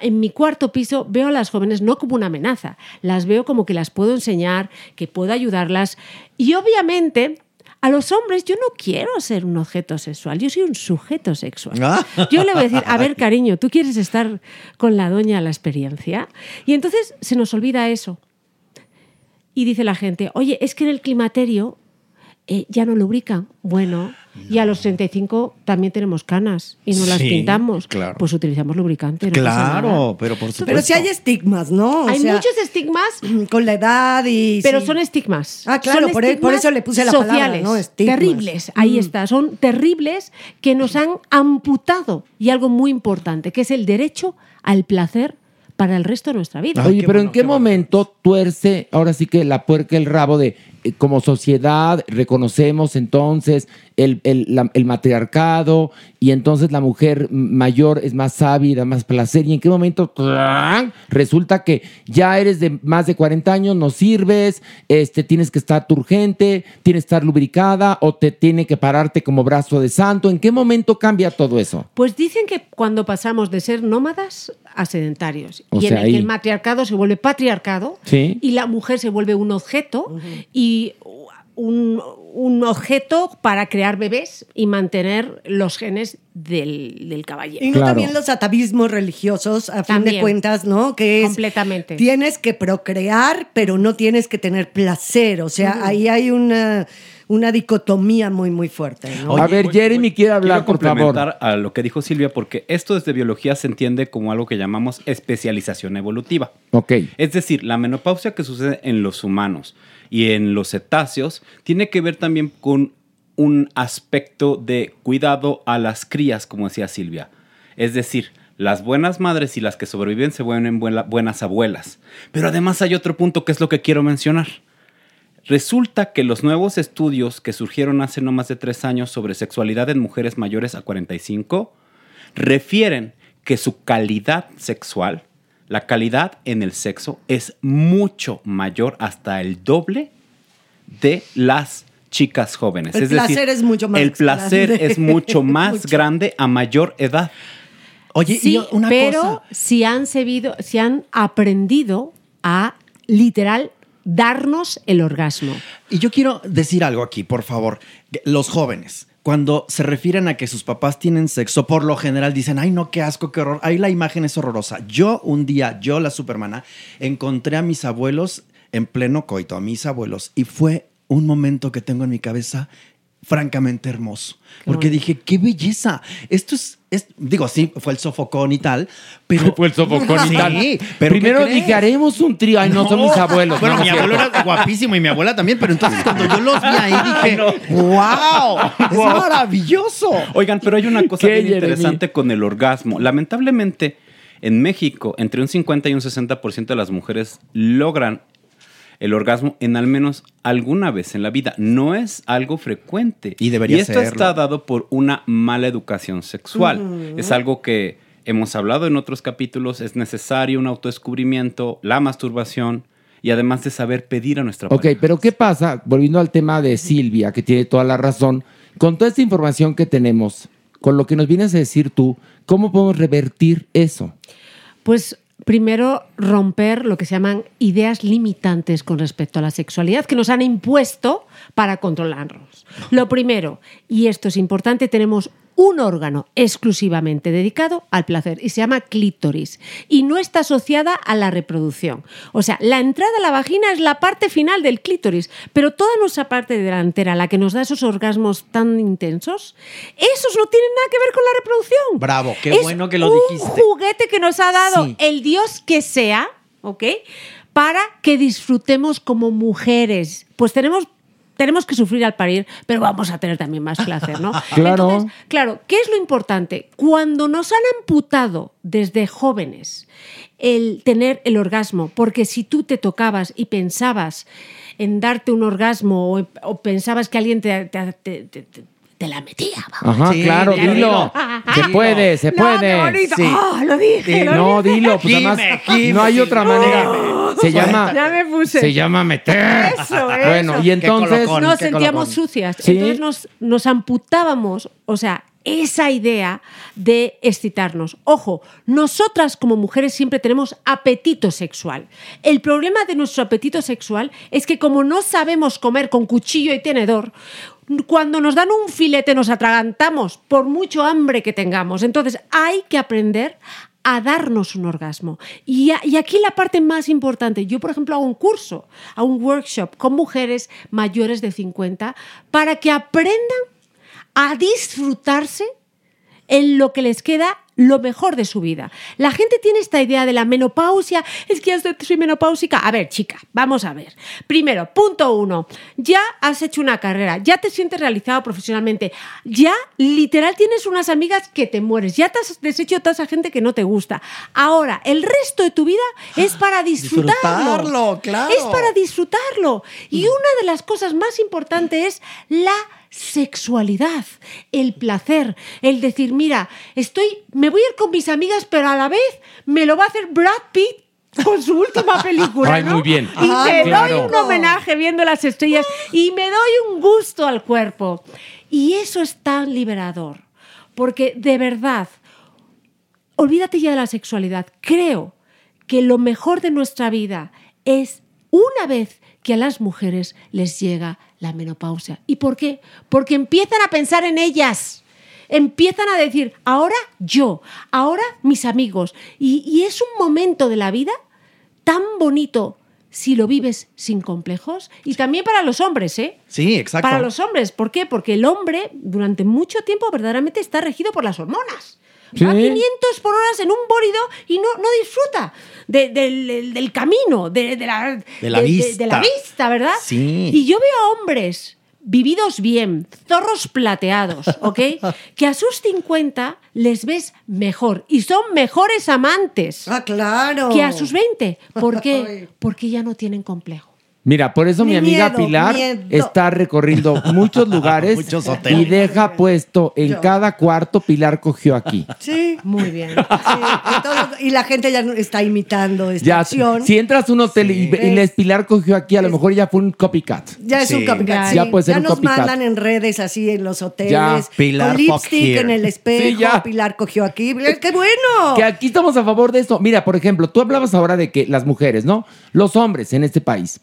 en mi cuarto piso, veo a las jóvenes no como una amenaza, las veo como que las puedo enseñar, que puedo ayudarlas. Y obviamente... A los hombres yo no quiero ser un objeto sexual, yo soy un sujeto sexual. Ah. Yo le voy a decir, a ver, *laughs* cariño, ¿tú quieres estar con la doña a la experiencia? Y entonces se nos olvida eso. Y dice la gente, oye, es que en el climaterio eh, ya no lubrican. Bueno, y a los 35 también tenemos canas y no las pintamos. claro. Pues utilizamos lubricante. no. Claro, pero por supuesto. Pero sí hay estigmas, ¿no? O Hay sea, muchos estigmas. Con la edad y. Pero sí. son estigmas. Ah, claro, Son por, e- por estigmas eso le puse la palabra, sociales, ¿no? Estigmas. Terribles, ahí Mm. está. Son terribles que nos han amputado. Y algo muy importante, que es el derecho al placer para el resto de nuestra vida. Oye, pero ¿en qué momento tuerce ahora sí que la puerca el rabo de eh, como sociedad reconocemos entonces el, el- la- el matriarcado y entonces la mujer mayor es más sabia más placer? ¿Y en qué momento ¡tran! resulta que ya eres de más de 40 años, no sirves, este, tienes que estar urgente, tienes que estar lubricada o te tiene que pararte como brazo de santo? ¿En qué momento cambia todo eso? Pues dicen que cuando pasamos de ser nómadas a sedentarios O y en el que ahí- el matriarcado se vuelve patriarcado Sí. y la mujer se vuelve un objeto y un, un objeto para crear bebés y mantener los genes del, del caballero. Y no también los atavismos religiosos, a fin de cuentas, ¿no? Que es. Completamente. Tienes que procrear, pero no tienes que tener placer. O sea, ahí hay una, una dicotomía muy, muy fuerte. ¿no? a ver, Jeremy quiere hablar, Quiero por favor. a lo que dijo Silvia, porque esto desde biología se entiende como algo que llamamos especialización evolutiva. Ok. Es decir, la menopausia que sucede en los humanos y en los cetáceos tiene que ver también con un aspecto de cuidado a las crías, como decía Silvia. Es decir, las buenas madres y las que sobreviven se vuelven buena- buenas abuelas. Pero además hay otro punto que es lo que quiero mencionar. Resulta que los nuevos estudios que surgieron hace no más de tres años sobre sexualidad en mujeres mayores a 45 refieren que su calidad sexual, la calidad en el sexo, es mucho mayor, hasta el doble de las chicas jóvenes. El es decir, placer es mucho más El placer grande. es *laughs* mucho más Mucho. grande a mayor edad. Oye, sí, pero si han sabido, si han aprendido a literal darnos el orgasmo. Y yo quiero decir algo aquí, por favor. Los jóvenes, cuando se refieren a que sus papás tienen sexo, por lo general dicen, ay, no, qué asco, qué horror. Ahí la imagen es horrorosa. Yo un día, yo la supermana, encontré a mis abuelos en pleno coito, a mis abuelos, y fue un momento que tengo en mi cabeza francamente hermoso. Porque dije, qué belleza. Esto es, es- digo, sí, fue el sofocón y tal, pero... Fue el sofocón y *laughs* Sí, tal. pero ¿qué Primero crees? dije, haremos un trío. Ay, no, son mis abuelos. Bueno, No, mi no abuelo era guapísimo y mi abuela también, pero entonces cuando yo los vi ahí *laughs* dije, ¡Wow! ¡Es maravilloso! Oigan, pero hay una cosa ¿Qué, bien Jeremy? interesante con el orgasmo. Lamentablemente, en México, entre un 50 y un 60% de las mujeres logran el orgasmo en al menos alguna vez en la vida. No es algo frecuente. Y debería esto serlo. está dado por una mala educación sexual. Es algo que hemos hablado en otros capítulos. Es necesario un autodescubrimiento, la masturbación y además de saber pedir a nuestra Ok, pero ¿qué pasa? Volviendo al tema de Silvia, que tiene toda la razón, con toda esta información que tenemos, con lo que nos vienes a decir tú, ¿cómo podemos revertir eso? Pues primero romper lo que se llaman ideas limitantes con respecto a la sexualidad que nos han impuesto para controlarnos. Lo primero, y esto es importante, tenemos un órgano exclusivamente dedicado al placer y se llama clítoris y no está asociada a la reproducción. O sea, la entrada a la vagina es la parte final del clítoris, pero toda nuestra parte delantera, la que nos da esos orgasmos tan intensos, esos no tienen nada que ver con la reproducción. Bravo, qué Es bueno que lo un dijiste. juguete que nos ha dado Sí. el Dios que sea, ¿ok? Para que disfrutemos como mujeres. Pues tenemos, tenemos que sufrir al parir, pero vamos a tener también más placer, ¿no? *laughs* Claro. Entonces, claro, ¿qué es lo importante? Cuando nos han amputado desde jóvenes el tener el orgasmo, porque si tú te tocabas y pensabas en darte un orgasmo o, o pensabas que alguien te, te- te- te- te- la metía. vamos. Ajá, Sí, claro, dilo, dilo. dilo. Se puede, se No, puede. qué bonito. Sí. Ah, lo dije, lo no, dije. dilo, pues Gime, además gime, no hay otra manera. Se llama Ya me puse. Se llama meter. Eso, Bueno, eso. y entonces nos sentíamos sucias. Sí. Entonces nos, nos amputábamos, o sea, esa idea de excitarnos. Ojo, nosotras como mujeres siempre tenemos apetito sexual. El problema de nuestro apetito sexual es que como no sabemos comer con cuchillo y tenedor, cuando nos dan un filete nos atragantamos por mucho hambre que tengamos. Entonces hay que aprender a darnos un orgasmo. Y, aquí la parte más importante, yo por ejemplo hago un curso, hago un workshop con mujeres mayores de 50 para que aprendan a disfrutarse en lo que les queda lo mejor de su vida. La gente tiene esta idea de la menopausia, es que estoy- soy menopáusica. A ver, chica, vamos a ver. Primero, punto uno, ya has hecho una carrera, ya te sientes realizado profesionalmente, ya literal tienes unas amigas que te mueres, ya te has deshecho toda esa gente que no te gusta. Ahora, el resto de tu vida es para disfrutarlo. Disfrutarlo, claro. Es para disfrutarlo. Y una de las cosas más importantes es la sexualidad, el placer, el decir, mira, estoy, me voy a ir con mis amigas, pero a la vez me lo va a hacer Brad Pitt con su última *laughs* película. Ay, ¿no? muy bien. Y te claro. doy un homenaje viendo las estrellas y me doy un gusto al cuerpo. Y eso es tan liberador, porque de verdad, olvídate ya de la sexualidad. Creo que lo mejor de nuestra vida es una vez que a las mujeres les llega la menopausia. ¿Y por qué? Porque empiezan a pensar en ellas. Empiezan a decir, ahora yo, ahora mis amigos. Y, y es un momento de la vida tan bonito si lo vives sin complejos. Y también para los hombres, ¿eh? Sí, exacto. Para los hombres. ¿Por qué? Porque el hombre durante mucho tiempo verdaderamente está regido por las hormonas. Va a Sí. 500 por horas en un bólido y no, no disfruta de- del, del- del camino, de, de la, De la vista. de la vista, ¿verdad? Sí. Y yo veo a hombres vividos bien, zorros plateados, ¿ok? que a sus 50 les ves mejor y son mejores amantes. Ah, claro. Que a sus 20. ¿Por qué? Porque ya no tienen complejo. Mira, por eso mi amiga miedo, Pilar miedo. está recorriendo muchos *laughs* lugares Muchos y deja puesto en Yo. cada cuarto Pilar cogió aquí. *laughs* Sí. Muy bien. Sí, y, la gente ya está imitando esta Ya, acción. si entras a un hotel y, y les Pilar cogió aquí, a lo mejor ya fue un copycat. Ya es un copycat. Ya sí. puede ser Ya un nos copycat. mandan en redes así en los hoteles. Ya, Pilar con lipstick here. en el espejo. Sí, ya. Pilar cogió aquí. ¡Qué bueno! *laughs* Que aquí estamos a favor de esto. Mira, por ejemplo, tú hablabas ahora de que las mujeres, ¿no? Los hombres en este país.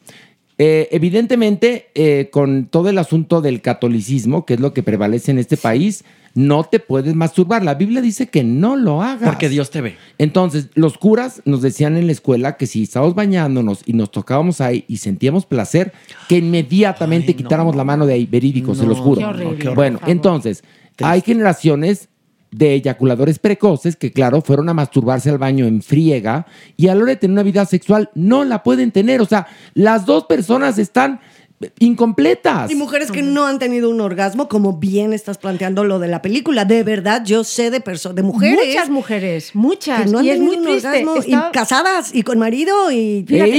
Eh, evidentemente, eh, con todo el asunto del catolicismo, que es lo que prevalece en este país, no te puedes masturbar. La Biblia dice que no lo hagas. Porque Dios te ve. Entonces, los curas nos decían en la escuela que si estábamos bañándonos y nos tocábamos ahí y sentíamos placer, que inmediatamente quitáramos la mano de ahí, verídico, se los No, juro. qué horrible, bueno, entonces, hay generaciones de eyaculadores precoces que, claro, fueron a masturbarse al baño en friega y a la hora de tener una vida sexual no la pueden tener. O sea, las dos personas están incompletas. Y mujeres que no han tenido un orgasmo, como bien estás planteando lo de la película. De verdad, yo sé de personas, de mujeres. Muchas mujeres, muchas. Que no han y es tenido muy un triste. orgasmo y casadas y con marido y Fíjate,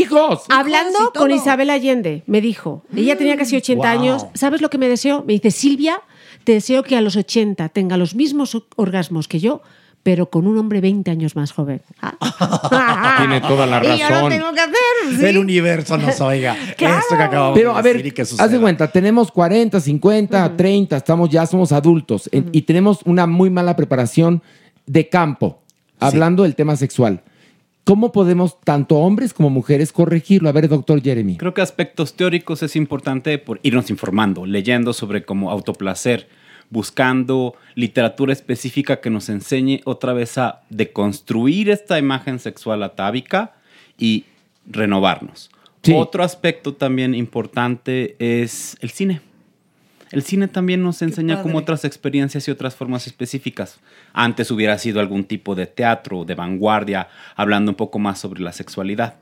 Hablando Hijos y con. Isabel Allende, me dijo, ella tenía casi 80 Wow. años, ¿sabes lo que me deseo? Me dice, Silvia, te deseo que a los 80 tenga los mismos orgasmos que yo, pero con un hombre 20 años más joven. Ah. *laughs* Tiene toda la Y yo lo razón. tengo que hacer. ¿sí? El universo nos oiga. Claro. *laughs* Esto que acabamos Pero de a decir ver, y que haz de cuenta, tenemos 40, 50, 30, estamos ya somos adultos en- y tenemos una muy mala preparación de campo, hablando del tema sexual. ¿Cómo podemos, tanto hombres como mujeres, corregirlo? A ver, doctor Jeremy. Creo que aspectos teóricos es importante por irnos informando, leyendo sobre cómo autoplacer, buscando literatura específica que nos enseñe otra vez a deconstruir esta imagen sexual atávica y renovarnos. Otro aspecto también importante es el cine. El cine también nos enseña como otras experiencias y otras formas específicas. Antes hubiera sido algún tipo de teatro, de vanguardia, hablando un poco más sobre la sexualidad.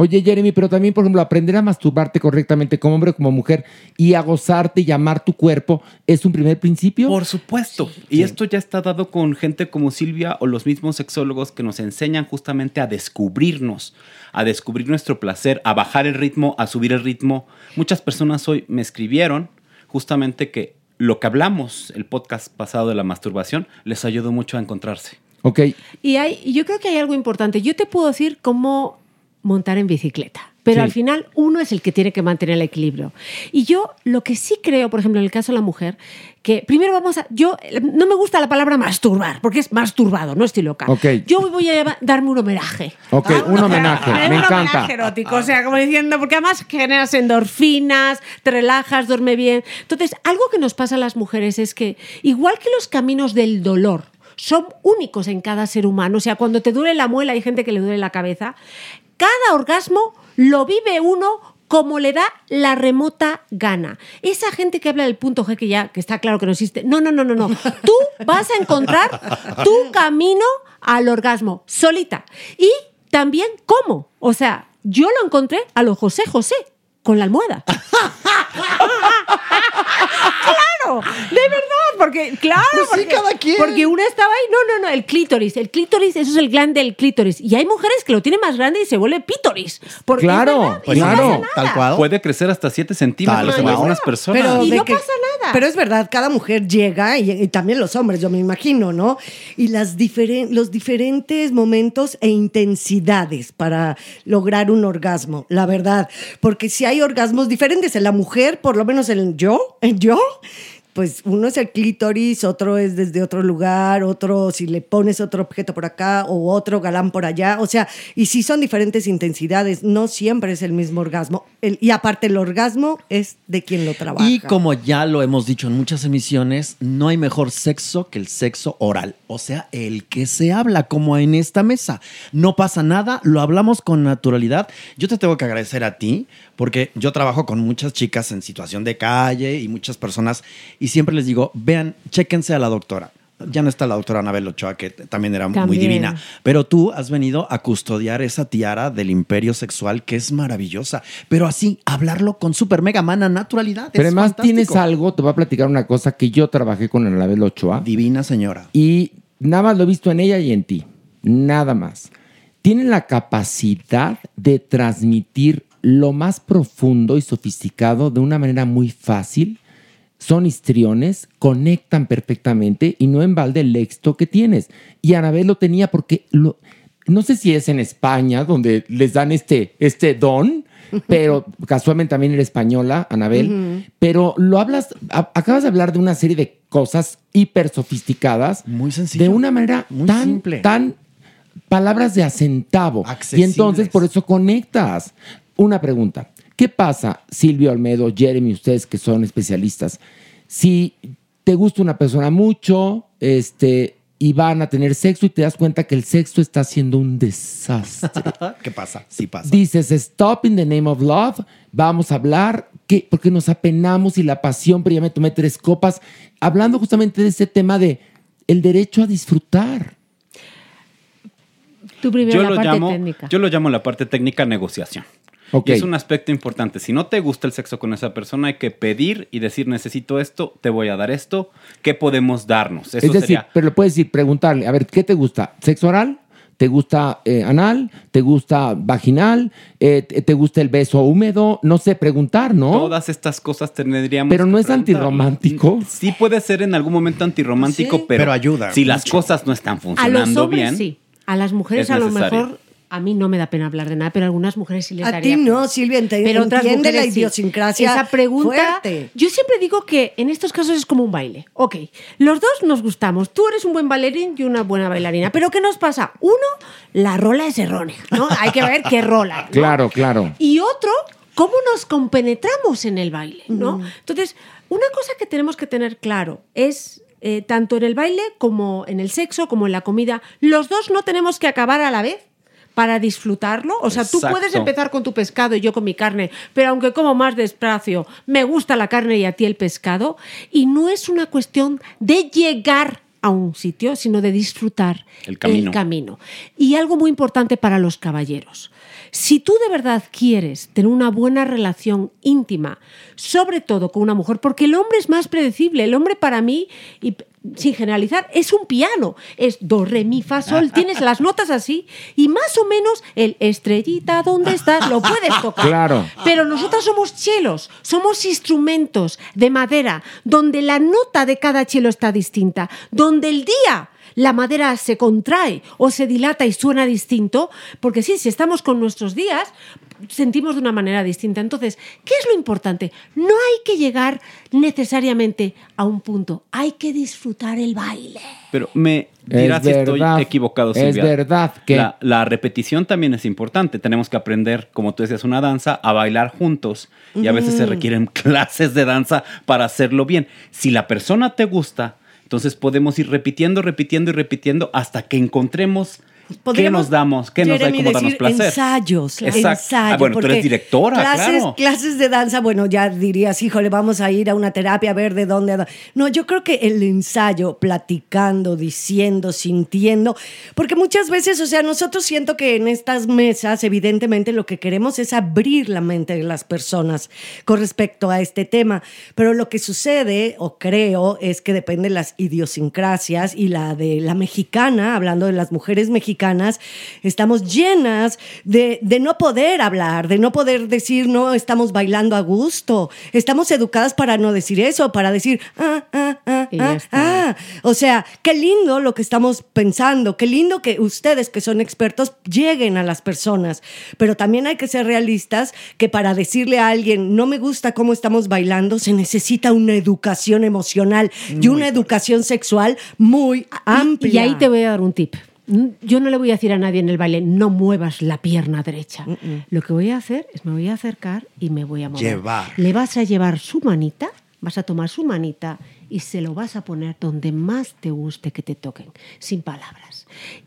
Oye, Jeremy, pero también, por ejemplo, aprender a masturbarte correctamente como hombre o como mujer y a gozarte y amar tu cuerpo es un primer principio. Por supuesto. Y esto ya está dado con gente como Silvia o los mismos sexólogos que nos enseñan justamente a descubrirnos, a descubrir nuestro placer, a bajar el ritmo, a subir el ritmo. Muchas personas hoy me escribieron justamente que lo que hablamos, el podcast pasado de la masturbación, les ayudó mucho a encontrarse. Ok. Y hay, y yo creo que hay algo importante. Yo te puedo decir cómo montar en bicicleta. Pero Sí. al final uno es el que tiene que mantener el equilibrio. Y yo lo que sí creo, por ejemplo, en el caso de la mujer, que primero vamos a... Yo no me gusta la palabra masturbar, porque es masturbado, no estoy loca. Ok. Yo voy a llama- darme un homenaje. Ok, un homenaje, me un encanta. homenaje erótico, o sea, como diciendo, porque además generas endorfinas, te relajas, duerme bien. Entonces, algo que nos pasa a las mujeres es que, igual que los caminos del dolor, son únicos en cada ser humano. O sea, cuando te duele la muela, hay gente que le duele la cabeza. Cada orgasmo lo vive uno como le da la remota gana. Esa gente que habla del punto G que ya, que está claro que no existe. No, no, no, no, no. *laughs* Tú vas a encontrar tu camino al orgasmo solita. Y también cómo. O sea, yo lo encontré a lo José José con la almohada. *laughs* *laughs* claro, de verdad, porque claro, Pues sí, porque, cada quien. porque una estaba ahí, no, no, no, el clítoris, el clítoris, eso es el glande del clítoris. Y hay mujeres que lo tienen más grande y se vuelve pítoris. Porque es verdad, y no pasa nada. Puede crecer hasta 7 centímetros Tal en cual. algunas personas. Pero Y no que- pasa nada. Pero es verdad, cada mujer llega, y, y también los hombres, yo me imagino, ¿no? Y las diferen- los diferentes momentos e intensidades para lograr un orgasmo, la verdad. Porque si hay orgasmos diferentes en la mujer, por lo menos en yo, en yo, pues uno es el clítoris, otro es desde otro lugar, otro si le pones otro objeto por acá o otro galán por allá. O sea, y sí son diferentes intensidades, no siempre es el mismo orgasmo. Y aparte el orgasmo es de quien lo trabaja. Y como ya lo hemos dicho en muchas emisiones, no hay mejor sexo que el sexo oral, o sea, el que se habla como en esta mesa. No pasa nada, lo hablamos con naturalidad. Yo te tengo que agradecer a ti porque yo trabajo con muchas chicas en situación de calle y muchas personas y siempre les digo, vean, chéquense a la doctora. Ya no está la doctora Anabel Ochoa, que también era muy divina. Pero tú has venido a custodiar esa tiara del imperio sexual que es maravillosa. Pero así, hablarlo con super mega mana naturalidad. Pero es además fantástico. tienes algo, te voy a platicar una cosa que yo trabajé con Anabel Ochoa. Divina señora. Y nada más lo he visto en ella y en ti. Nada más. Tienen la capacidad de transmitir lo más profundo y sofisticado de una manera muy fácil. Son histriones, conectan perfectamente y no en balde el éxito que tienes. Y Anabel lo tenía porque lo, no sé si es en España donde les dan este, este don, pero casualmente también era española, Anabel. Pero lo hablas, a- acabas de hablar de una serie de cosas hiper sofisticadas. Muy sencillo. De una manera tan, simple. tan palabras de acentavo. Y entonces por eso conectas. Una pregunta. ¿Qué pasa, Silvio Almedo, Jeremy, ustedes que son especialistas? Si te gusta una persona mucho, este, y van a tener sexo y te das cuenta que el sexo está siendo un desastre. *laughs* ¿Qué pasa? Sí pasa. Dices, stop in the name of love, vamos a hablar, ¿qué? porque nos apenamos y la pasión, pero ya me tomé tres copas, hablando justamente de ese tema de el derecho a disfrutar. Tú primero Yo la lo, parte llamo, técnica. yo lo llamo la parte técnica negociación. Y es un aspecto importante. Si no te gusta el sexo con esa persona, hay que pedir y decir, necesito esto, te voy a dar esto, ¿qué podemos darnos? Eso es decir, sería pero le puedes decir, preguntarle, a ver, ¿qué te gusta? ¿Sexo oral? ¿Te gusta eh, anal? ¿Te gusta vaginal? Eh, te, gusta el beso húmedo? No sé, preguntar, ¿no? Todas estas cosas tendríamos Pero no que es antirromántico. Sí puede ser en algún momento antirromántico, Sí. pero, Pero ayuda Si las cosas no están A los funcionando hombres bien, sí. A las mujeres es a lo mejor a mí no me da pena hablar de nada, pero a algunas mujeres sí les A daría ti no, pena. Silvia, pero otras entiende la mujeres sí. idiosincrasia Esa pregunta, fuerte. yo siempre digo que en estos casos es como un baile. Ok, los dos nos gustamos. Tú eres un buen bailarín y una buena bailarina. Pero ¿qué nos pasa? Uno, la rola es errónea, ¿no? *laughs* Hay que ver qué rola. ¿no? Claro, claro. Y otro, cómo nos compenetramos en el baile, ¿no? Entonces, una cosa que tenemos que tener claro es, eh, tanto en el baile como en el sexo, como en la comida, los dos no tenemos que acabar a la vez para disfrutarlo. O sea, tú puedes empezar con tu pescado y yo con mi carne, pero aunque como más despacio, me gusta la carne y a ti el pescado. Y no es una cuestión de llegar a un sitio, sino de disfrutar El camino. camino. Y algo muy importante para los caballeros. Si tú de verdad quieres tener una buena relación íntima, sobre todo con una mujer, porque el hombre es más predecible, el hombre para mí, y sin generalizar, es un piano, es do, re, mi, fa, sol, *laughs* tienes las notas así, y más o menos el estrellita, ¿dónde estás? Lo puedes *laughs* tocar. Claro. Pero nosotras somos chelos, somos instrumentos de madera, donde la nota de cada chelo está distinta, donde el día la madera se contrae o se dilata y suena distinto, porque sí, si estamos con nuestros días, sentimos de una manera distinta. Entonces, ¿qué es lo importante? No hay que llegar necesariamente a un punto, hay que disfrutar el baile. Pero me Es dirás si estoy equivocado, es Silvia. verdad que- La, la repetición también es importante. Tenemos que aprender, como tú decías, una danza, a bailar juntos. Y a veces se Mm. requieren *laughs* clases de danza para hacerlo bien. Si la persona te gusta, entonces podemos ir repitiendo, repitiendo y repitiendo hasta que encontremos qué nos damos, qué nos da cómo darnos placer. Ensayos, Exacto. ensayo. Ah, bueno, tú eres directora, clases, claro. Clases de danza, bueno, ya dirías, híjole, vamos a ir a una terapia a ver de dónde. No, yo creo que el ensayo, platicando, diciendo, sintiendo, porque muchas veces, o sea, nosotros siento que en estas mesas, evidentemente, lo que queremos es abrir la mente de las personas con respecto a este tema, pero lo que sucede, o creo, es que depende de las idiosincrasias y la de la mexicana, hablando de las mujeres mexicanas, estamos llenas de, de no poder hablar, de no poder decir, no, estamos bailando a gusto. Estamos educadas para no decir eso, para decir, ah, ah, ah, Y ah, ah. O sea, qué lindo lo que estamos pensando, qué lindo que ustedes que son expertos lleguen a las personas, pero también hay que ser realistas que para decirle a alguien, no me gusta cómo estamos bailando, se necesita una educación emocional y una educación sexual muy amplia. Y ahí te voy a dar un tip. Mm, Yo no le voy a decir a nadie en el baile, no muevas la pierna derecha. Lo que voy a hacer es me voy a acercar y me voy a mover. Llevar. Le vas a llevar su manita, vas a tomar su manita y se lo vas a poner donde más te guste que te toquen, sin palabras.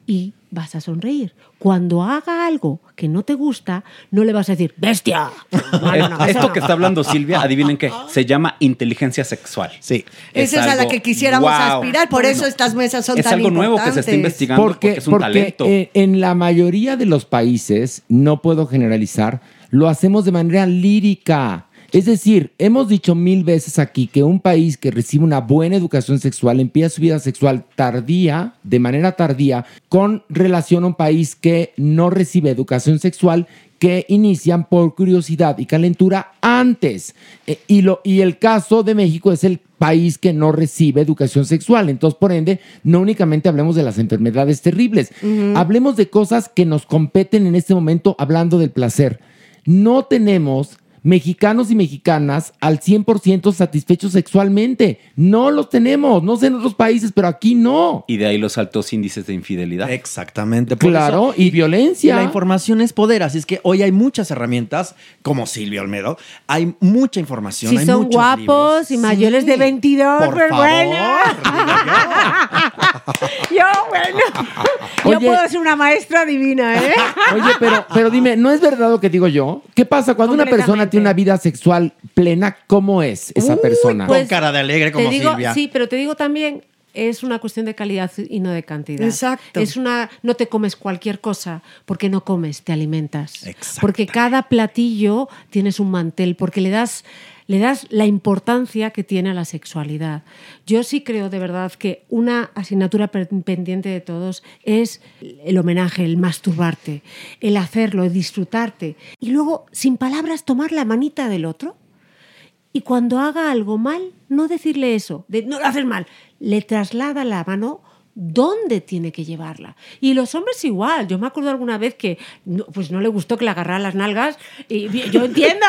Y vas a sonreír. Cuando haga algo que no te gusta, no le vas a decir, bestia. *laughs* No, no, no, eso Esto no. que está hablando Silvia, adivinen qué, *laughs* se llama inteligencia sexual. Sí. Esa es a la que quisiéramos aspirar, por eso estas mesas son Es tan algo nuevo que se está importantes. investigando porque, es un talento. eh, en la mayoría de los países, no puedo generalizar, lo hacemos de manera lírica. Es decir, hemos dicho mil veces aquí que un país que recibe una buena educación sexual empieza su vida sexual tardía, de manera tardía, con relación a un país que no recibe educación sexual que inician por curiosidad y calentura antes. Eh, y, lo, y el caso de México es el país que no recibe educación sexual. Entonces, por ende, no únicamente hablemos de las enfermedades terribles, hablemos de cosas que nos competen en este momento hablando del placer. No tenemos mexicanos y mexicanas al 100% satisfechos sexualmente. No los tenemos, no sé en otros países, pero aquí no. Y de ahí los altos índices de infidelidad. Exactamente. por Claro, eso- y violencia. La información es poder, así es que hoy hay muchas herramientas, como Silvia Olmedo, hay mucha información. Si hay son muchos guapos libros. y mayores de 22, por pues favor, bueno. *laughs* *laughs* Yo, bueno. Yo puedo ser una maestra divina, ¿eh? Oye, pero, pero dime, ¿no es verdad lo que digo yo? ¿Qué pasa cuando una persona tiene una vida sexual plena? ¿Cómo es esa persona? Con cara de alegre como te digo, Silvia. Sí, pero te digo también, es una cuestión de calidad y no de cantidad. Exacto. Es una, no te comes cualquier cosa porque no comes, te alimentas. Porque cada platillo tienes un mantel, porque le das, le das la importancia que tiene a la sexualidad. Yo sí creo de verdad que una asignatura pendiente de todos es el homenaje, el masturbarte, el hacerlo, el disfrutarte. Y luego, sin palabras, tomar la manita del otro y cuando haga algo mal, no decirle eso, de no lo haces mal, le traslada la mano dónde tiene que llevarla. Y los hombres igual. Yo me acuerdo alguna vez que no, pues no le gustó que le agarrara las nalgas y yo entiendo.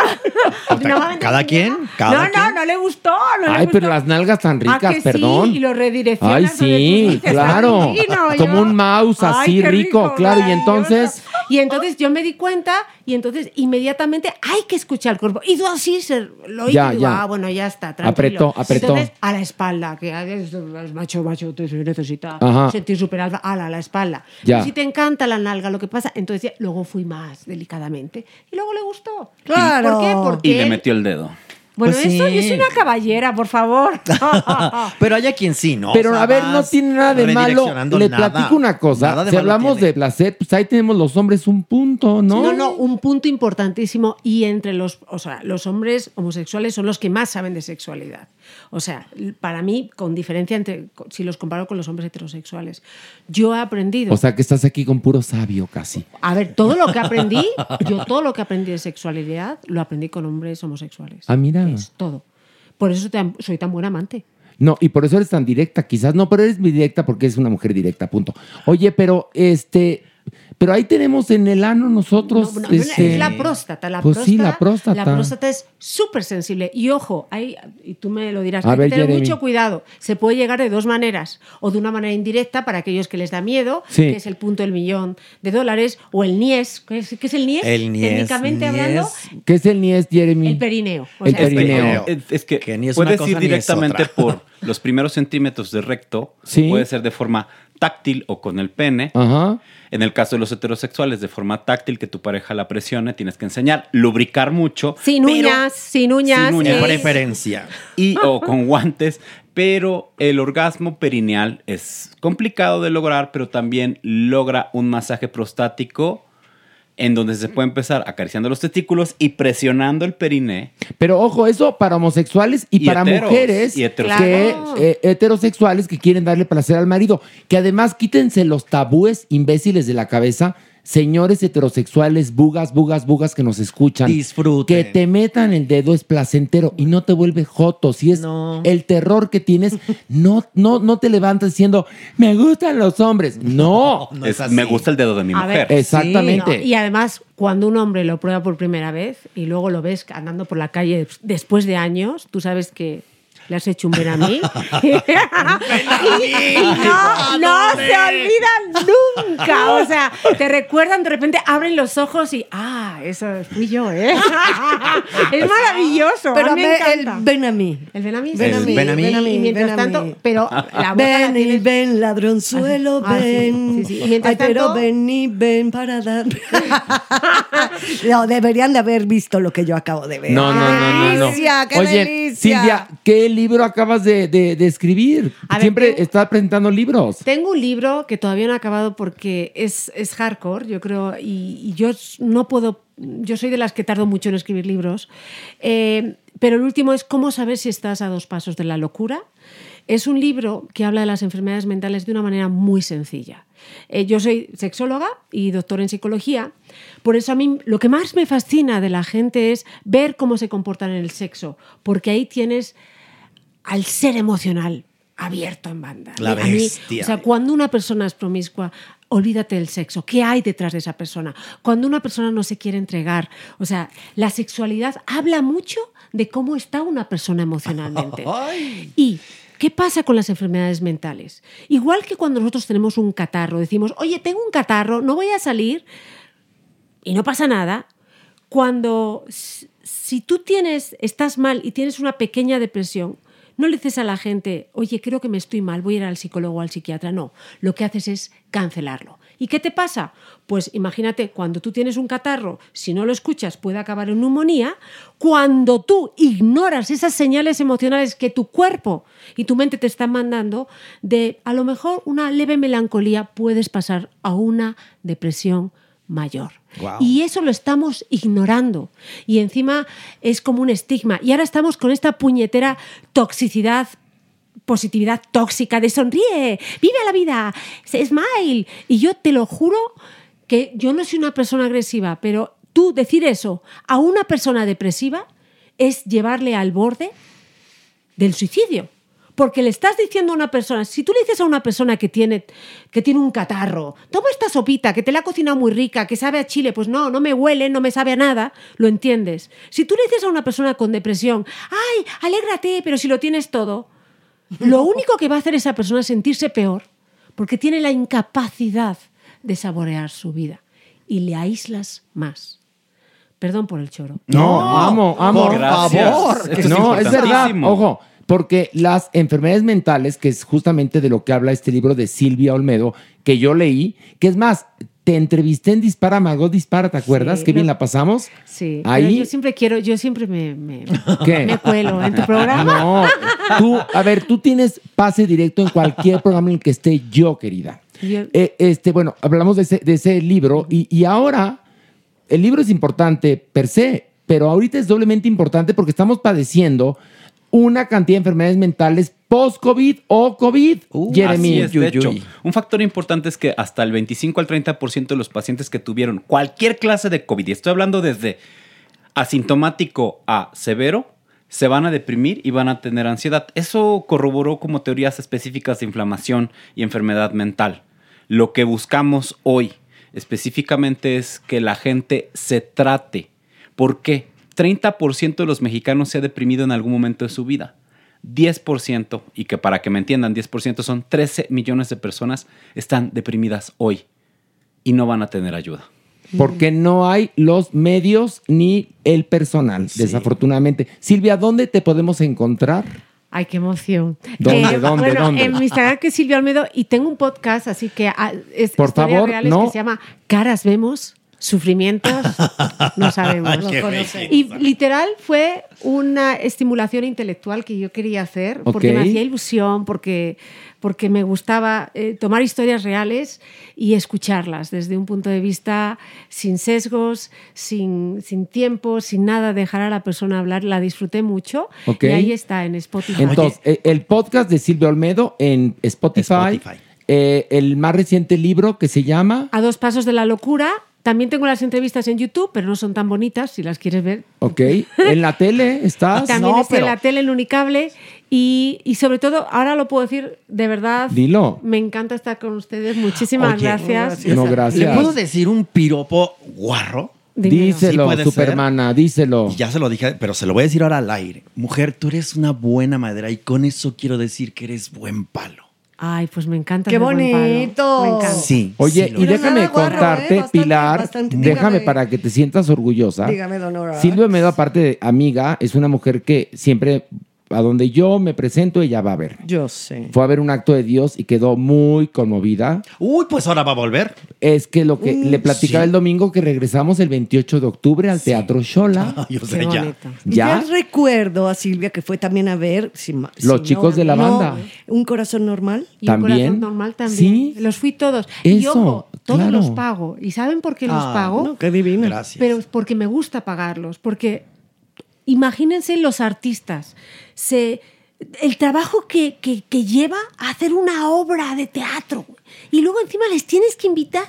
*laughs* Cada quien, cada no, no, quien. no le gustó. No le Ay, gustó. pero las nalgas tan ¿A ricas, que perdón. Sí, y lo redireccionas. Ay, sí, dices, claro. Como yo, un mouse "Ay, así rico, claro. Y entonces, y entonces yo me di cuenta y entonces inmediatamente hay que escuchar el cuerpo. Y tú así se, lo oí Ya, y digo, ya. ah, bueno, ya está, tranquilo. Apretó, apretó. Entonces, a la espalda, que es, macho, macho, te necesita Ajá. sentir super alfa, ala, a la espalda. Ya. Y si te encanta la nalga, lo que pasa, entonces ya- luego fui más delicadamente y luego le gustó. Claro. ¿Por qué? Porque Y le metió el dedo. Bueno, Pues eso, sí. yo soy una caballera, por favor. *laughs* Pero hay a quien sí, ¿no? pero O sea, a ver, no tiene nada de malo. Le nada. platico una cosa. Nada de Si hablamos tiene. de placer, pues ahí tenemos los hombres un punto, ¿no? No, no, un punto importantísimo y entre los, o sea, los hombres homosexuales son los que más saben de sexualidad. O sea, para mí, con diferencia entre, si los comparo con los hombres heterosexuales, yo he aprendido, O sea, que estás aquí con puro sabio casi. a ver, todo lo que aprendí, yo todo lo que aprendí de sexualidad lo aprendí con hombres homosexuales. Ah, mira. Todo. Por eso te- soy tan buena amante. No, y por eso eres tan directa, quizás no, pero eres muy directa porque es una mujer directa, punto. Oye, pero este, pero ahí tenemos en el ano nosotros. No, no, este, es la próstata. La pues próstata, sí, la próstata. La próstata es súper sensible. Y ojo, hay, y tú me lo dirás, A hay ver, que tener Jeremy. mucho cuidado. Se puede llegar de dos maneras. O de una manera indirecta para aquellos que les da miedo, Sí. que es el punto del millón de dólares, o el niés. ¿Qué es, qué es el niés? El niés, Técnicamente hablando, ¿Qué es el niés, Jeremy? el perineo. O El sea, perineo. Es, es que, ni es una puedes cosa ir directamente por *laughs* los primeros centímetros de recto, Sí. puede ser de forma táctil o con el pene. Ajá. En el caso de los heterosexuales, de forma táctil, que tu pareja la presione, tienes que enseñar, lubricar mucho. Sin pero- uñas, sin uñas. Sin uñas. es- Preferencia. y *laughs* o con guantes, pero el orgasmo perineal es complicado de lograr, pero también logra un masaje prostático en donde se puede empezar acariciando los testículos y presionando el periné. Pero ojo, eso para homosexuales y, Y para heteros, mujeres y que, eh, heterosexuales que quieren darle placer al marido. Que además quítense los tabúes imbéciles de la cabeza. Señores heterosexuales, bugas, bugas, bugas que nos escuchan. Disfruten. Que te metan el dedo es placentero y no te vuelve joto. Si es el terror que tienes, no, no, no te levantas diciendo, me gustan los hombres. No. *laughs* Es- me gusta el dedo de mi A ver, mujer. Exactamente. No, y además, cuando un hombre lo prueba por primera vez y luego lo ves andando por la calle después de años, tú sabes que le has hecho un ven *laughs* *laughs* a mí. y, no, no se olvidan nunca. O sea, te recuerdan, de repente abren los ojos y, ah, eso fui yo, ¿eh? *laughs* es maravilloso. Pero a mí me encanta. el ven a mí. El ven a mí. Ven a sí. mí, ven a mí. ven a mí, Y mientras tanto, pero la boca la Ven y ven, ladronzuelo, Ah, ven. Ay, pero ven y ven para dar. no, deberían de haber visto lo que yo acabo de ver. No, no, no, no, no. Delicia, qué Oye, delicia. Silvia, ¿qué libro acabas de, de- de escribir? A ver, Siempre tengo- estás presentando libros. Tengo un libro que todavía no he acabado porque es, es hardcore, yo creo, y, y yo no puedo, yo soy de las que tardo mucho en escribir libros, Eh, pero el último es cómo saber si estás a dos pasos de la locura. Es un libro que habla de las enfermedades mentales de una manera muy sencilla. Eh, yo soy sexóloga y doctora en psicología, por eso a mí lo que más me fascina de la gente es ver cómo se comportan en el sexo, porque ahí tienes al ser emocional abierto en banda. La A mí- o sea, cuando una persona es promiscua, olvídate del sexo. ¿Qué hay detrás de esa persona? Cuando una persona no se quiere entregar, o sea, la sexualidad habla mucho de cómo está una persona emocionalmente. *laughs* Y ¿Qué pasa con las enfermedades mentales? Igual que cuando nosotros tenemos un catarro, decimos, oye, tengo un catarro, no voy a salir y no pasa nada. Cuando, si tú tienes, estás mal y tienes una pequeña depresión, no le dices a la gente, oye, creo que me estoy mal, voy a ir al psicólogo o al psiquiatra. No, lo que haces es cancelarlo. ¿Y qué te pasa? Pues imagínate, cuando tú tienes un catarro, si no lo escuchas puede acabar en neumonía, cuando tú ignoras esas señales emocionales que tu cuerpo y tu mente te están mandando, de a lo mejor una leve melancolía puedes pasar a una depresión mayor. Y eso lo estamos ignorando. Y encima es como un estigma. Y ahora estamos con esta puñetera toxicidad positividad tóxica de sonríe, vive la vida, smile. Y yo te lo juro que yo no soy una persona agresiva, pero tú decir eso a una persona depresiva es llevarle al borde del suicidio. Porque le estás diciendo a una persona, si tú le dices a una persona que tiene, que tiene un catarro, toma esta sopita, que te la ha cocinado muy rica, que sabe a chile, pues no, no me huele, no me sabe a nada, lo entiendes. Si tú le dices a una persona con depresión, ay, alégrate, pero si lo tienes todo, lo *laughs* único que va a hacer esa persona es sentirse peor, porque tiene la incapacidad de saborear su vida y le aíslas más. Perdón por el choro. No, amo, amo. por favor. Es no, es verdad. Ojo, porque las enfermedades mentales, que es justamente de lo que habla este libro de Silvia Olmedo, que yo leí, que es más, te entrevisté en Dispara, Margot Dispara, ¿te acuerdas? Sí, Qué bien la pasamos. Sí, pero Ahí. yo siempre quiero, yo siempre me, me, ¿Qué? me cuelo en tu programa. No, tú, a ver, tú tienes pase directo en cualquier programa en el que esté yo, querida. Yo- Eh, este, bueno, hablamos de ese, de ese libro y, y ahora el libro es importante per se, pero ahorita es doblemente importante porque estamos padeciendo una cantidad de enfermedades mentales post-COVID o COVID, Jeremy. Así es, de hecho, un factor importante es que hasta el 25 al 30% de los pacientes que tuvieron cualquier clase de COVID, y estoy hablando desde asintomático a severo, se van a deprimir y van a tener ansiedad. Eso corroboró como teorías específicas de inflamación y enfermedad mental. Lo que buscamos hoy específicamente es que la gente se trate. ¿Por qué? 30% de los mexicanos se ha deprimido en algún momento de su vida. 10%, y que para que me entiendan, 10% son 13 millones de personas están deprimidas hoy y no van a tener ayuda. Porque no hay los medios ni el personal, desafortunadamente. Silvia, ¿dónde te podemos encontrar? Ay, qué emoción. ¿Dónde, dónde, bueno, dónde? En mi Instagram que es Silvia Almedo y tengo un podcast, así que ah, es Por favor, reales no. que se llama Caras vemos, sufrimientos, no sabemos. *laughs* Y literal fue una estimulación intelectual que yo quería hacer porque me hacía ilusión, porque, porque me gustaba eh, tomar historias reales y escucharlas desde un punto de vista sin sesgos, sin, sin tiempo, sin nada, dejar a la persona hablar. La disfruté mucho Ok. y ahí está en Spotify. Entonces, eh, el podcast de Silvia Olmedo en Spotify. Eh, el más reciente libro que se llama. A dos pasos de la locura. También tengo las entrevistas en YouTube, pero no son tan bonitas si las quieres ver. Ok. En la tele estás. También está en la tele, en Unicable. Y, y sobre todo, ahora lo puedo decir de verdad. Dilo. Me encanta estar con ustedes. Muchísimas Oye, gracias. No, gracias. ¿Le puedo decir un piropo guarro? Díselo, puede Supermana, díselo. Y ya se lo dije, pero se lo voy a decir ahora al aire. Mujer, tú eres una buena madera y con eso quiero decir que eres buen palo. Ay, pues me encanta. ¡Qué bonito! Me encanta. Sí. Oye, sí y déjame nada guarro, contarte, ¿eh? Pilar, bastante. déjame Dígame. para que te sientas orgullosa. Dígame, don Horace. Silvia Medo, aparte de amiga, es una mujer que siempre, a donde yo me presento, ella va a ver. Yo sé. Fue a ver un acto de Dios y quedó muy conmovida. Uy, pues ahora va a volver. Es que lo que Mm, le platicaba sí. el domingo que regresamos el 28 de octubre al Teatro Shola. Ay, *laughs* o sea, Qué ya. Ya. Ya recuerdo a Silvia que fue también a ver si ma- Los si chicos de la no, banda. un corazón normal. Y También. un corazón normal también. Sí. Los fui todos. y Eso, ojo, todos claro. los pago. ¿Y saben por qué los Ah, pago? No, qué divino. Gracias. Pero es porque me gusta pagarlos, porque imagínense los artistas, se, el trabajo que, que- que lleva a hacer una obra de teatro y luego encima les tienes que invitar.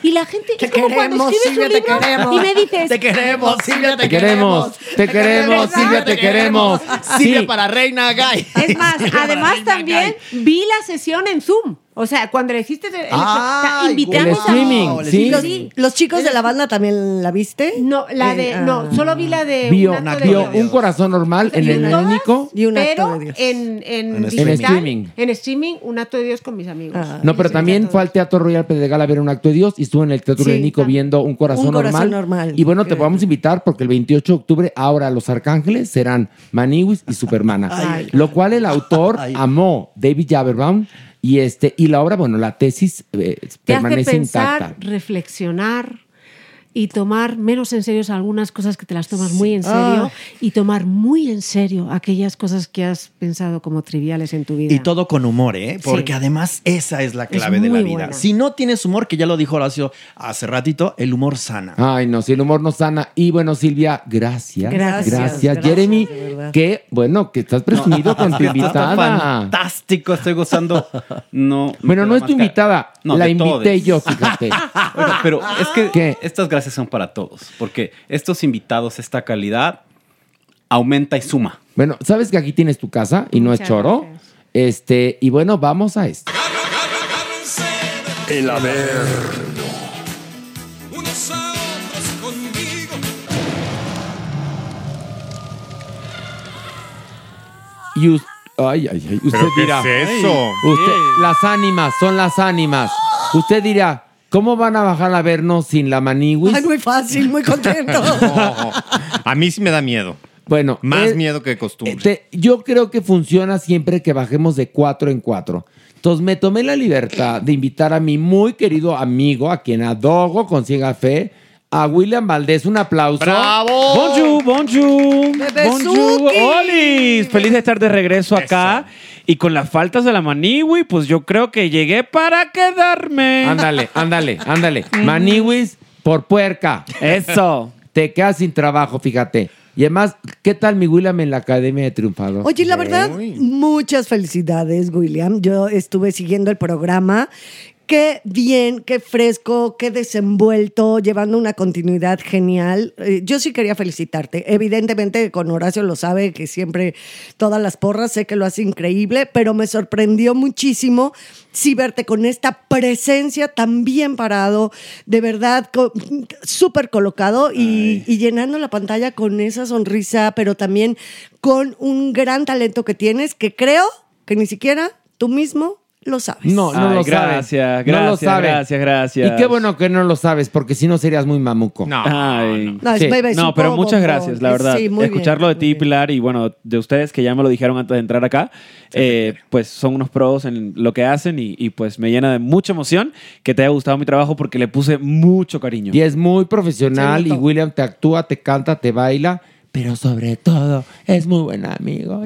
Y la gente Te es como cuando queremos, escribes Silvia, un te libro queremos. y me dices Te queremos, Silvia, te, Te queremos, te queremos, Silvia, te queremos. Silvia Sí. para Reina Gay. Es más, además también Gay. vi la sesión en Zoom. O sea, cuando le hiciste el, el- Ay, invité a el mis streaming, amigos. sí. Los, los chicos de la banda también la viste? No, la de, Eh, no, ah. solo vi la de Vio, un acto de vio Dios. un corazón normal en el todas, helénico. Y un acto pero de Dios. en, en, En digital, streaming. En streaming, un acto de Dios con mis amigos. No, pero también fue al Teatro Royal Pedregal a ver un acto de Dios y estuvo en el Teatro Sí. Helénico viendo un corazón, Un corazón normal. normal. Y bueno, te vamos a invitar porque el 28 de octubre ahora los arcángeles serán Maniwis y Supermana. Ay. lo cual el autor amó, David Jaberbaum, y este y la obra, bueno, la tesis eh, Te hace permanece pensar, intacta. reflexionar y tomar menos en serio algunas cosas que te las tomas muy en serio Ah. y tomar muy en serio aquellas cosas que has pensado como triviales en tu vida. Y todo con humor, ¿eh? Porque Sí. además esa es la Es clave de la vida. buena. Si no tienes humor, que ya lo dijo Horacio hace ratito, el humor sana. Ay, no, si el humor no sana. Y bueno, Silvia, gracias. Gracias, Gracias. gracias, Jeremy, que bueno, que estás presumido *laughs* con tu invitada. fantástico, estoy gozando. No, Bueno, no es tu invitada, la de invité todes. yo, fíjate. *laughs* Oiga, pero es que estas gracias son para todos, porque estos invitados, esta calidad, aumenta y suma. Bueno, sabes que aquí tienes tu casa y no es choro. Este, y bueno, vamos a esto. El Averno. Unos a otros conmigo. Y us- ay, ay, ay, usted ¿Pero qué dirá. es eso? Usted, las ánimas, son las ánimas. Usted dirá, ¿cómo van a bajar a vernos sin la maniwis? Ay, muy fácil, muy contento. *laughs* A mí sí me da miedo. Bueno, Más eh, miedo que costumbre. Te- yo creo que funciona siempre que bajemos de cuatro en cuatro. Entonces me tomé la libertad de invitar a mi muy querido amigo, a quien adoro con ciega fe, a William Valdés. Un aplauso. ¡Bravo! Bonjour, bonjour. Bonjour. Olis. Feliz de estar de regreso acá. Y con las faltas de la Maniwi, pues yo creo que llegué para quedarme. Ándale, *laughs* ándale, ándale. Maniwis por puerca. Eso. Te quedas sin trabajo, fíjate. Y además, ¿qué tal mi William en la Academia de Triunfador? Oye, la verdad, muchas felicidades, William. Yo estuve siguiendo el programa. Qué bien, qué fresco, qué desenvuelto, llevando una continuidad genial. Eh, yo sí quería felicitarte. Evidentemente, con Horacio lo sabe, que siempre todas las porras, sé que lo hace increíble, pero me sorprendió muchísimo sí verte con esta presencia tan bien parado, de verdad, súper colocado y, y llenando la pantalla con esa sonrisa, pero también con un gran talento que tienes, que creo que ni siquiera tú mismo lo sabes. No, no Ay, lo gracias, sabes. gracias, no lo sabes. gracias, gracias. Y qué bueno que no lo sabes, porque si no serías muy mamuco. No, Ay. No, es Sí. No, pero muchas gracias, la verdad. Sí, muy bien. Escucharlo de ti, Pilar, y bueno, de ustedes que ya me lo dijeron antes de entrar acá, eh, pues son unos pros en lo que hacen y, y, pues me llena de mucha emoción que te haya gustado mi trabajo porque le puse mucho cariño. Y es muy profesional y William te actúa, te canta, te baila, pero sobre todo es *laughs* muy buen amigo.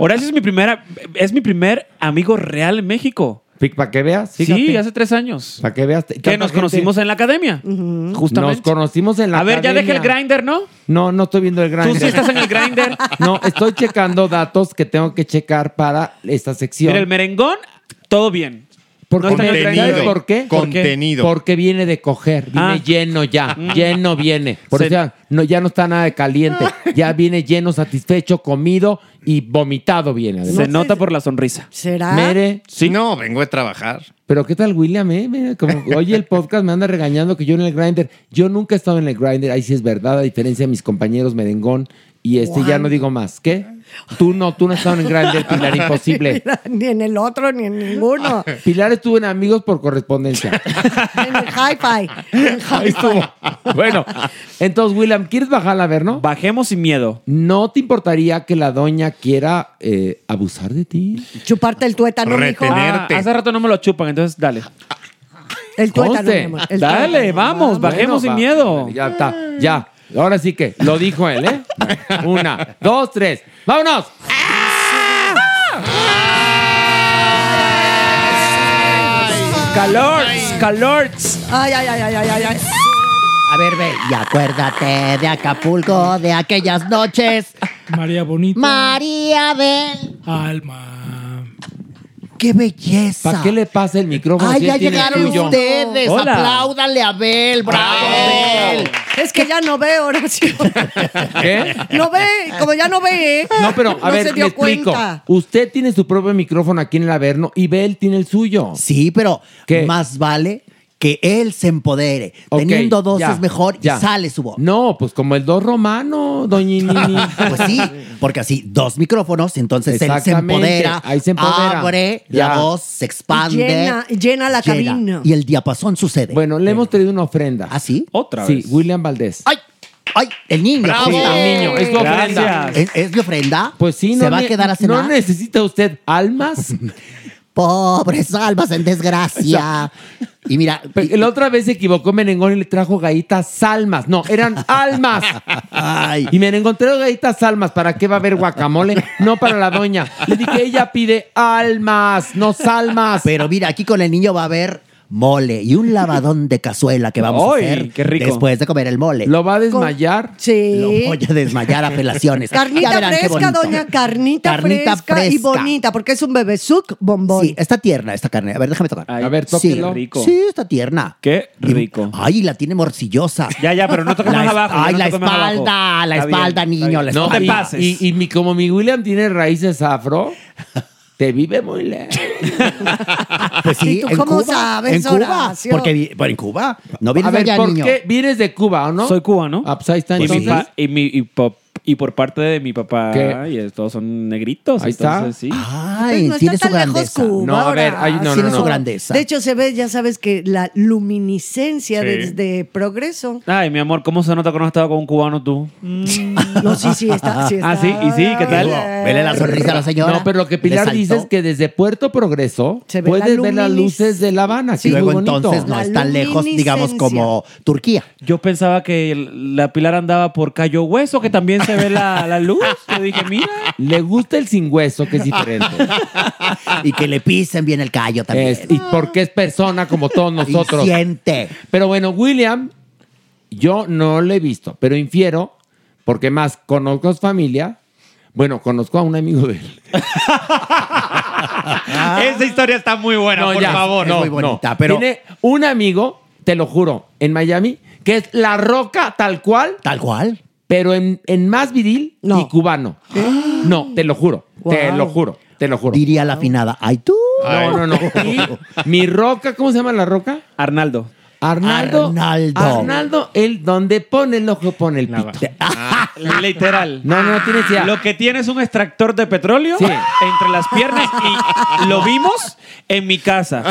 Horacio es mi primera, es mi primer amigo real en México. Para que veas, Sí, hace tres años. Para que veas. Que nos conocimos en la academia. Justamente. Nos conocimos en la A ver, ya deje el academia. grinder, ¿no? No, no estoy viendo el grinder. Tú sí estás en el grinder. *laughs* No, estoy checando datos que tengo que checar para esta sección. Mira, el merengón, todo bien. Porque No está en el ¿Sabes grinder. por qué? ¿Por qué? Contenido. Porque viene de coger, viene Ah. lleno ya, Mm. *laughs* lleno viene. Por Se- eso ya no, ya no está nada de caliente, ya viene lleno, satisfecho, comido y vomitado viene. además. Se nota por la sonrisa. ¿Será? Mere, Sí. No, vengo de trabajar. pero ¿qué tal William? eh? Mira, como, oye, el podcast me anda regañando que yo en el grinder, yo nunca he estado en el grinder, ahí sí es verdad, a diferencia de mis compañeros merengón y este ya no digo más. ¿Qué? Tú no, tú no estado en el grinder, Pilar, *laughs* imposible. ni en el otro, ni en ninguno. *laughs* Pilar estuvo en amigos por correspondencia. *laughs* en el hi-fi. En Ahí estuvo. Bueno, entonces, William, ¿quieres bajarla a ver, no? Bajemos sin miedo. ¿No te importaría que la doña quiera eh, abusar de ti? Chuparte el tuétano, mijo. Ah, hace rato no me lo chupan, entonces dale. El tuétano, Conste. mi amor. El Dale, tuétano. vamos, bajemos sin va. miedo. Ya está, ya. Ahora sí que lo dijo él, ¿eh? *laughs* Una, dos, tres. ¡Vámonos! Calorts, calorts. Ay, ay, ay, ay, ay, ay, ay. A ver, ve, y acuérdate de Acapulco, de aquellas noches. María Bonita. María Bel. Alma. ¡Qué belleza! ¿Para qué le pasa el micrófono? ¡Ay, si ya llegaron tuyo? ustedes! Hola. ¡Apláudanle a Bel! ¡Bravo, Bel! Es que ya no ve, Horacio. *laughs* ¿Qué? No ve, como ya no ve. No, pero a no ver, se dio me explico. cuenta. Usted tiene su propio micrófono aquí en el Averno y Bel tiene el suyo. Sí, pero más vale que él se empodere. Teniendo dos ya, es mejor ya. y sale su voz. No, pues como el dos romano, doñinini. *laughs* Pues sí, porque así dos micrófonos, entonces él se empodera, ahí se empodera. abre, Ya. la voz se expande. Llena, llena la llena, cabina. Y el diapasón sucede. Bueno, le hemos traído una ofrenda. ¿Ah, sí? Otra Sí, vez. William Valdés. ¡Ay! ¡Ay! El niño. ¡Bravo! Sí, el niño, es su ofrenda. Gracias. ¿Es, es mi ofrenda? Pues sí, ¿Se no va ne- a quedar a cenar? ¿No necesita usted almas? *laughs* Pobres almas en desgracia. y mira, Pero La otra vez se equivocó Merengón y le trajo galletas salmas. No, eran almas. Ay. Y Merengón trajo galletas salmas. ¿Para qué va a haber guacamole? No para la doña. Le dije, ella pide almas, no salmas. Pero mira, aquí con el niño va a haber mole y un lavadón de cazuela que vamos ¡Ay, a hacer qué rico! después de comer el mole. ¿Lo va a desmayar? Sí. Lo voy a desmayar a pelaciones. *laughs* Carnita fresca, doña, carnita, Carnita fresca, y bonita, porque es un bebé suc bombón. Sí, está tierna esta carne. A ver, déjame tocar. Ay, A ver, sí, tóquelo. rico. Sí, está tierna. Qué Y- rico. Ay, la tiene morcillosa. Ya, ya, pero no toques más abajo. Ay, no la espalda, la espalda, niño, la No te espalda. pases. Y, y mi, como mi William tiene raíces afro, te vive muy lejos. *laughs* Pues sí, ¿Y tú en cómo Cuba, sabes, en Cuba, Horacio? porque vi- bueno, en Cuba no vienes A ver, allá, ¿por niño. qué vienes de Cuba o no? Soy cubano. Ah, pues ahí está Y, mi entonces. pa- y, mi- y po- y por parte de mi papá, ¿Qué? y todos son negritos. Ahí está. sí. Ay, Pues no tiene está su tan lejos grandeza. Cuba, No, a ver, hay- no, tiene no, su no. grandeza. De hecho, se ve, ya sabes que la luminiscencia Sí. desde progreso. Ay, mi amor, ¿cómo se nota que no has estado con un cubano tú? No, sí, sí, está. Sí, Ah, sí, y sí, ¿qué tal? Vele la sonrisa a la señora. No, pero lo que Pilar dice es que desde Puerto Progreso Se ve puedes la ver las luces de La Habana. muy luego entonces no es tan lejos, digamos, como Turquía. Yo pensaba que la Pilar andaba por Cayo Hueso, que también se ve la, la luz. Yo dije, mira. Le gusta el sin hueso, que es diferente. y que le pisen bien el callo también. Es- y porque es persona como todos nosotros. Y siente. Pero bueno, William, yo no le he visto, pero infiero, porque más conozco a su familia. Bueno, conozco a un amigo de él. *laughs* Esa historia está muy buena, No, por ya, favor. no, muy bonita, no. pero- Tiene un amigo, te lo juro, en Miami, que es La Roca tal cual, Tal cual. Pero en, en más viril No. y cubano. *gasps* No, te lo juro, te lo juro, te lo juro. Diría la afinada. Ay, tú. No, no, no. Y mi roca, ¿cómo se llama la roca? Arnaldo. Arnaldo. Arnaldo. Arnaldo, él donde pone el ojo pone el pito. *laughs* Ah, literal. No, no, no tienes idea. Lo que tiene es un extractor de petróleo Sí. entre las piernas y lo vimos en mi casa.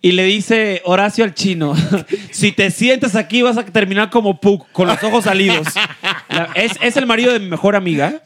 Y le dice Horacio al chino, *laughs* si te sientas aquí vas a terminar como Puck, con los ojos salidos. Es, es el marido de mi mejor amiga,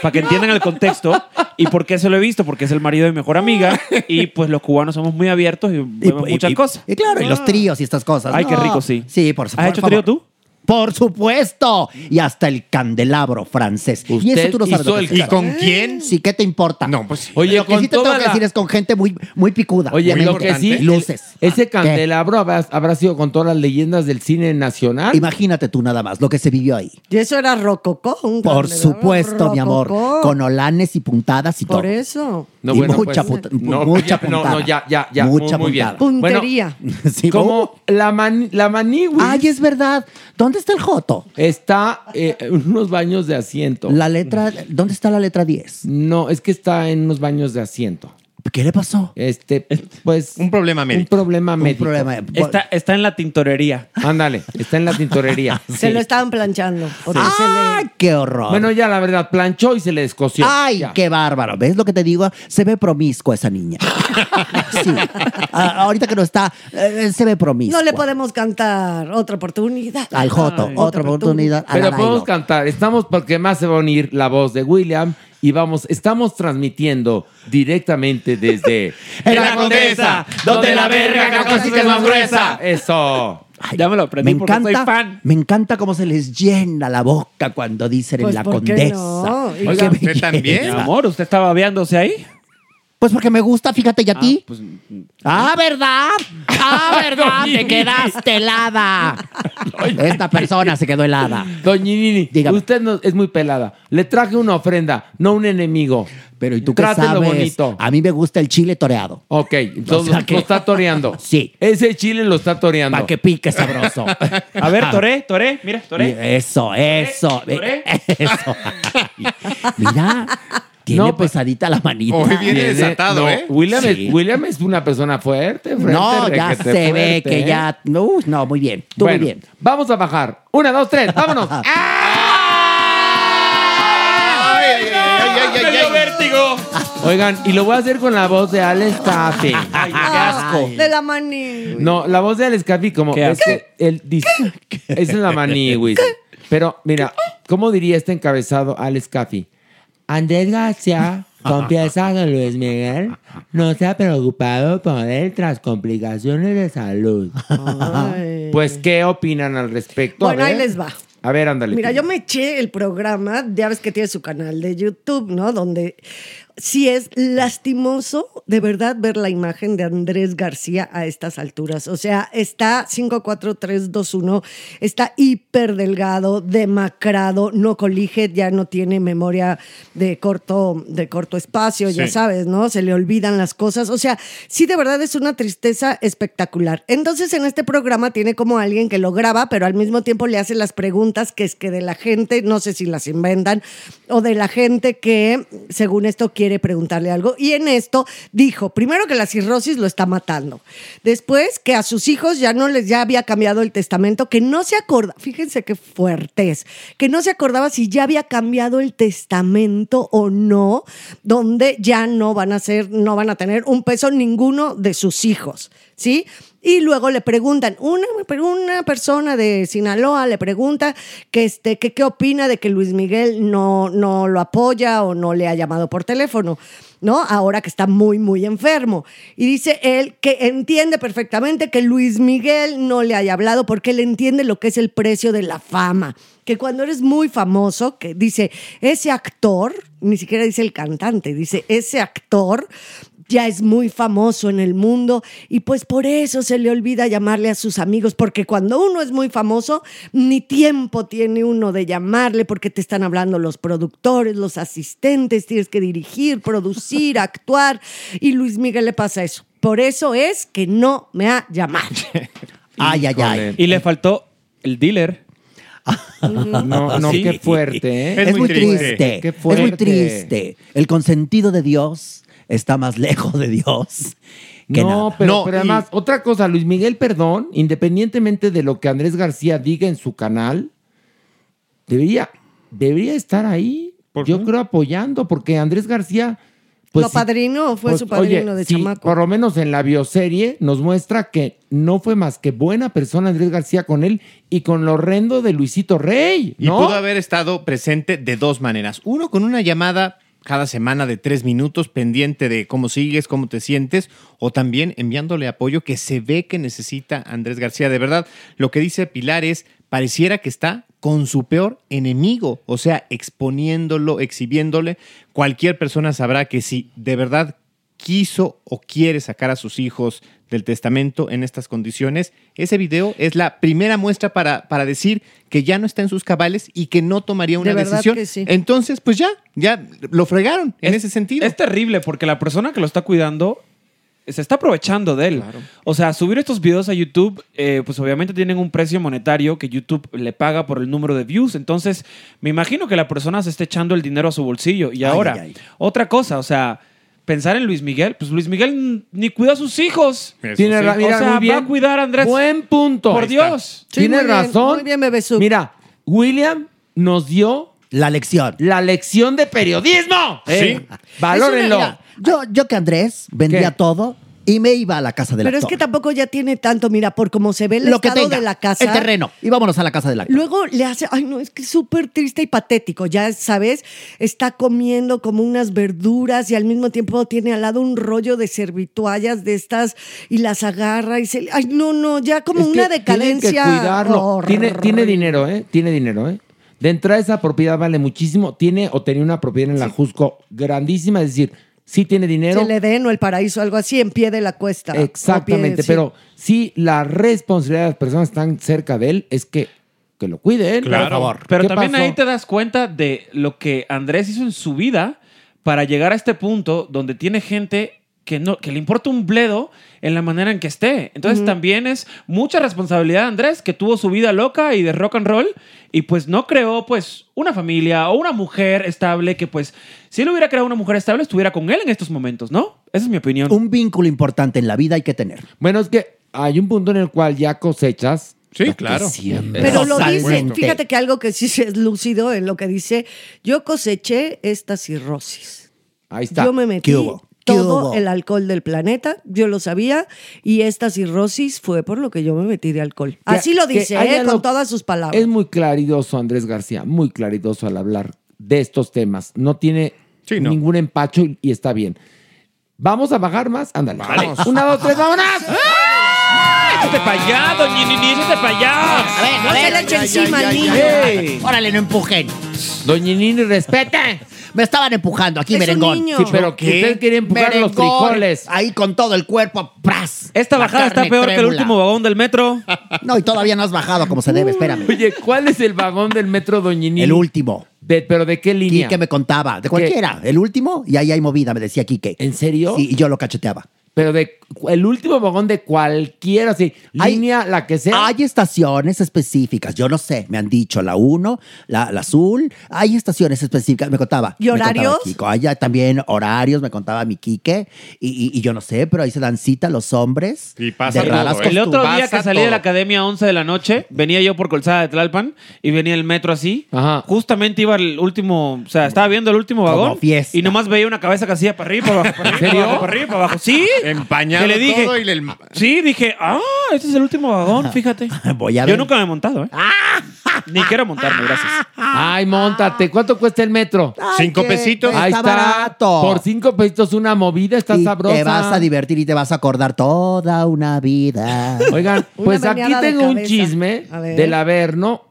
para que entiendan el contexto. ¿Y por qué se lo he visto? Porque es el marido de mi mejor amiga y pues los cubanos somos muy abiertos y vemos y- muchas y- cosas. Y claro, y los tríos y estas cosas. Ay, qué rico, sí. Sí, por supuesto. ¿Has hecho trío tú? Por supuesto. Y hasta el candelabro francés. y Usted eso tú no sabes. hizo lo que el- es. ¿Y con quién? Sí, ¿qué te importa? No, pues sí. Oye, lo que con sí te tengo toda que la- decir es con gente muy, muy picuda. Oye, muy lo que sí, importante. Luces. ese candelabro habrá, habrá sido con todas las leyendas del cine nacional. Imagínate tú nada más lo que se vivió ahí. Y eso era rococó. un Por candelabro supuesto, mi amor. rococó. Con olanes y puntadas y todo. Por eso. No, y bueno, mucha, pues, puta- no, mucha ya, no, puntada. no, ya, ya, ya, Mucha muy, muy bien. puntada. Puntería. *laughs* Sí, Como la, man- la maniwis Ay, es verdad. ¿Dónde está el Joto? está eh, en unos baños de asiento. La letra, ¿dónde está la letra 10? No, es que está en unos baños de asiento. ¿Qué le pasó? Este, pues. *laughs* Un problema Un médico. problema médico. Un problema. Está, está en la tintorería. Ándale, está en la tintorería. *laughs* Se lo estaban planchando. se ¡Ay, le- qué horror! Bueno, ya la verdad, planchó y se le descosió. ¡Ay, Ya. qué bárbaro! ¿Ves lo que te digo? Se ve promiscua esa niña. *laughs* Sí. Ah, ahorita que no está, eh, se ve promiscua. No le podemos cantar otra oportunidad. Al Joto, Ay. otra oportunidad. a Pero podemos cantar. Estamos porque más se va a unir la voz de William y vamos, estamos transmitiendo directamente desde *laughs* En la Condesa, donde la verga cosa es más gruesa. Eso. ya me lo aprendí Me porque encanta, soy fan. me encanta cómo se les llena la boca cuando dicen Pues, en la ¿por qué condesa. no? Qué Oiga, ¿usted también? Mi amor, ¿usted estaba babeándose ahí? Pues porque me gusta, fíjate, ¿y a ti? pues, Ah, ¿verdad? Ah, *laughs* ¿verdad? Te quedaste helada. Esta persona se quedó helada. Doña Nini, Dígame. usted no- es muy pelada. Le traje una ofrenda, no un enemigo. Pero ¿y tú qué Trátelo sabes? bonito. A mí me gusta el chile toreado. Ok, entonces O sea lo- que- lo está toreando. *laughs* Sí. Ese chile lo está toreando. Para que pique sabroso. *laughs* A ver, toré, toré, mira, toré. Eso, eso. Toré. Eso. Mira, tiene No, pues- pesadita la manita. Tiene- no, William, Sí. es, William es una persona fuerte, frente, No, ya se ve fuerte, que ¿eh? ya. No, no, muy bien. Tú Bueno, muy bien. Vamos a bajar. Una, dos, tres, vámonos. *laughs* ¡Me dio vértigo! Oigan, y lo voy a hacer con la voz de Alex Caffey. *laughs* Ay, qué asco. De la maní. No, la voz de Alex Caffey, como Qué es que él dice, esa es la maní, güey. Pero mira, ¿cómo diría este encabezado Alex Caffey? Andrés García confiesa que Luis Miguel no se ha preocupado por él tras complicaciones de salud. Pues, ¿qué opinan al respecto? Bueno, ahí les va. A ver, ándale. Mira, yo me eché el programa, ya ves que tiene su canal de YouTube, ¿no? Donde sí es lastimoso de verdad ver la imagen de Andrés García a estas alturas. O sea, está 54321, está hiper delgado, demacrado, no colige, ya no tiene memoria de corto, de corto espacio, ya sabes, ¿no? Se le olvidan las cosas. O sea, sí, de verdad es una tristeza espectacular. Entonces, en este programa tiene como alguien que lo graba, pero al mismo tiempo le hace las preguntas que es que de la gente, no sé si las inventan, o de la gente que, según esto, quiere preguntarle algo. Y en esto dijo, primero que la cirrosis lo está matando. Después que a sus hijos ya no les ya había cambiado el testamento, que no se acorda, fíjense qué fuerte es, que no se acordaba si ya había cambiado el testamento o no, donde ya no van a ser, no van a tener un peso ninguno de sus hijos, ¿sí? Y luego le preguntan, una, una persona de Sinaloa le pregunta que este, que qué opina de que Luis Miguel no, no lo apoya o no le ha llamado por teléfono, ¿no? Ahora que está muy, muy enfermo. Y dice él que entiende perfectamente que Luis Miguel no le haya hablado porque él entiende lo que es el precio de la fama. Que cuando eres muy famoso, que dice, ese actor, ni siquiera dice el cantante, dice, ese actor ya es muy famoso en el mundo y pues por eso se le olvida llamarle a sus amigos, porque cuando uno es muy famoso, ni tiempo tiene uno de llamarle porque te están hablando los productores, los asistentes, tienes que dirigir, producir, *laughs* actuar y Luis Miguel le pasa eso. Por eso es que no me ha llamado. *laughs* Ay, ay, ay. Y le faltó el dealer. No, no, Sí. qué fuerte, ¿eh? Es, muy triste. Qué Es muy triste. El consentido de Dios está más lejos de Dios. que no, nada. pero, pero además, otra cosa, Luis Miguel, perdón, independientemente de lo que Andrés García diga en su canal, debería, debería estar ahí, yo creo, apoyando, porque Andrés García... Pues, ¿Lo padrino o fue pues, su padrino oye, de sí, chamaco? Por lo menos en la bioserie nos muestra que no fue más que buena persona Andrés García con él y con lo horrendo de Luisito Rey, Y ¿no? pudo haber estado presente de dos maneras. Uno, con una llamada cada semana de tres minutos pendiente de cómo sigues, cómo te sientes, o también enviándole apoyo que se ve que necesita Andrés García. De verdad, lo que dice Pilar es, pareciera que está con su peor enemigo, o sea, exponiéndolo, exhibiéndole. Cualquier persona sabrá que si de verdad quiso o quiere sacar a sus hijos del testamento en estas condiciones, ese video es la primera muestra para, para decir que ya no está en sus cabales y que no tomaría una De verdad decisión. que sí. Entonces, pues ya, ya lo fregaron en ese sentido. Es terrible porque la persona que lo está cuidando se está aprovechando de él. O sea, subir estos videos a YouTube, eh, pues obviamente tienen un precio monetario que YouTube le paga por el número de views. Entonces, me imagino que la persona se está echando el dinero a su bolsillo. Y ahora, ay, ay. otra cosa, o sea, pensar en Luis Miguel, pues Luis Miguel ni cuida a sus hijos. Tiene ra- mira, o sea, muy bien. va a cuidar a Andrés. Buen punto. Por Ahí está. Dios. Sí, Tienes muy bien, razón. muy bien. Mira, William nos dio La lección. la lección de periodismo. Eh, Valórenlo. Es una- mira, yo, yo que Andrés vendía ¿Qué? todo y me iba a la casa del Pero es actor. que tampoco ya tiene tanto, mira, por cómo se ve el Lo que estado tenga, de la casa. el terreno. Y vámonos a la casa del actor. Luego le hace, ay no, es que es súper triste y patético, ya sabes, está comiendo como unas verduras y al mismo tiempo tiene al lado un rollo de servituallas de estas y las agarra y se, ay no, no, ya como Es que una tienen decadencia. que cuidarlo. Tiene, dinero, ¿eh? Tiene dinero, ¿eh? De entrada esa propiedad vale muchísimo. Tiene o tenía una propiedad en la Jusco grandísima, es decir, sí tiene dinero. el Edén o el paraíso, algo así, en pie de la cuesta. Exactamente, pie- sí. pero sí la responsabilidad de las personas que están cerca de él es que, que lo cuiden. Claro. Por favor. Pero ¿Qué también pasó? ahí te das cuenta de lo que Andrés hizo en su vida para llegar a este punto donde tiene gente que, no, que le importa un bledo en la manera en que esté. Entonces también es mucha responsabilidad de Andrés, que tuvo su vida loca y de rock and roll y pues no creó pues una familia o una mujer estable que pues si él hubiera creado una mujer estable estuviera con él en estos momentos, ¿no? Esa es mi opinión. Un vínculo importante en la vida hay que tener. Bueno, es que hay un punto en el cual ya cosechas. Sí, lo claro. Pero lo dice, fíjate que algo que sí es lúcido en lo que dice, yo coseché esta cirrosis. Ahí está. Yo me metí ¿Qué hubo? ¿Qué todo hubo? el alcohol del planeta, yo lo sabía, y esta cirrosis fue por lo que yo me metí de alcohol. Que- Así lo dice, ¿eh? con todas sus palabras. Es muy claridoso Andrés García, muy claridoso al hablar de estos temas. No tiene no. ningún empacho y, y está bien. ¿Vamos a bajar más? Ándale. Vamos. Una, dos, tres, vámonos. *laughs* ¡Échate para allá, doña Nini! ¡Échate para allá! A ver, No a se le eche encima al niño. Ey. Órale, no empujen. Doña Nini, respete. Me estaban empujando aquí, Es un merengón. niño. Sí, pero que usted quería empujar los Merengón. frijoles. Ahí con todo el cuerpo, ¡pras! Esta La bajada está carne peor que el último vagón del metro. *laughs* No, y todavía no has bajado como se debe, espérame. *laughs* Oye, ¿cuál es el vagón del metro Doña Nini? El último. De- ¿Pero de qué línea? Quique me contaba, de cualquiera. El último, y ahí hay movida, me decía Quique. ¿En serio? Sí, y yo lo cacheteaba. Pero de el último vagón de cualquiera, sí. Hay- Línea, la que sea. Hay estaciones específicas, yo no sé, me han dicho la 1, la, la azul, hay estaciones específicas, me contaba. ¿Y me contaba horarios? Kiko. Hay ya también horarios, me contaba mi Quique, y, y- y yo no sé, pero ahí se dan cita los hombres. Y pasa de todo, raras ¿eh? El otro día que salí de la academia a 11 de la noche, venía yo por Colzada de Tlalpan y venía el metro así. Ajá. Justamente iba el último, o sea, estaba viendo el último Como vagón fiesta. y nomás veía una cabeza que hacía para arriba, para abajo, para arriba, serio? para abajo, para arriba, para abajo. Sí. Empañado Que le dije, todo y le- Sí, dije, ah, este es el último vagón, *laughs* fíjate. Voy a Yo ver. nunca me he montado, ¿eh? *laughs* Ni quiero montarme, gracias. Ay, montate. ¿Cuánto cuesta el metro? Cinco que pesitos. está Ahí está. barato. Por cinco pesitos una movida, está Y sabrosa. Te vas a divertir y te vas a acordar toda una vida. Oigan, *laughs* pues aquí tengo un chisme del Averno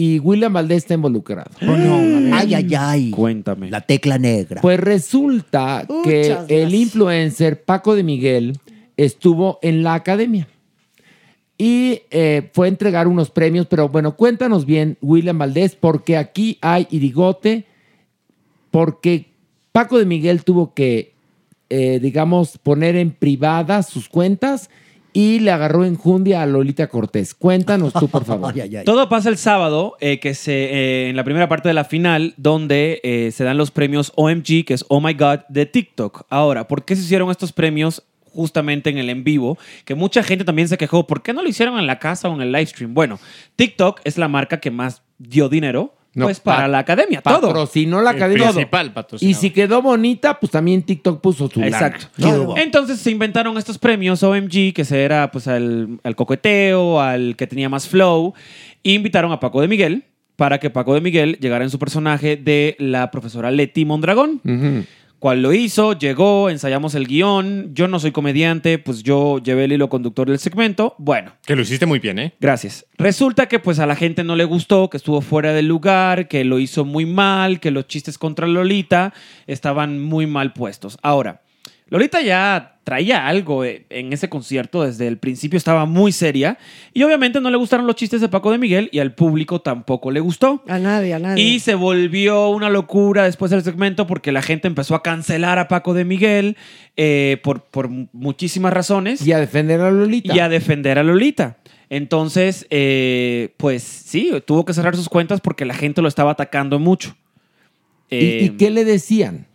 y William Valdés está involucrado. Ay, ay, ay. Cuéntame. La tecla negra. Pues resulta Muchas que gracias. el influencer Paco de Miguel estuvo en la academia y eh, fue a entregar unos premios, pero bueno, cuéntanos bien, William Valdés, porque aquí hay irigote, porque Paco de Miguel tuvo que, eh, digamos, poner en privada sus cuentas y le agarró enjundia a Lolita Cortés. Cuéntanos tú, por favor. *laughs* Ay, ay, ay. Todo pasa el sábado, eh, que se, eh, en la primera parte de la final, donde eh, se dan los premios OMG, que es Oh My God, de TikTok. Ahora, ¿por qué se hicieron estos premios justamente en el en vivo? Que mucha gente también se quejó, ¿por qué no lo hicieron en la casa o en el live stream? Bueno, TikTok es la marca que más dio dinero No, pues para pa- la academia, todo. Patrocinó la El academia. principal Y patrocinador. si quedó bonita, pues también TikTok puso su lana. Exacto. Entonces se inventaron estos premios OMG, que se era pues al, al coqueteo, al que tenía más flow, e invitaron a Paco de Miguel para que Paco de Miguel llegara en su personaje de la profesora Leti Mondragón. Cual lo hizo, llegó, ensayamos el guion. Yo no soy comediante, pues yo llevé el hilo conductor del segmento. Bueno, Que lo hiciste muy bien, ¿eh? Gracias. Resulta que pues a la gente no le gustó, que estuvo fuera del lugar, que lo hizo muy mal, que los chistes contra Lolita estaban muy mal puestos. Ahora, Lolita ya traía algo eh, en ese concierto, desde el principio estaba muy seria y obviamente no le gustaron los chistes de Paco de Miguel y al público tampoco le gustó. A nadie, a nadie. Y se volvió una locura después del segmento porque la gente empezó a cancelar a Paco de Miguel eh, por, por muchísimas razones Y a defender a Lolita. y a defender a Lolita. Entonces, eh, pues sí, tuvo que cerrar sus cuentas porque la gente lo estaba atacando mucho. ¿Y, y qué le decían?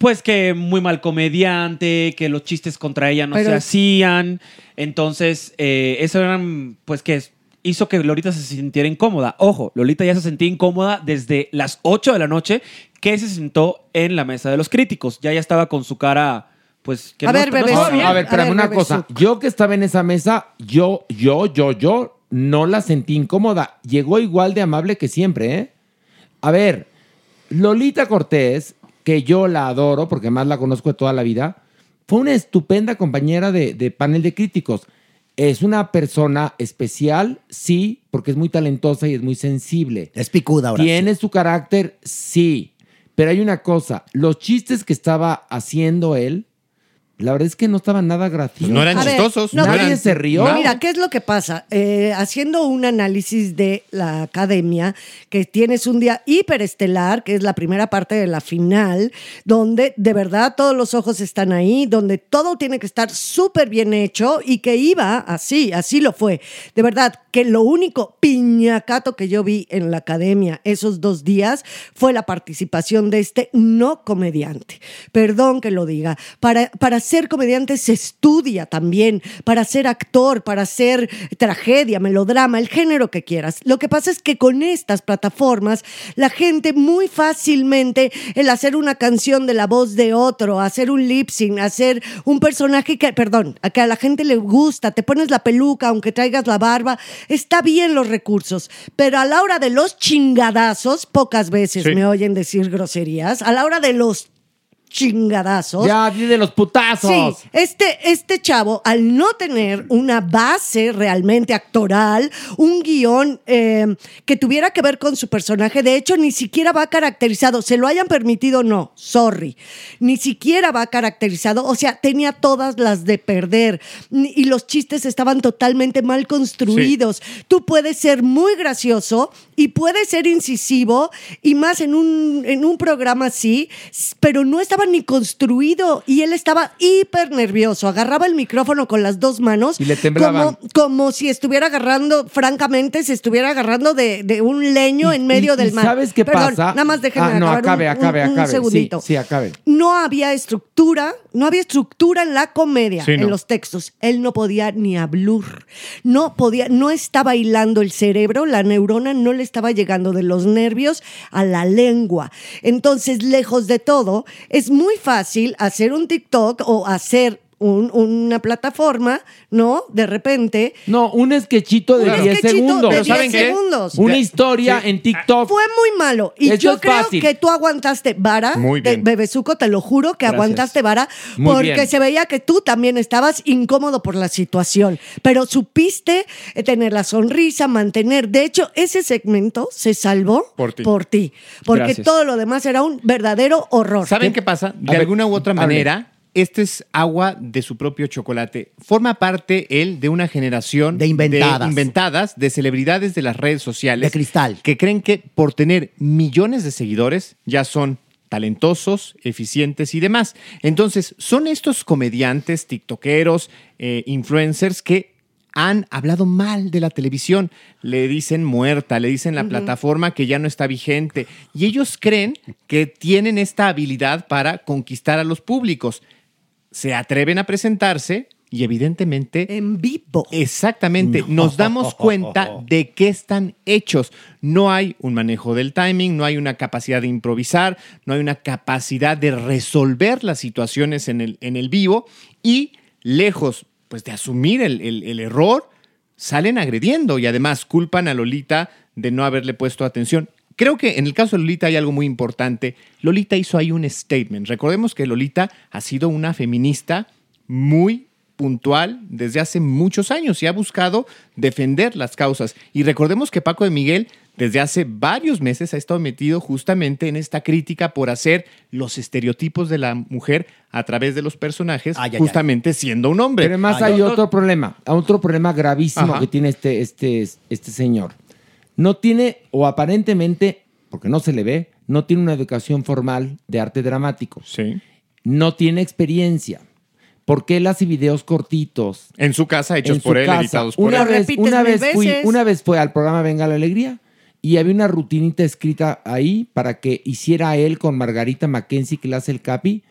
Pues que muy mal comediante, que los chistes contra ella no Pero- se hacían. Entonces, eh, eso eran, pues que hizo que Lolita se sintiera incómoda. Ojo, Lolita ya se sentía incómoda desde las 8 de la noche que se sentó en la mesa de los críticos. Ya ya estaba con su cara, pues que A no, ver, bebé, bien. A ver, espérame ver, una bebé, cosa. Yo que estaba en esa mesa, yo, yo, yo, yo no la sentí incómoda. Llegó igual de amable que siempre, ¿eh? A ver, Lolita Cortés, que yo la adoro porque más la conozco de toda la vida, fue una estupenda compañera de, de panel de críticos. Es una persona especial, sí, porque es muy talentosa y es muy sensible. Es picuda ahora. ¿Tiene su carácter? Sí. Pero hay una cosa, los chistes que estaba haciendo él, la verdad es que no estaban nada graciosos. no eran A ver, chistosos. no, Nadie pero- se rió. No, mira, ¿qué es lo que pasa? Eh, haciendo un análisis de la academia, que tienes un día hiperestelar, que es la primera parte de la final, donde de verdad todos los ojos están ahí, donde todo tiene que estar súper bien hecho y que iba así, así lo fue. De verdad, que lo único piñacato que yo vi en la academia esos dos días fue la participación de este no comediante. Perdón que lo diga. Para, para ser comediante se estudia también, para ser actor, para ser tragedia, melodrama, el género que quieras. Lo que pasa es que con estas plataformas, la gente muy fácilmente, el hacer una canción de la voz de otro, hacer un lip sync, hacer un personaje que, perdón, a que a la gente le gusta, te pones la peluca, aunque traigas la barba, está bien los recursos, pero a la hora de los chingadazos, pocas veces Sí. me oyen decir groserías, a la hora de los chingadazos. Ya, de los putazos. Sí, este, este chavo, al no tener una base realmente actoral, un guion eh, que tuviera que ver con su personaje, de hecho, ni siquiera va caracterizado, se lo hayan permitido no, sorry, ni siquiera va caracterizado, o sea, tenía todas las de perder y los chistes estaban totalmente mal construidos. Tú puedes ser muy gracioso y puedes ser incisivo y más en un, en un programa así, pero no estaba ni construido y él estaba hiper nervioso. Agarraba el micrófono con las dos manos Y le temblaban. como, como si estuviera agarrando, francamente, se estuviera agarrando de, de un leño en medio y- del mar. ¿sabes qué Perdón, pasa? Nada más déjenme Ah, no, acabar acabe, un, acabe, un- un acabe. Sí, segundito sí, acabe. no había estructura, no había estructura en la comedia, Sí, no. en los textos. Él no podía ni hablar, no podía, no estaba hilando el cerebro, la neurona no le estaba llegando de los nervios a la lengua. Entonces, lejos de todo, es muy fácil hacer un TikTok o hacer un- una plataforma, ¿no? De repente. No, un sketchito de Un 10 sketchito segundos. de 10 segundos. Una historia Sí. en TikTok. Fue muy malo. Y Esto yo creo fácil. que tú aguantaste vara, Muy de bien. Bebesuco, te lo juro que Gracias. aguantaste vara, Muy porque bien. se veía que tú también estabas incómodo por la situación. Pero supiste tener la sonrisa, mantener. De hecho, ese segmento se salvó Por ti. porque Gracias. todo lo demás era un verdadero horror. ¿Saben qué pasa? De A ver, alguna u otra hable. manera, este es agua de su propio chocolate. Forma parte él de una generación de inventadas. inventadas, de celebridades de las redes sociales. De cristal. Que creen que por tener millones de seguidores ya son talentosos, eficientes y demás. Entonces, son estos comediantes, tiktokeros, eh, influencers que han hablado mal de la televisión, le dicen muerta, le dicen la plataforma que ya no está vigente y ellos creen que tienen esta habilidad para conquistar a los públicos. Se atreven a presentarse y evidentemente en vivo. Exactamente, No. nos damos cuenta *laughs* de qué están hechos. No hay un manejo del timing, no hay una capacidad de improvisar, no hay una capacidad de resolver las situaciones en el, en el vivo y lejos pues, de asumir el, el- el error, salen agrediendo y además culpan a Lolita de no haberle puesto atención. Creo que en el caso de Lolita hay algo muy importante. Lolita hizo ahí un statement. Recordemos que Lolita ha sido una feminista muy puntual desde hace muchos años y ha buscado defender las causas. Y recordemos que Paco de Miguel desde hace varios meses ha estado metido justamente en esta crítica por hacer los estereotipos de la mujer a través de los personajes, ay, justamente siendo un hombre. Pero además hay otro problema, otro problema gravísimo Ajá. que tiene este, este, este señor. No tiene, o aparentemente, porque no se le ve, no tiene una educación formal de arte dramático. Sí. No tiene experiencia. Porque él hace videos cortitos. En su casa, hechos en su por él, casa. editados por una él. Vez, una, vez fui, una vez fue al programa Venga la Alegría y había una rutinita escrita ahí para que hiciera él con Margarita Mackenzie, que le hace el Capi.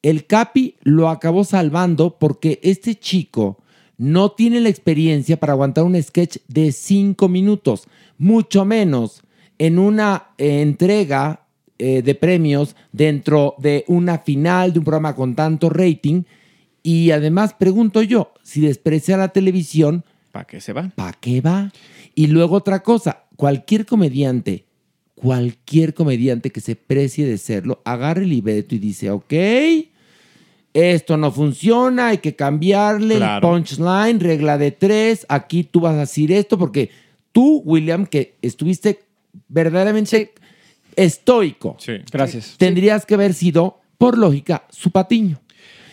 El Capi lo acabó salvando porque este chico no tiene la experiencia para aguantar un sketch de cinco minutos, mucho menos en una eh, entrega eh, de premios dentro de una final de un programa con tanto rating. Y además pregunto yo, si desprecia la televisión, ¿para qué se va? ¿Para qué va? Y luego otra cosa, cualquier comediante, cualquier comediante que se precie de serlo, agarra el libreto y dice, ok, esto no funciona, hay que cambiarle Claro. el punchline, regla de tres, aquí tú vas a decir esto, porque tú, William, que estuviste verdaderamente estoico. Gracias. Tendrías que haber sido, por lógica, su patiño.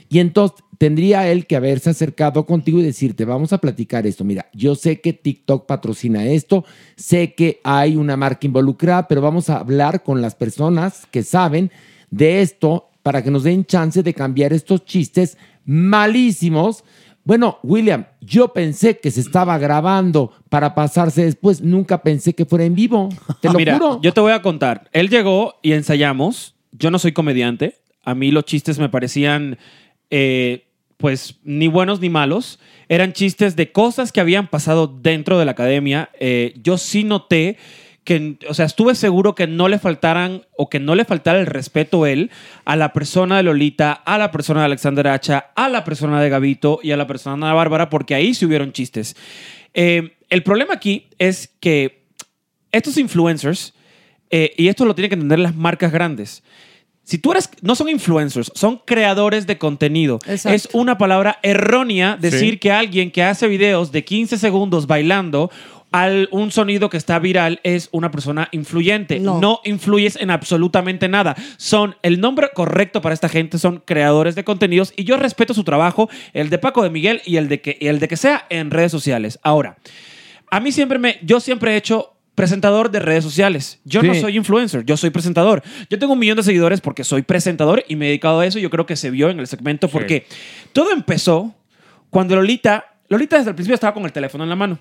Y entonces tendría él que haberse acercado contigo y decirte, vamos a platicar esto. Mira, yo sé que TikTok patrocina esto, sé que hay una marca involucrada, pero vamos a hablar con las personas que saben de esto para que nos den chance de cambiar estos chistes malísimos. Bueno, William, yo pensé que se estaba grabando para pasarse después. Nunca pensé que fuera en vivo. Te lo Mira, juro. yo te voy a contar. Él llegó y ensayamos. Yo no soy comediante. A mí los chistes me parecían, eh, pues, ni buenos ni malos. Eran chistes de cosas que habían pasado dentro de la academia. Eh, yo sí noté que, o sea, estuve seguro que no le faltaran o que no le faltara el respeto él a la persona de Lolita, a la persona de Alexander Hacha, a la persona de Gavito y a la persona de Bárbara, porque ahí sí hubieron chistes. Eh, el problema aquí es que estos influencers, eh, y esto lo tienen que entender las marcas grandes, si tú eres, no son influencers, son creadores de contenido. Es una palabra errónea decir Sí. que alguien que hace videos de 15 segundos bailando al un sonido que está viral es una persona influyente. No. influyes en absolutamente nada. Son el nombre correcto para esta gente son creadores de contenidos y yo respeto su trabajo, el de Paco de Miguel y el de que y el de que sea en redes sociales. Ahora, a mí siempre me yo siempre he hecho presentador de redes sociales. Yo no soy influencer, yo soy presentador. Yo tengo un millón de seguidores porque soy presentador y me he dedicado a eso. Yo creo que se vio en el segmento porque todo empezó cuando Lolita, Lolita desde el principio estaba con el teléfono en la mano.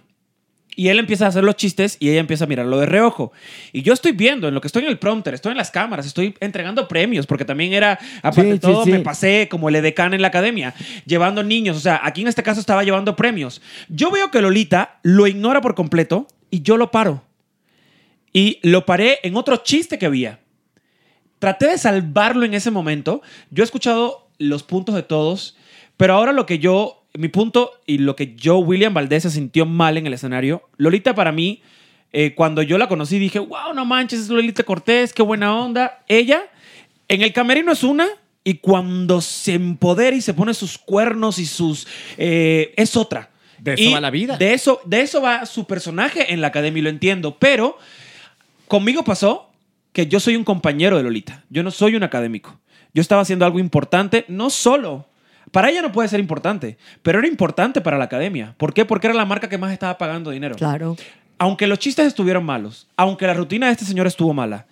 Y él empieza a hacer los chistes y ella empieza a mirarlo de reojo. Y yo estoy viendo, en lo que estoy en el prompter, estoy en las cámaras, estoy entregando premios, porque también era, aparte de sí, todo, sí. me pasé como el edecán en la academia, llevando niños. O sea, aquí en este caso estaba llevando premios. Yo veo que Lolita lo ignora por completo y yo lo paro. Y lo paré en otro chiste que había. Traté de salvarlo en ese momento. Yo he escuchado los puntos de todos, pero ahora lo que yo, mi punto y lo que yo, William Valdés, se sintió mal en el escenario, Lolita para mí, eh, cuando yo la conocí dije, wow, no manches, es Lolita Cortés, qué buena onda. Ella, en el camerino es una, y cuando se empodera y se pone sus cuernos y sus... eh, es otra. De eso Y va la vida. De eso, de eso va su personaje en la academia, y lo entiendo, pero conmigo pasó que yo soy un compañero de Lolita. Yo no soy un académico. Yo estaba haciendo algo importante, no solo. Para ella no puede ser importante, pero era importante para la academia. ¿Por qué? Porque era la marca que más estaba pagando dinero. Claro. Aunque los chistes estuvieron malos, aunque la rutina de este señor estuvo mala.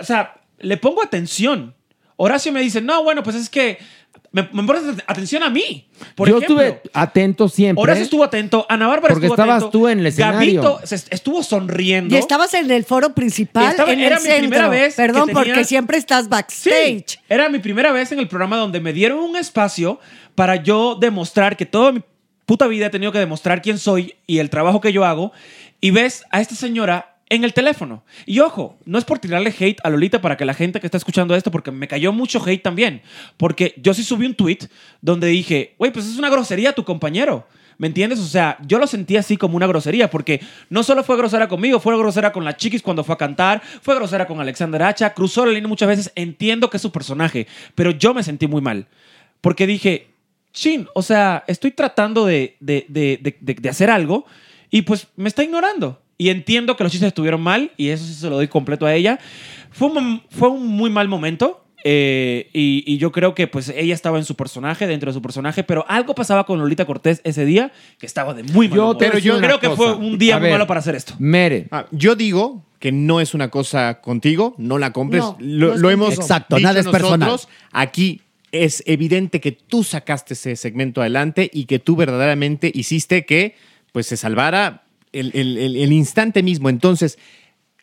O sea, le pongo atención. Horacio me dice, no, bueno, pues es que me, me pones atención a mí. Por Yo ejemplo, estuve atento siempre. Horacio estuvo atento, Ana Bárbara Porque estuvo estabas atento. tú en el escenario. Gabito se- estuvo sonriendo. Y estabas en el foro principal, Estaba- en era el mi centro. primera vez Perdón, tenía- porque siempre estás backstage. Sí, era mi primera vez en el programa donde me dieron un espacio para yo demostrar que toda mi puta vida he tenido que demostrar quién soy y el trabajo que yo hago. Y ves a esta señora en el teléfono. Y ojo, no es por tirarle hate a Lolita para que la gente que está escuchando esto, porque me cayó mucho hate también. Porque yo sí subí un tweet donde dije, güey, pues es una grosería tu compañero. ¿Me entiendes? O sea, yo lo sentí así como una grosería, porque no solo fue grosera conmigo, fue grosera con la chiquis cuando fue a cantar, fue grosera con Alexander Hacha, cruzó la línea muchas veces, entiendo que es su personaje, pero yo me sentí muy mal, porque dije, chin, o sea, estoy tratando de, de, de, de- hacer algo y pues me está ignorando. Y entiendo que los chistes estuvieron mal y eso sí se lo doy completo a ella. Fue un, fue un muy mal momento. eh, y, y yo creo que pues ella estaba en su personaje, dentro de su personaje, pero algo pasaba con Lolita Cortés ese día que estaba de muy mal Yo humor. yo creo que cosa. fue un día A muy ver. malo para hacer esto. Mere. Ah, yo digo que no es una cosa contigo, no la compres. No, lo no lo hemos. Exacto, dicho nada es personal. Aquí es evidente que tú sacaste ese segmento adelante y que tú verdaderamente hiciste que pues se salvara el, el- el- instante mismo. Entonces,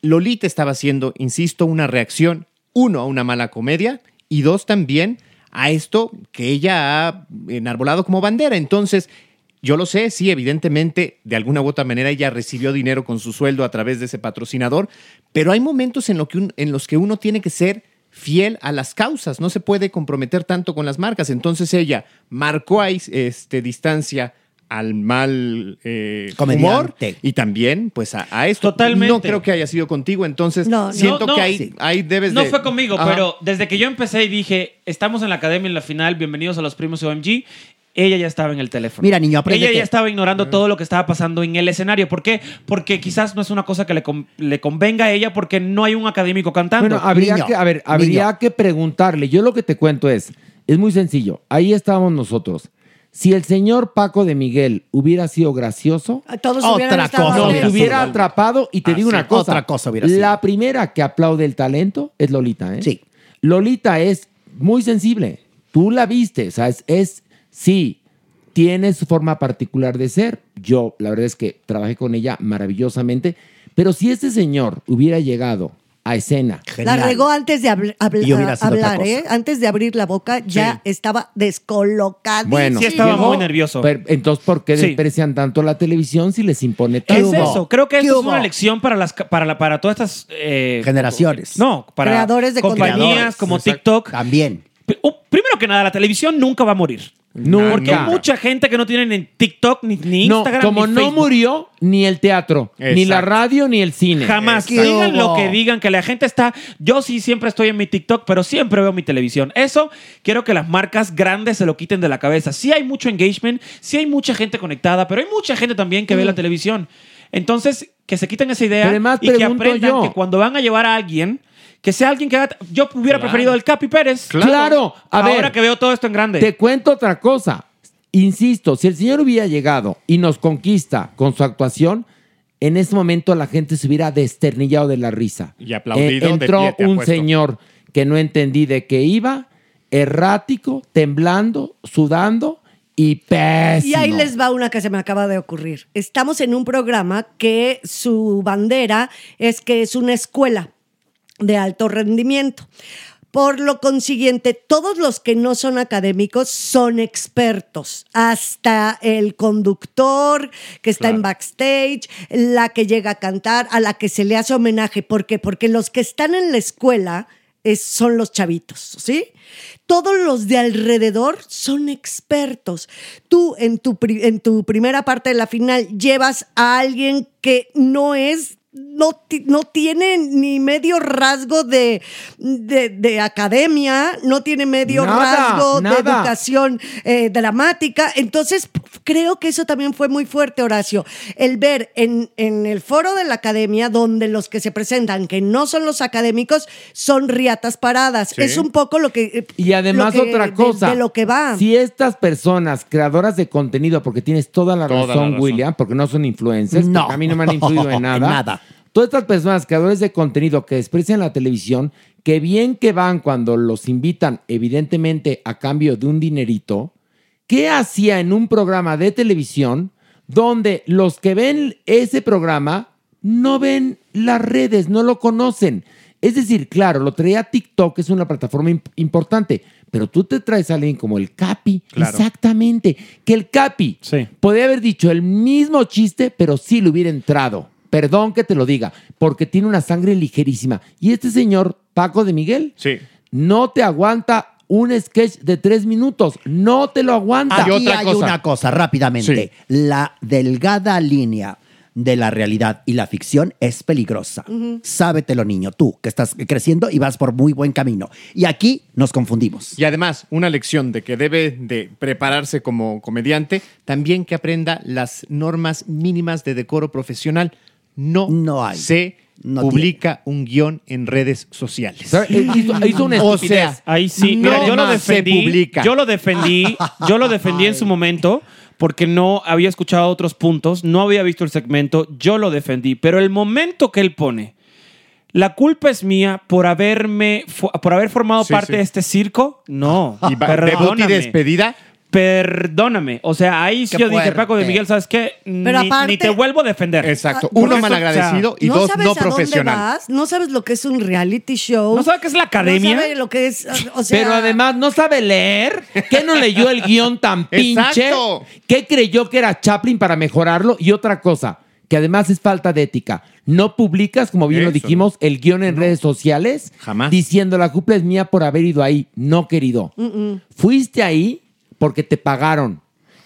Lolita estaba haciendo, insisto, una reacción, uno, a una mala comedia y dos, también a esto que ella ha enarbolado como bandera. Entonces, yo lo sé, sí, evidentemente, de alguna u otra manera ella recibió dinero con su sueldo a través de ese patrocinador, pero hay momentos en, lo que en los que uno tiene que ser fiel a las causas, no se puede comprometer tanto con las marcas. Entonces ella marcó ahí este, distancia al mal eh, humor y también pues a, a esto. Totalmente. No creo que haya sido contigo, entonces No, siento no, que no. ahí, Sí. ahí debes No de... fue conmigo, Ajá. pero desde que yo empecé y dije, estamos en la academia en la final, bienvenidos a los primos OMG, ella ya estaba en el teléfono. Mira, niño, aprende Ella que- ya estaba ignorando todo lo que estaba pasando en el escenario. ¿Por qué? Porque quizás no es una cosa que le, con- le convenga a ella porque no hay un académico cantando. Bueno, habría que, a ver, habría que preguntarle. Yo lo que te cuento es, Es muy sencillo. Ahí estábamos nosotros. Si el señor Paco de Miguel hubiera sido gracioso, Todos hubieran Otra estado cosa nos hubiera atrapado y te Ah, digo sí, una cosa. otra cosa hubiera sido. La primera que aplaude el talento es Lolita, ¿eh? Sí. Lolita es muy sensible. Tú la viste, o sea, es, es- sí, tiene su forma particular de ser. Yo, la verdad es que trabajé con ella maravillosamente. Pero si este señor hubiera llegado a escena. La regó antes de habl- habl- Y hubiera sido otra hablar. ¿eh? Antes de abrir la boca ya estaba descolocadísimo. Bueno, muy nervioso. Pero, entonces, ¿por qué Sí. desprecian tanto la televisión si les impone Es tanto? eso, creo que ¿Qué esto es una lección para las para la, para todas estas eh, Generaciones. No, para Creadores de compañías como Exacto. TikTok. También. Primero que nada, la televisión nunca va a morir. Nunca. Porque hay mucha gente que no tiene ni TikTok, ni, ni No, Instagram, como ni no Facebook. murió ni el teatro, ni la Exacto. radio, ni el cine. Jamás. Digan lo que digan, que la gente está. Yo sí siempre estoy en mi TikTok, pero siempre veo mi televisión. Eso quiero que las marcas grandes se lo quiten de la cabeza. Sí hay mucho engagement, sí hay mucha gente conectada, pero hay mucha gente también que ve la televisión. Entonces, que se quiten esa idea además y que aprendan yo. que cuando van a llevar a alguien, que sea alguien que haga. Yo hubiera preferido el Capi Pérez. Claro, a Ahora ver. que veo todo esto en grande. Te cuento otra cosa. Insisto, si el señor hubiera llegado y nos conquista con su actuación, en ese momento la gente se hubiera desternillado de la risa. Y aplaudido de entró pie, te un señor que no entendí de qué iba, errático, temblando, sudando y pésimo. Y ahí les va una que se me acaba de ocurrir. Estamos en un programa que su bandera es que es una escuela de alto rendimiento. Por lo consiguiente, todos los que no son académicos son expertos, hasta el conductor que está en backstage, la que llega a cantar, a la que se le hace homenaje. ¿Por qué? Porque los que están en la escuela es- son los chavitos, ¿sí? Todos los de alrededor son expertos. Tú en tu, en tu primera parte de la final llevas a alguien que no es no, ti- no tiene ni medio rasgo de, de, de academia, no tiene medio Nada, rasgo de educación eh, dramática. Entonces, creo que eso también fue muy fuerte, Horacio. El ver en, en el foro de la academia, donde los que se presentan, que no son los académicos, son riatas paradas. Sí. Es un poco lo que... eh, Y además lo que- otra cosa. De, lo que va. Si estas personas, creadoras de contenido, porque tienes toda la, Toda la razón. William, porque no son influencers, No. a mí no me han influido en *laughs* nada. En nada. Todas estas personas, creadores de contenido que desprecian la televisión, que bien que van cuando los invitan, evidentemente a cambio de un dinerito, ¿qué hacía en un programa de televisión donde los que ven ese programa no ven las redes, no lo conocen? Es decir, claro, lo traía TikTok, es una plataforma imp- importante, pero tú te traes a alguien como el Capi, Claro. exactamente, que el Capi podría haber dicho el mismo chiste, pero sí le hubiera entrado. Perdón que te lo diga, porque tiene una sangre ligerísima. Y este señor, Paco de Miguel, no te aguanta un sketch de tres minutos, no te lo aguanta. Aquí hay una cosa, rápidamente. La delgada línea de la realidad y la ficción es peligrosa. Sábetelo, niño, tú, que estás creciendo y vas por muy buen camino. Y aquí nos confundimos. Y además, una lección de que debe de prepararse como comediante, también que aprenda las normas mínimas de decoro profesional. No, se publica un guion en redes sociales. Hizo- hizo una o sea, Ahí sí, no mira, yo lo se defendí. publica. Yo lo defendí, yo lo defendí en su momento porque no había escuchado otros puntos, no había visto el segmento, yo lo defendí, pero el momento que él pone, la culpa es mía por haberme por haber formado Sí, parte sí. de este circo. No, Y va- debut y perdóname. despedida. Perdóname. O sea, ahí sí yo dije. Paco de Miguel, ¿sabes qué? Pero ni, aparte- ni te vuelvo a defender. Exacto. Uno no- malagradecido y ¿No dos sabes no a dónde profesional. vas? ¿No sabes lo que es un reality show? ¿No sabes qué es la academia? ¿No sabes lo que es, o sea... Pero además no sabe leer. ¿Qué no leyó el guion tan *laughs* pinche? Exacto. ¿Qué creyó que era Chaplin para mejorarlo? Y otra cosa, que además es falta de ética. No publicas, como bien lo Eso. dijimos, el guion en redes sociales. Jamás. Diciendo la culpa es mía por haber ido ahí. No, querido. Fuiste ahí porque te pagaron.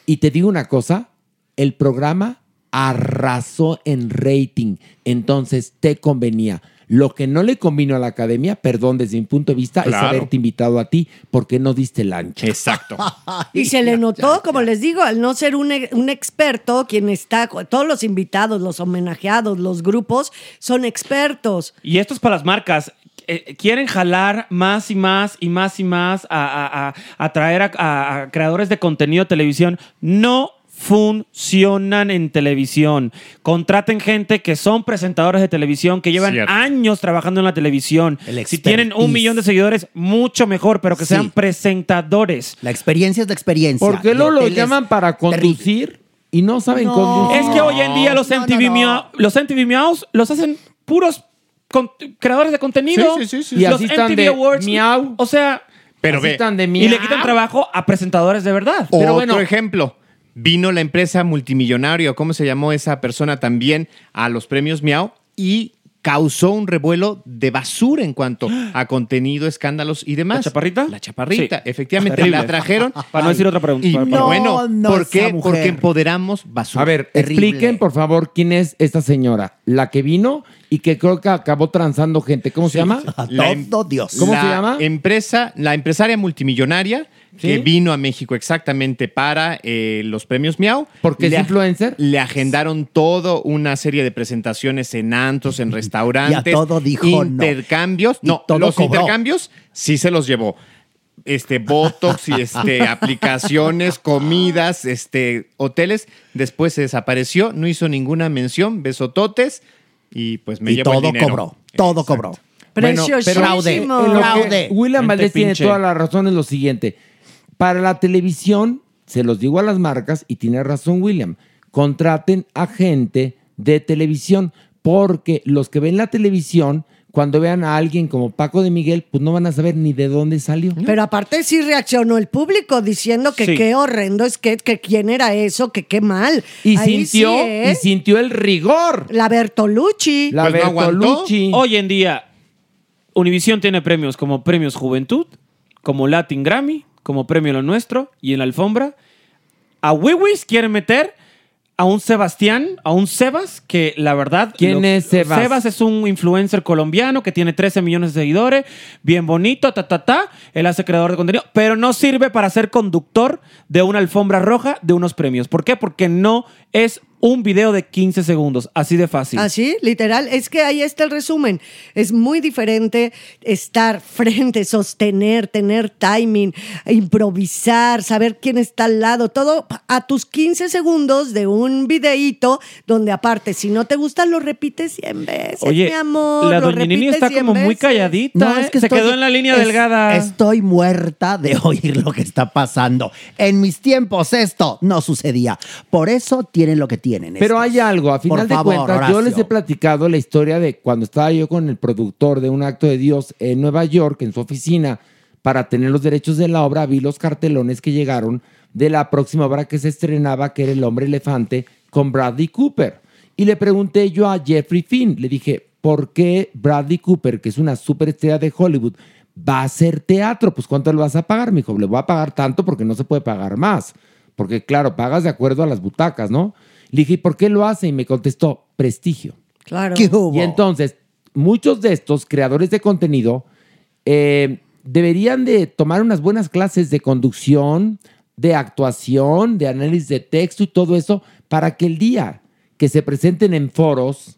Y te digo una cosa, el programa arrasó en rating. Entonces te convenía. Lo que no le convino a la academia, perdón, desde mi punto de vista, Claro. es haberte invitado a ti porque no diste el ancho. Exacto. *laughs* Y se le notó, como les digo, al no ser un, e- un experto, quien está, todos los invitados, los homenajeados, los grupos, son expertos. Y esto es para las marcas. Eh, quieren jalar más y más y más y más a, a- a- a traer a, a- a creadores de contenido de televisión. No funcionan en televisión. Contraten gente que son presentadores de televisión, que llevan Cierto. años trabajando en la televisión. Si tienen un millón de seguidores, mucho mejor, pero que Sí. sean presentadores. La experiencia es la experiencia. ¿Por qué De lo, llaman para conducir y no saben conducir? Es que hoy en día los MTV, Miau- los MTV los hacen puros con- creadores de contenido. Sí, sí, sí, sí. Y Los así están MTV de Awards. miau. O sea, Pero Así ve. están de y miau. le quitan trabajo a presentadores de verdad. Otro ejemplo. Vino la empresa multimillonario, ¿cómo se llamó esa persona también? A los premios Miau y causó un revuelo de basura en cuanto *gasps* a contenido, escándalos y demás. ¿La chaparrita? La chaparrita, Sí. efectivamente. Terrible. La trajeron. *laughs* Para no decir otra pregunta. Y Para- para- bueno, no, ¿por qué? Porque empoderamos basura. A ver, expliquen por favor quién es esta señora, la que vino y que creo que acabó transando gente. ¿Cómo se llama? La em- ¿Cómo la se llama? Empresa, la empresaria multimillonaria Sí. que vino a México exactamente para eh, los premios Miau. Porque es influencer. Le agendaron todo una serie de presentaciones en antros, en restaurantes. Y a todo dijo intercambios. No, todo los cobró. intercambios sí se los llevó. Este, Botox y este, *laughs* aplicaciones, comidas, este, hoteles. Después se desapareció, no hizo ninguna mención, besototes y pues me y llevo el todo dinero. cobró. Todo cobró. Bueno, pero Fraude. William Valdés tiene toda la razón en lo siguiente. Para la televisión, se los digo a las marcas, y tiene razón William, contraten a gente de televisión, porque los que ven la televisión, cuando vean a alguien como Paco de Miguel, pues no van a saber ni de dónde salió. Pero aparte sí reaccionó el público diciendo que Sí. qué horrendo es que, que quién era eso, que qué mal. Y Ahí sintió, sí, ¿eh? y sintió el rigor. La Bertolucci. La Bertolucci. Hoy en día, Univision tiene premios como Premios Juventud, como Latin Grammy, como Premio Lo Nuestro y en la alfombra. A Wiwis quieren meter a un Sebastián, a un Sebas, que la verdad... ¿Quién es Sebas? Sebas es un influencer colombiano que tiene 13 millones de seguidores, bien bonito, ta, ta, ta. Él hace creador de contenido, pero no sirve para ser conductor de una alfombra roja de unos premios. ¿Por qué? Porque no es un video de 15 segundos, así de fácil. Así, literal. Es que ahí está el resumen. Es muy diferente estar frente, sostener, tener timing, improvisar, saber quién está al lado. Todo a tus 15 segundos de un videíto donde aparte, si no te gusta, lo repites 100 veces, Oye, mi amor. la lo doña Nini está 100 como muy calladita. No, ¿eh? es que Se estoy- quedó en la línea es- delgada. Estoy muerta de *laughs* oír lo que está pasando. En mis tiempos esto no sucedía. Por eso tienen lo que tienen. Pero estos. hay algo, a final Por de favor, cuentas, yo les he Horacio. platicado la historia de cuando estaba yo con el productor de un acto de Dios en Nueva York, en su oficina, para tener los derechos de la obra, vi los cartelones que llegaron de la próxima obra que se estrenaba, que era El hombre elefante, con Bradley Cooper. Y le pregunté yo a Jeffrey Finn, le dije, ¿por qué Bradley Cooper, que es una superestrella de Hollywood, va a hacer teatro? Pues ¿cuánto le vas a pagar? Me dijo, le voy a pagar tanto porque no se puede pagar más. Porque claro, pagas de acuerdo a las butacas, ¿no? Le dije, ¿y por qué lo hace? Y me contestó, prestigio. Claro. Y entonces, muchos de estos creadores de contenido eh, deberían de tomar unas buenas clases de conducción, de actuación, de análisis de texto y todo eso, para que el día que se presenten en foros,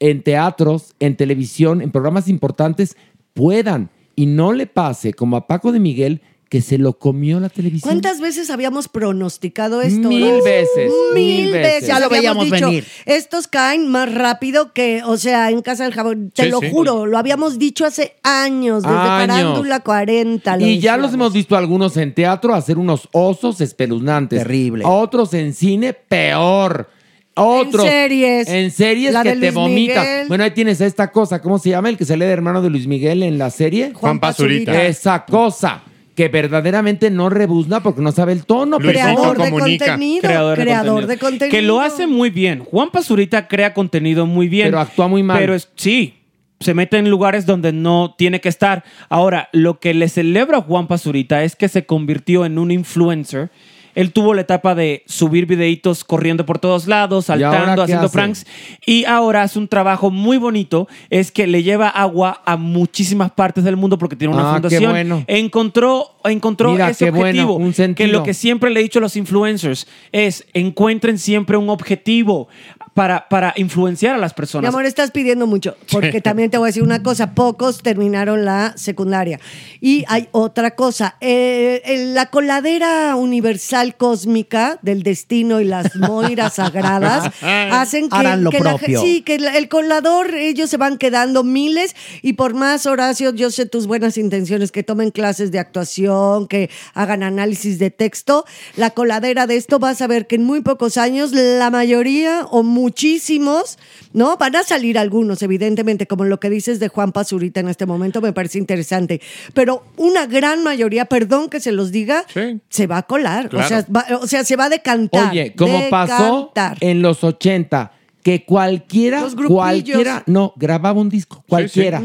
en teatros, en televisión, en programas importantes, puedan y no le pase como a Paco de Miguel que se lo comió la televisión. ¿Cuántas veces habíamos pronosticado esto? Mil veces, Mil, mil veces. Ya lo Habíamos veíamos venir. Estos caen más rápido que, o sea, en Casa del Jabón. Te Sí, lo sí. juro, lo habíamos dicho hace años, desde Años. Farándula 40. lo Y ya los hemos visto algunos en teatro hacer unos osos espeluznantes. Terrible. Otros en cine, peor. Otros. En series. En series La que de te Luis vomitan. Miguel. Bueno, ahí tienes esta cosa. ¿Cómo se llama? El que sale de hermano de Luis Miguel en la serie. Juan Pazurita. Esa cosa. Que verdaderamente no rebuzna porque no sabe el tono. Creador de comunica. contenido. Creador de creador contenido. de contenido. Que lo hace muy bien. Juan Pazurita crea contenido muy bien. Pero actúa muy mal. Pero es, sí, se mete en lugares donde no tiene que estar. Ahora, lo que le celebra a Juan Pazurita es que se convirtió en un influencer. Él tuvo la etapa de subir videitos corriendo por todos lados, saltando, qué haciendo hace? pranks. Y ahora hace un trabajo muy bonito. Es que le lleva agua a muchísimas partes del mundo porque tiene una Ah, qué fundación. bueno. Encontró, encontró Mira, ese qué bueno, objetivo. un que lo que siempre le he dicho a los influencers es encuentren siempre un objetivo. Para, para influenciar a las Mi personas. amor, estás pidiendo mucho, porque también te voy a decir una cosa, pocos terminaron la secundaria. Y hay otra cosa, eh, la coladera universal cósmica del destino y las moiras sagradas *laughs* hacen que, Harán lo que la sí, que la- el colador, ellos se van quedando miles y por más, Horacio, yo sé tus buenas intenciones, que tomen clases de actuación, que hagan análisis de texto, la coladera de esto vas a ver que en muy pocos años la mayoría o muchísimos, ¿no? Van a salir algunos, evidentemente, como lo que dices de Juan Pazurita en este momento, me parece interesante, pero una gran mayoría, perdón que se los diga, se va a colar, o, sea, va- o sea, se va a decantar. Oye, como pasó en los 80, que cualquiera, cualquiera, no, grababa un disco, cualquiera.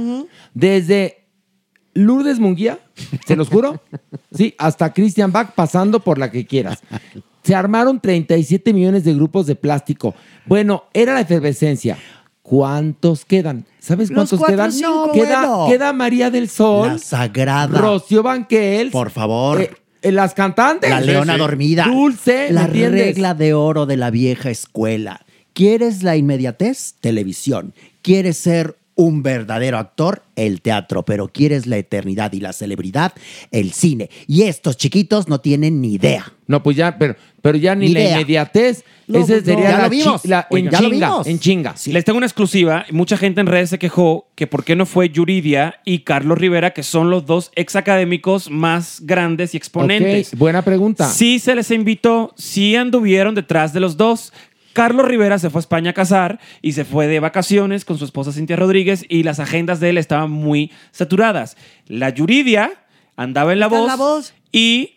Desde Lourdes Munguía, se los juro, *laughs* sí, hasta Christian Bach pasando por la que quieras. Se armaron 37 millones de grupos de plástico. Bueno, era la efervescencia. ¿Cuántos quedan? ¿Sabes Los cuántos cuatro, quedan? cinco, queda, bueno. queda María del Sol. La sagrada. Rocío Banquels. Por favor. eh, eh, las cantantes. La leona dormida. Dulce. ¿me La regla de oro de la vieja escuela. ¿Quieres la inmediatez? Televisión. ¿Quieres ser un verdadero actor? El teatro. Pero ¿quieres la eternidad y la celebridad? El cine. Y estos chiquitos no tienen ni idea. No, pues ya, pero, pero ya ni Ni la idea. inmediatez. No, Ese pues no. sería Ya la, lo vimos. chi- la- Oigan, en ya lo chinga, vimos. en chinga. Les tengo una exclusiva. Mucha gente en redes se quejó que por qué no fue Yuridia y Carlos Rivera, que son los dos ex académicos más grandes y exponentes. Ok, buena pregunta. Sí se les invitó, sí anduvieron detrás de los dos. Carlos Rivera se fue a España a casar y se fue de vacaciones con su esposa Cintia Rodríguez y las agendas de él estaban muy saturadas. La Yuridia andaba en la Está en voz, La Voz. y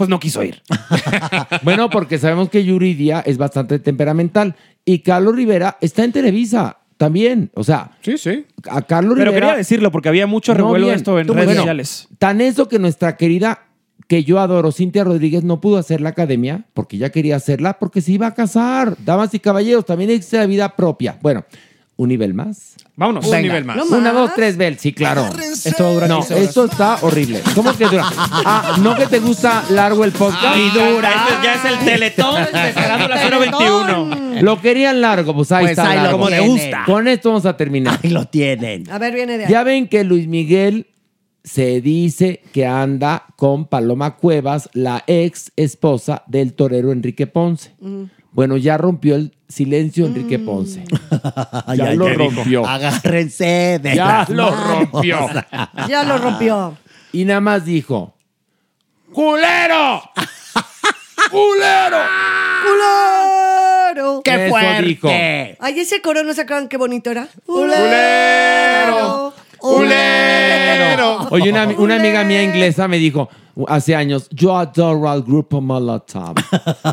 pues no quiso ir. *laughs* Bueno, porque sabemos que Yuridia es bastante temperamental. Y Carlos Rivera está en Televisa también. O sea, sí, sí. a Carlos Pero Rivera. quería decirlo porque había mucho No, revuelo de esto en Tú, redes bueno, sociales. Tan eso que nuestra querida, que yo adoro, Cintia Rodríguez, no pudo hacer la academia porque ya quería hacerla porque se iba a casar. Damas y caballeros, también existe la vida propia. Bueno, un nivel más. Vámonos. Un Venga. nivel más. ¿No Una, más? dos, tres, Bel. Sí, claro. Esto va a durar No, 15 horas. esto está horrible. ¿Cómo que dura? Ah, ¿no que te gusta largo el podcast? Y dura. Esto ya es el teletón de Farándula 021. Lo querían largo, pues ahí Pues está. ahí lo largo. Como le gusta. Con esto vamos a terminar. Ahí lo tienen. A ver, viene de ahí. Ya ven que Luis Miguel se dice que anda con Paloma Cuevas, la ex esposa del torero Enrique Ponce. Mm. Bueno, ya rompió el silencio Enrique Ponce. *laughs* Ya lo rompió. Agárrense de Ya las lo manos. rompió. Ya lo rompió. Y nada más dijo: ¡Culero! ¡Culero! ¡Culero! ¡Qué Eso fuerte! dijo. Ay, ese coro, ¿no se acuerdan qué bonito era? ¡Culero! ¡Culero! Oye, una, una amiga mía inglesa me dijo hace años, yo adoro al grupo Molotov.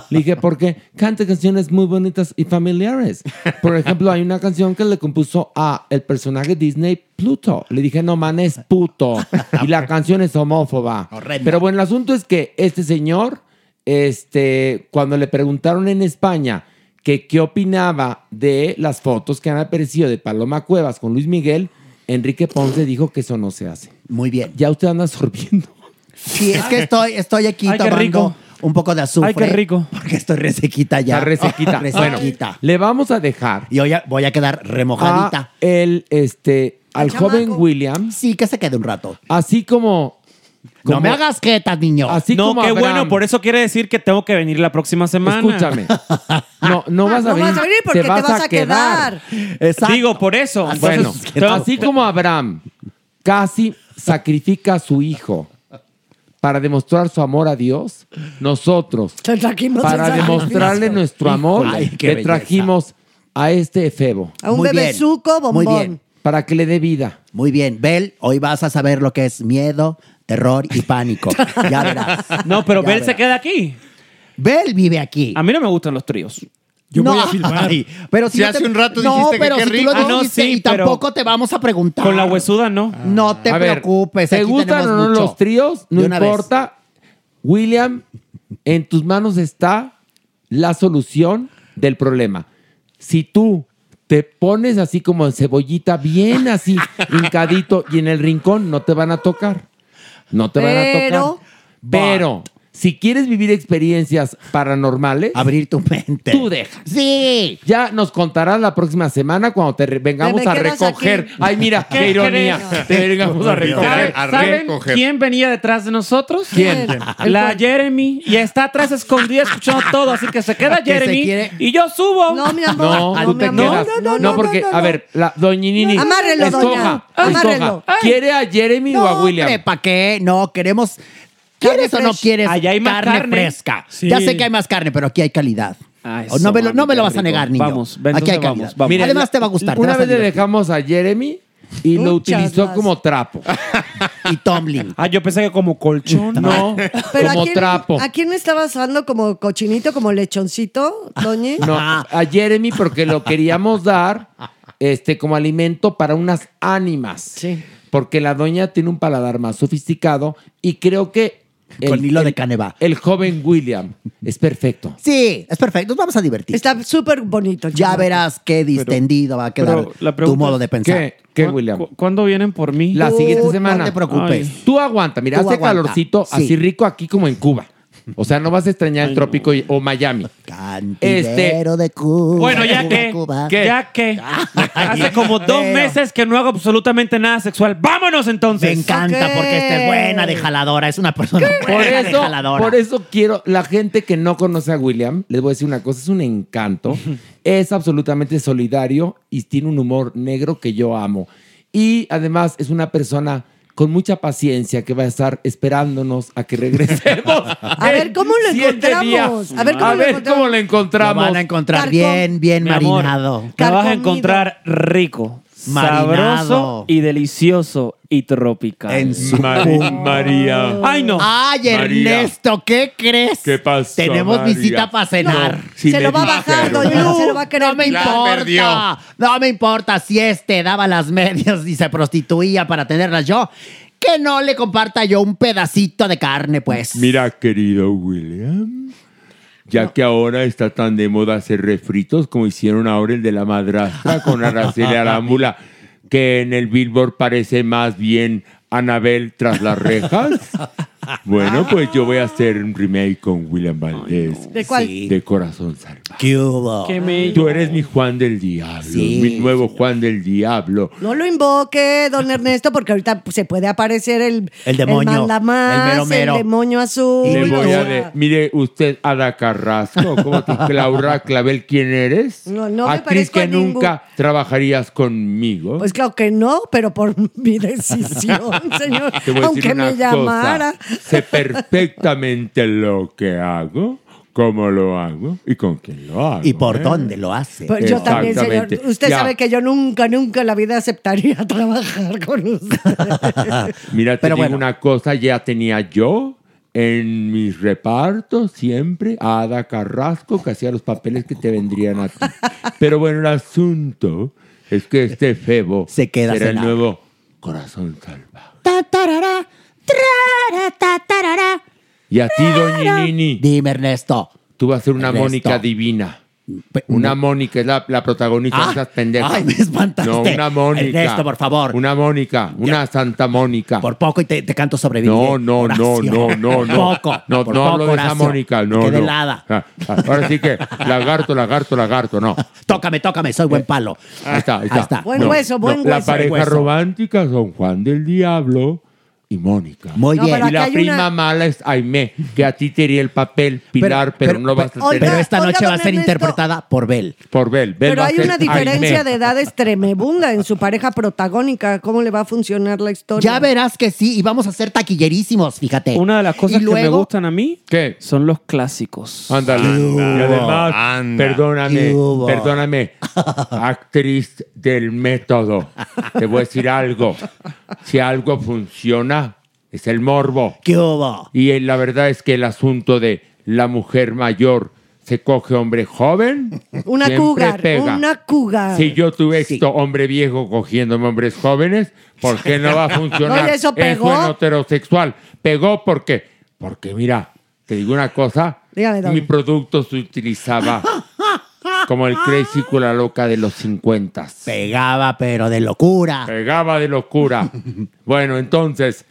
Le dije, ¿por qué? Canta canciones muy bonitas y familiares. Por ejemplo, hay una canción que le compuso a el personaje Disney Pluto. Le dije, no, man, es puto. Y la canción es homófoba. Horrenda. Pero bueno, el asunto es que este señor, este, cuando le preguntaron en España que qué opinaba de las fotos que han aparecido de Paloma Cuevas con Luis Miguel, Enrique Ponce dijo que eso no se hace. Muy bien. Ya usted anda sorbiendo. Sí, es que estoy, estoy aquí Ay, qué tomando rico. un poco de azufre. Ay, qué rico. Porque estoy resequita ya. La *laughs* resequita. bueno, Resequita. le vamos a dejar Y hoy voy a quedar remojadita. a el, este, al chamaco. joven William, Sí, que se quede un rato. así como... no como- me hagas quietas, niño. Así no, como qué Abraham. bueno, por eso quiere decir que tengo que venir la próxima semana. Escúchame. *laughs* No, no vas a No venir. vas a venir porque te vas, a quedar. Exacto. Digo, por eso. Bueno, tengo- así como Abraham casi sacrifica a su hijo para demostrar su amor a Dios, nosotros, Te para demostrarle nuestro amor, Ay, le belleza. trajimos a este efebo A un Muy bien. bebezuco bombón. Muy bien. para que le dé vida. Muy bien. Bel, hoy vas a saber lo que es miedo, terror y pánico. Ya verás. No, pero Ya Bel se queda aquí. Bel vive aquí. A mí no me gustan los tríos. Yo no, voy a filmar. ay, pero si hace te- un rato no, dijiste que pero qué si tú rico. lo Ah, no, dijiste sí, y pero- tampoco te vamos a preguntar. Con la huesuda, no. No te A ver, preocupes. ¿Te aquí gustan o tenemos no mucho. los tríos? No De una vez. importa. William, en tus manos está la solución del problema. Si tú te pones así como en cebollita, bien así, *laughs* hincadito, y en el rincón no te van a tocar. No te van a Pero- tocar. Pero Si quieres vivir experiencias paranormales, abrir tu mente. Tú dejas. Sí. Ya nos contarás la próxima semana cuando te re- vengamos a recoger. aquí. Ay, mira, qué, ¿Qué ironía. Te vengamos a recoger. ¿Saben quién venía detrás de nosotros? ¿Quién? La Jeremy. Y está atrás escondida escuchando todo. Así que se queda Que se Jeremy. quiere- Y yo subo. No, mi amor. No, tú te quedas. No, porque, a ver, la doñinini. No, amárrelo, escoja, doña. escoja. Amárrelo. ¿Quiere a Jeremy o a William? ¿para qué? No, queremos. ¿Quieres o no quieres Allá hay más carne, carne. fresca? Sí. Ya sé que hay más carne, pero aquí hay calidad. eso, no me lo, no mami, me lo qué vas a negar, niño. Vamos, ven, aquí hay calidad. vamos, vamos. Mira, Además la- te va a gustar. te Una a vez le divertir. dejamos a Jeremy y lo Muchas utilizó como trapo. *laughs* y tumbling. Ah, yo pensé que como colchón. No, *laughs* Pero como ¿a quién, trapo. ¿A quién estabas dando como cochinito, como lechoncito, Doñi? No, a Jeremy porque lo queríamos dar este, como alimento para unas ánimas. Sí. Porque la doña tiene un paladar más sofisticado y creo que... Con hilo de caneva. El joven William es perfecto. Sí, es perfecto. Nos vamos a divertir. Está súper bonito. Ya verás qué distendido va a quedar la tu pregunta modo es, de pensar. ¿Qué? ¿Qué, ¿Cu- William? cu- ¿Cuándo vienen por mí? La siguiente no semana. te preocupes. Ay. Tú aguanta, mira, Tú hace aguanta. calorcito Sí. así rico aquí como en Cuba. O sea, no vas a extrañar el trópico y- o Miami. Cantinero de Cuba. Bueno, ya Cuba, que, Cuba. ya que *laughs* hace como dos Pero- meses que no hago absolutamente nada sexual. ¡Vámonos entonces! Me encanta porque esta es buena de jaladora. Es una persona Por buena de eso, jaladora. por eso quiero, la gente que no conoce a William, les voy a decir una cosa, es un encanto, *laughs* es absolutamente solidario y tiene un humor negro que yo amo. Y además es una persona con mucha paciencia que va a estar esperándonos a que regresemos. *laughs* A ver, ¿cómo lo encontramos? días. A ver, ¿cómo A lo ver encontramos? cómo lo encontramos. Lo van a encontrar Carcom- bien, bien Mi amor, marinado. Te vas a encontrar rico, Marinado. sabroso y delicioso y tropical. En su María. ¡Ay, no! Ay, María. Ernesto, ¿qué crees? ¿Qué pasó, Tenemos María? visita para cenar. No, sí se me lo va a bajar, dijeron. Doña. Se lo va a querer No me quitar. importa. No me importa si este daba las medias y se prostituía para tenerlas yo. Que no le comparta yo un pedacito de carne, pues. Mira, querido William, ya que ahora está tan de moda hacer refritos como hicieron ahora el de la madrastra con Araceli *laughs* Arámbula, que en el Billboard parece más bien Anabel tras las rejas. *laughs* Bueno, pues yo voy a hacer un remake con William Valdés. ¿De cuál? Sí. De Corazón Salvaje. ¿Qué hubo? Tú eres mi Juan del Diablo, Sí. mi nuevo Juan del Diablo. No lo invoque, don Ernesto, porque ahorita se puede aparecer el, El demonio, el mandamás, el mero mero. el demonio azul. Le voy a de- mire, usted, Ada Carrasco, ¿cómo te Laura *laughs* Clavel, quién eres? No, no me Actriz parezco a que ningún- nunca trabajarías conmigo. Pues claro que no, pero por mi *laughs* decisión, señor. Te voy a decir Aunque una me llamara. Sé perfectamente lo que hago, cómo lo hago y con quién lo hago. ¿Y por ¿eh? dónde lo hace? Pues yo también, señor. Exactamente. Usted Ya. sabe que yo nunca, nunca en la vida aceptaría *laughs* trabajar con usted. *laughs* Mira, te Pero digo bueno. una cosa, ya tenía yo en mis repartos siempre a Ada Carrasco que hacía los papeles que te vendrían a ti. Pero bueno, el asunto es que este Febo Se queda será el nuevo corazón salvaje. Ta, tarara. Y a ti, doña Nini, Dime, Ernesto. tú vas a ser una Ernesto. Mónica divina. Una no. Mónica es la, la protagonista Ah, de esas pendejas. ay, me espantaste. No, una Mónica. Ernesto, por favor. Una Mónica, una Santa Mónica. Por poco y te, te canto sobrevive. No, no, no, Horacio. no, no, Por no. poco. No, por no poco, hablo de esa Horacio. Mónica, Me no, no. helada. Ah, ah, Ahora sí que lagarto, lagarto, lagarto, no. *laughs* Tócame, tócame, soy buen palo. Ahí está, ahí está. Ahí está. Buen No, hueso, buen no, La hueso. pareja Hueso. romántica son Juan del Diablo y Mónica. Muy No, bien. pero y la prima una- mala es Aimé, que a ti te iría el papel Pilar, pero, pero- no vas a tener Pero esta Oiga, noche va a ser Ernesto. interpretada por Bel. por Bel. Bel Pero va a hay ser una diferencia Aimé. de edades tremebunda en su pareja protagónica. ¿Cómo le va a funcionar la historia? Ya verás que sí, y vamos a ser taquillerísimos, fíjate. Una de las cosas Y que me luego- gustan a mí ¿Qué? son los clásicos. Ándale. Y además, anda. perdóname, perdóname, actriz del método. Te voy a decir algo. Si algo funciona, es el morbo. ¿Qué hubo? Y la verdad es que el asunto de la mujer mayor se coge hombre joven. *laughs* Una cougar, pega. una cougar. Si yo tuve esto hombre viejo cogiéndome hombres jóvenes, ¿por qué no va a *laughs* funcionar? Oye, ¿eso pegó? en heterosexual. Pegó porque, porque mira, te digo una cosa. Dígame, mi producto se utilizaba *laughs* como el Crazy Cula Loca de los 50. Pegaba, pero de locura. Pegaba de locura. bueno, entonces,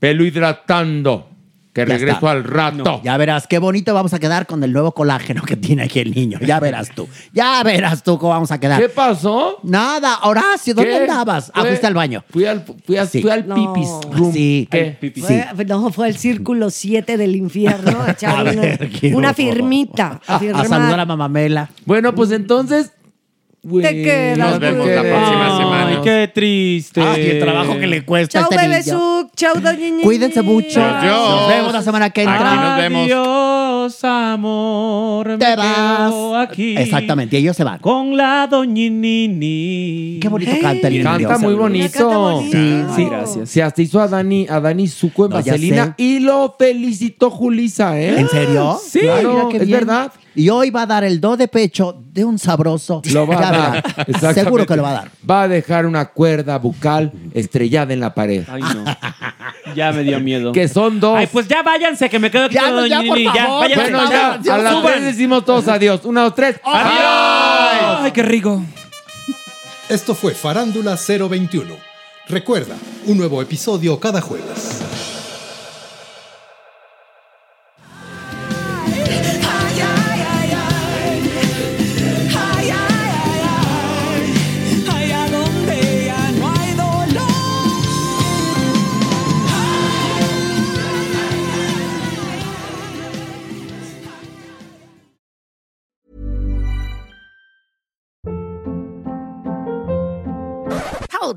pelo hidratando Que Ya regreso está. al rato. Ya verás qué bonito vamos a quedar con el nuevo colágeno que tiene aquí el niño. Ya verás tú. Ya verás tú cómo vamos a quedar. ¿Qué pasó? Nada, Horacio, ¿dónde ¿Qué? andabas? Ah, fuiste al baño. Fui al, fui a- Sí. fui al No. pipis room. Sí. ¿Qué? Fue, no, fue el círculo 7 del infierno. *laughs* a A una, ver, firmita. A, A firmar. saludar a Mamamela. Bueno, pues entonces. Te quedas, Nos vemos la próxima Ay, semana. qué triste. Ay, el trabajo que le cuesta Chau, a este. Suc. Chau, doña. Cuídense mucho. Adiós. Nos vemos la semana que entra. Aquí nos vemos. Adiós, amor. Te me vas. quedo aquí. Exactamente, y ellos se van. Con la doñinini. Qué bonito canta el niño. Canta muy bonito. Canta bonito. Sí, sí. Gracias. Se hasta hizo a Dani, a Dani Suco en No, Vaselina y lo felicitó Julisa, ¿eh? ¿En serio? Sí, claro, es bien. verdad. Y hoy va a dar el do de pecho de un sabroso. *laughs* Lo va a dar. Exactamente. Seguro que lo va a dar. Va a dejar una cuerda bucal estrellada en la pared. Ay, no. Ya me dio miedo. Que son dos. Ay, pues ya váyanse, que me quedo aquí Ya, con ya, Doña por. Ya, favor. váyanse. bueno, ya, ya, a las suban. tres decimos todos adiós. Una, dos, tres. Adiós. Ay, qué rico. Esto fue Farándula 021. Recuerda, un nuevo episodio cada jueves.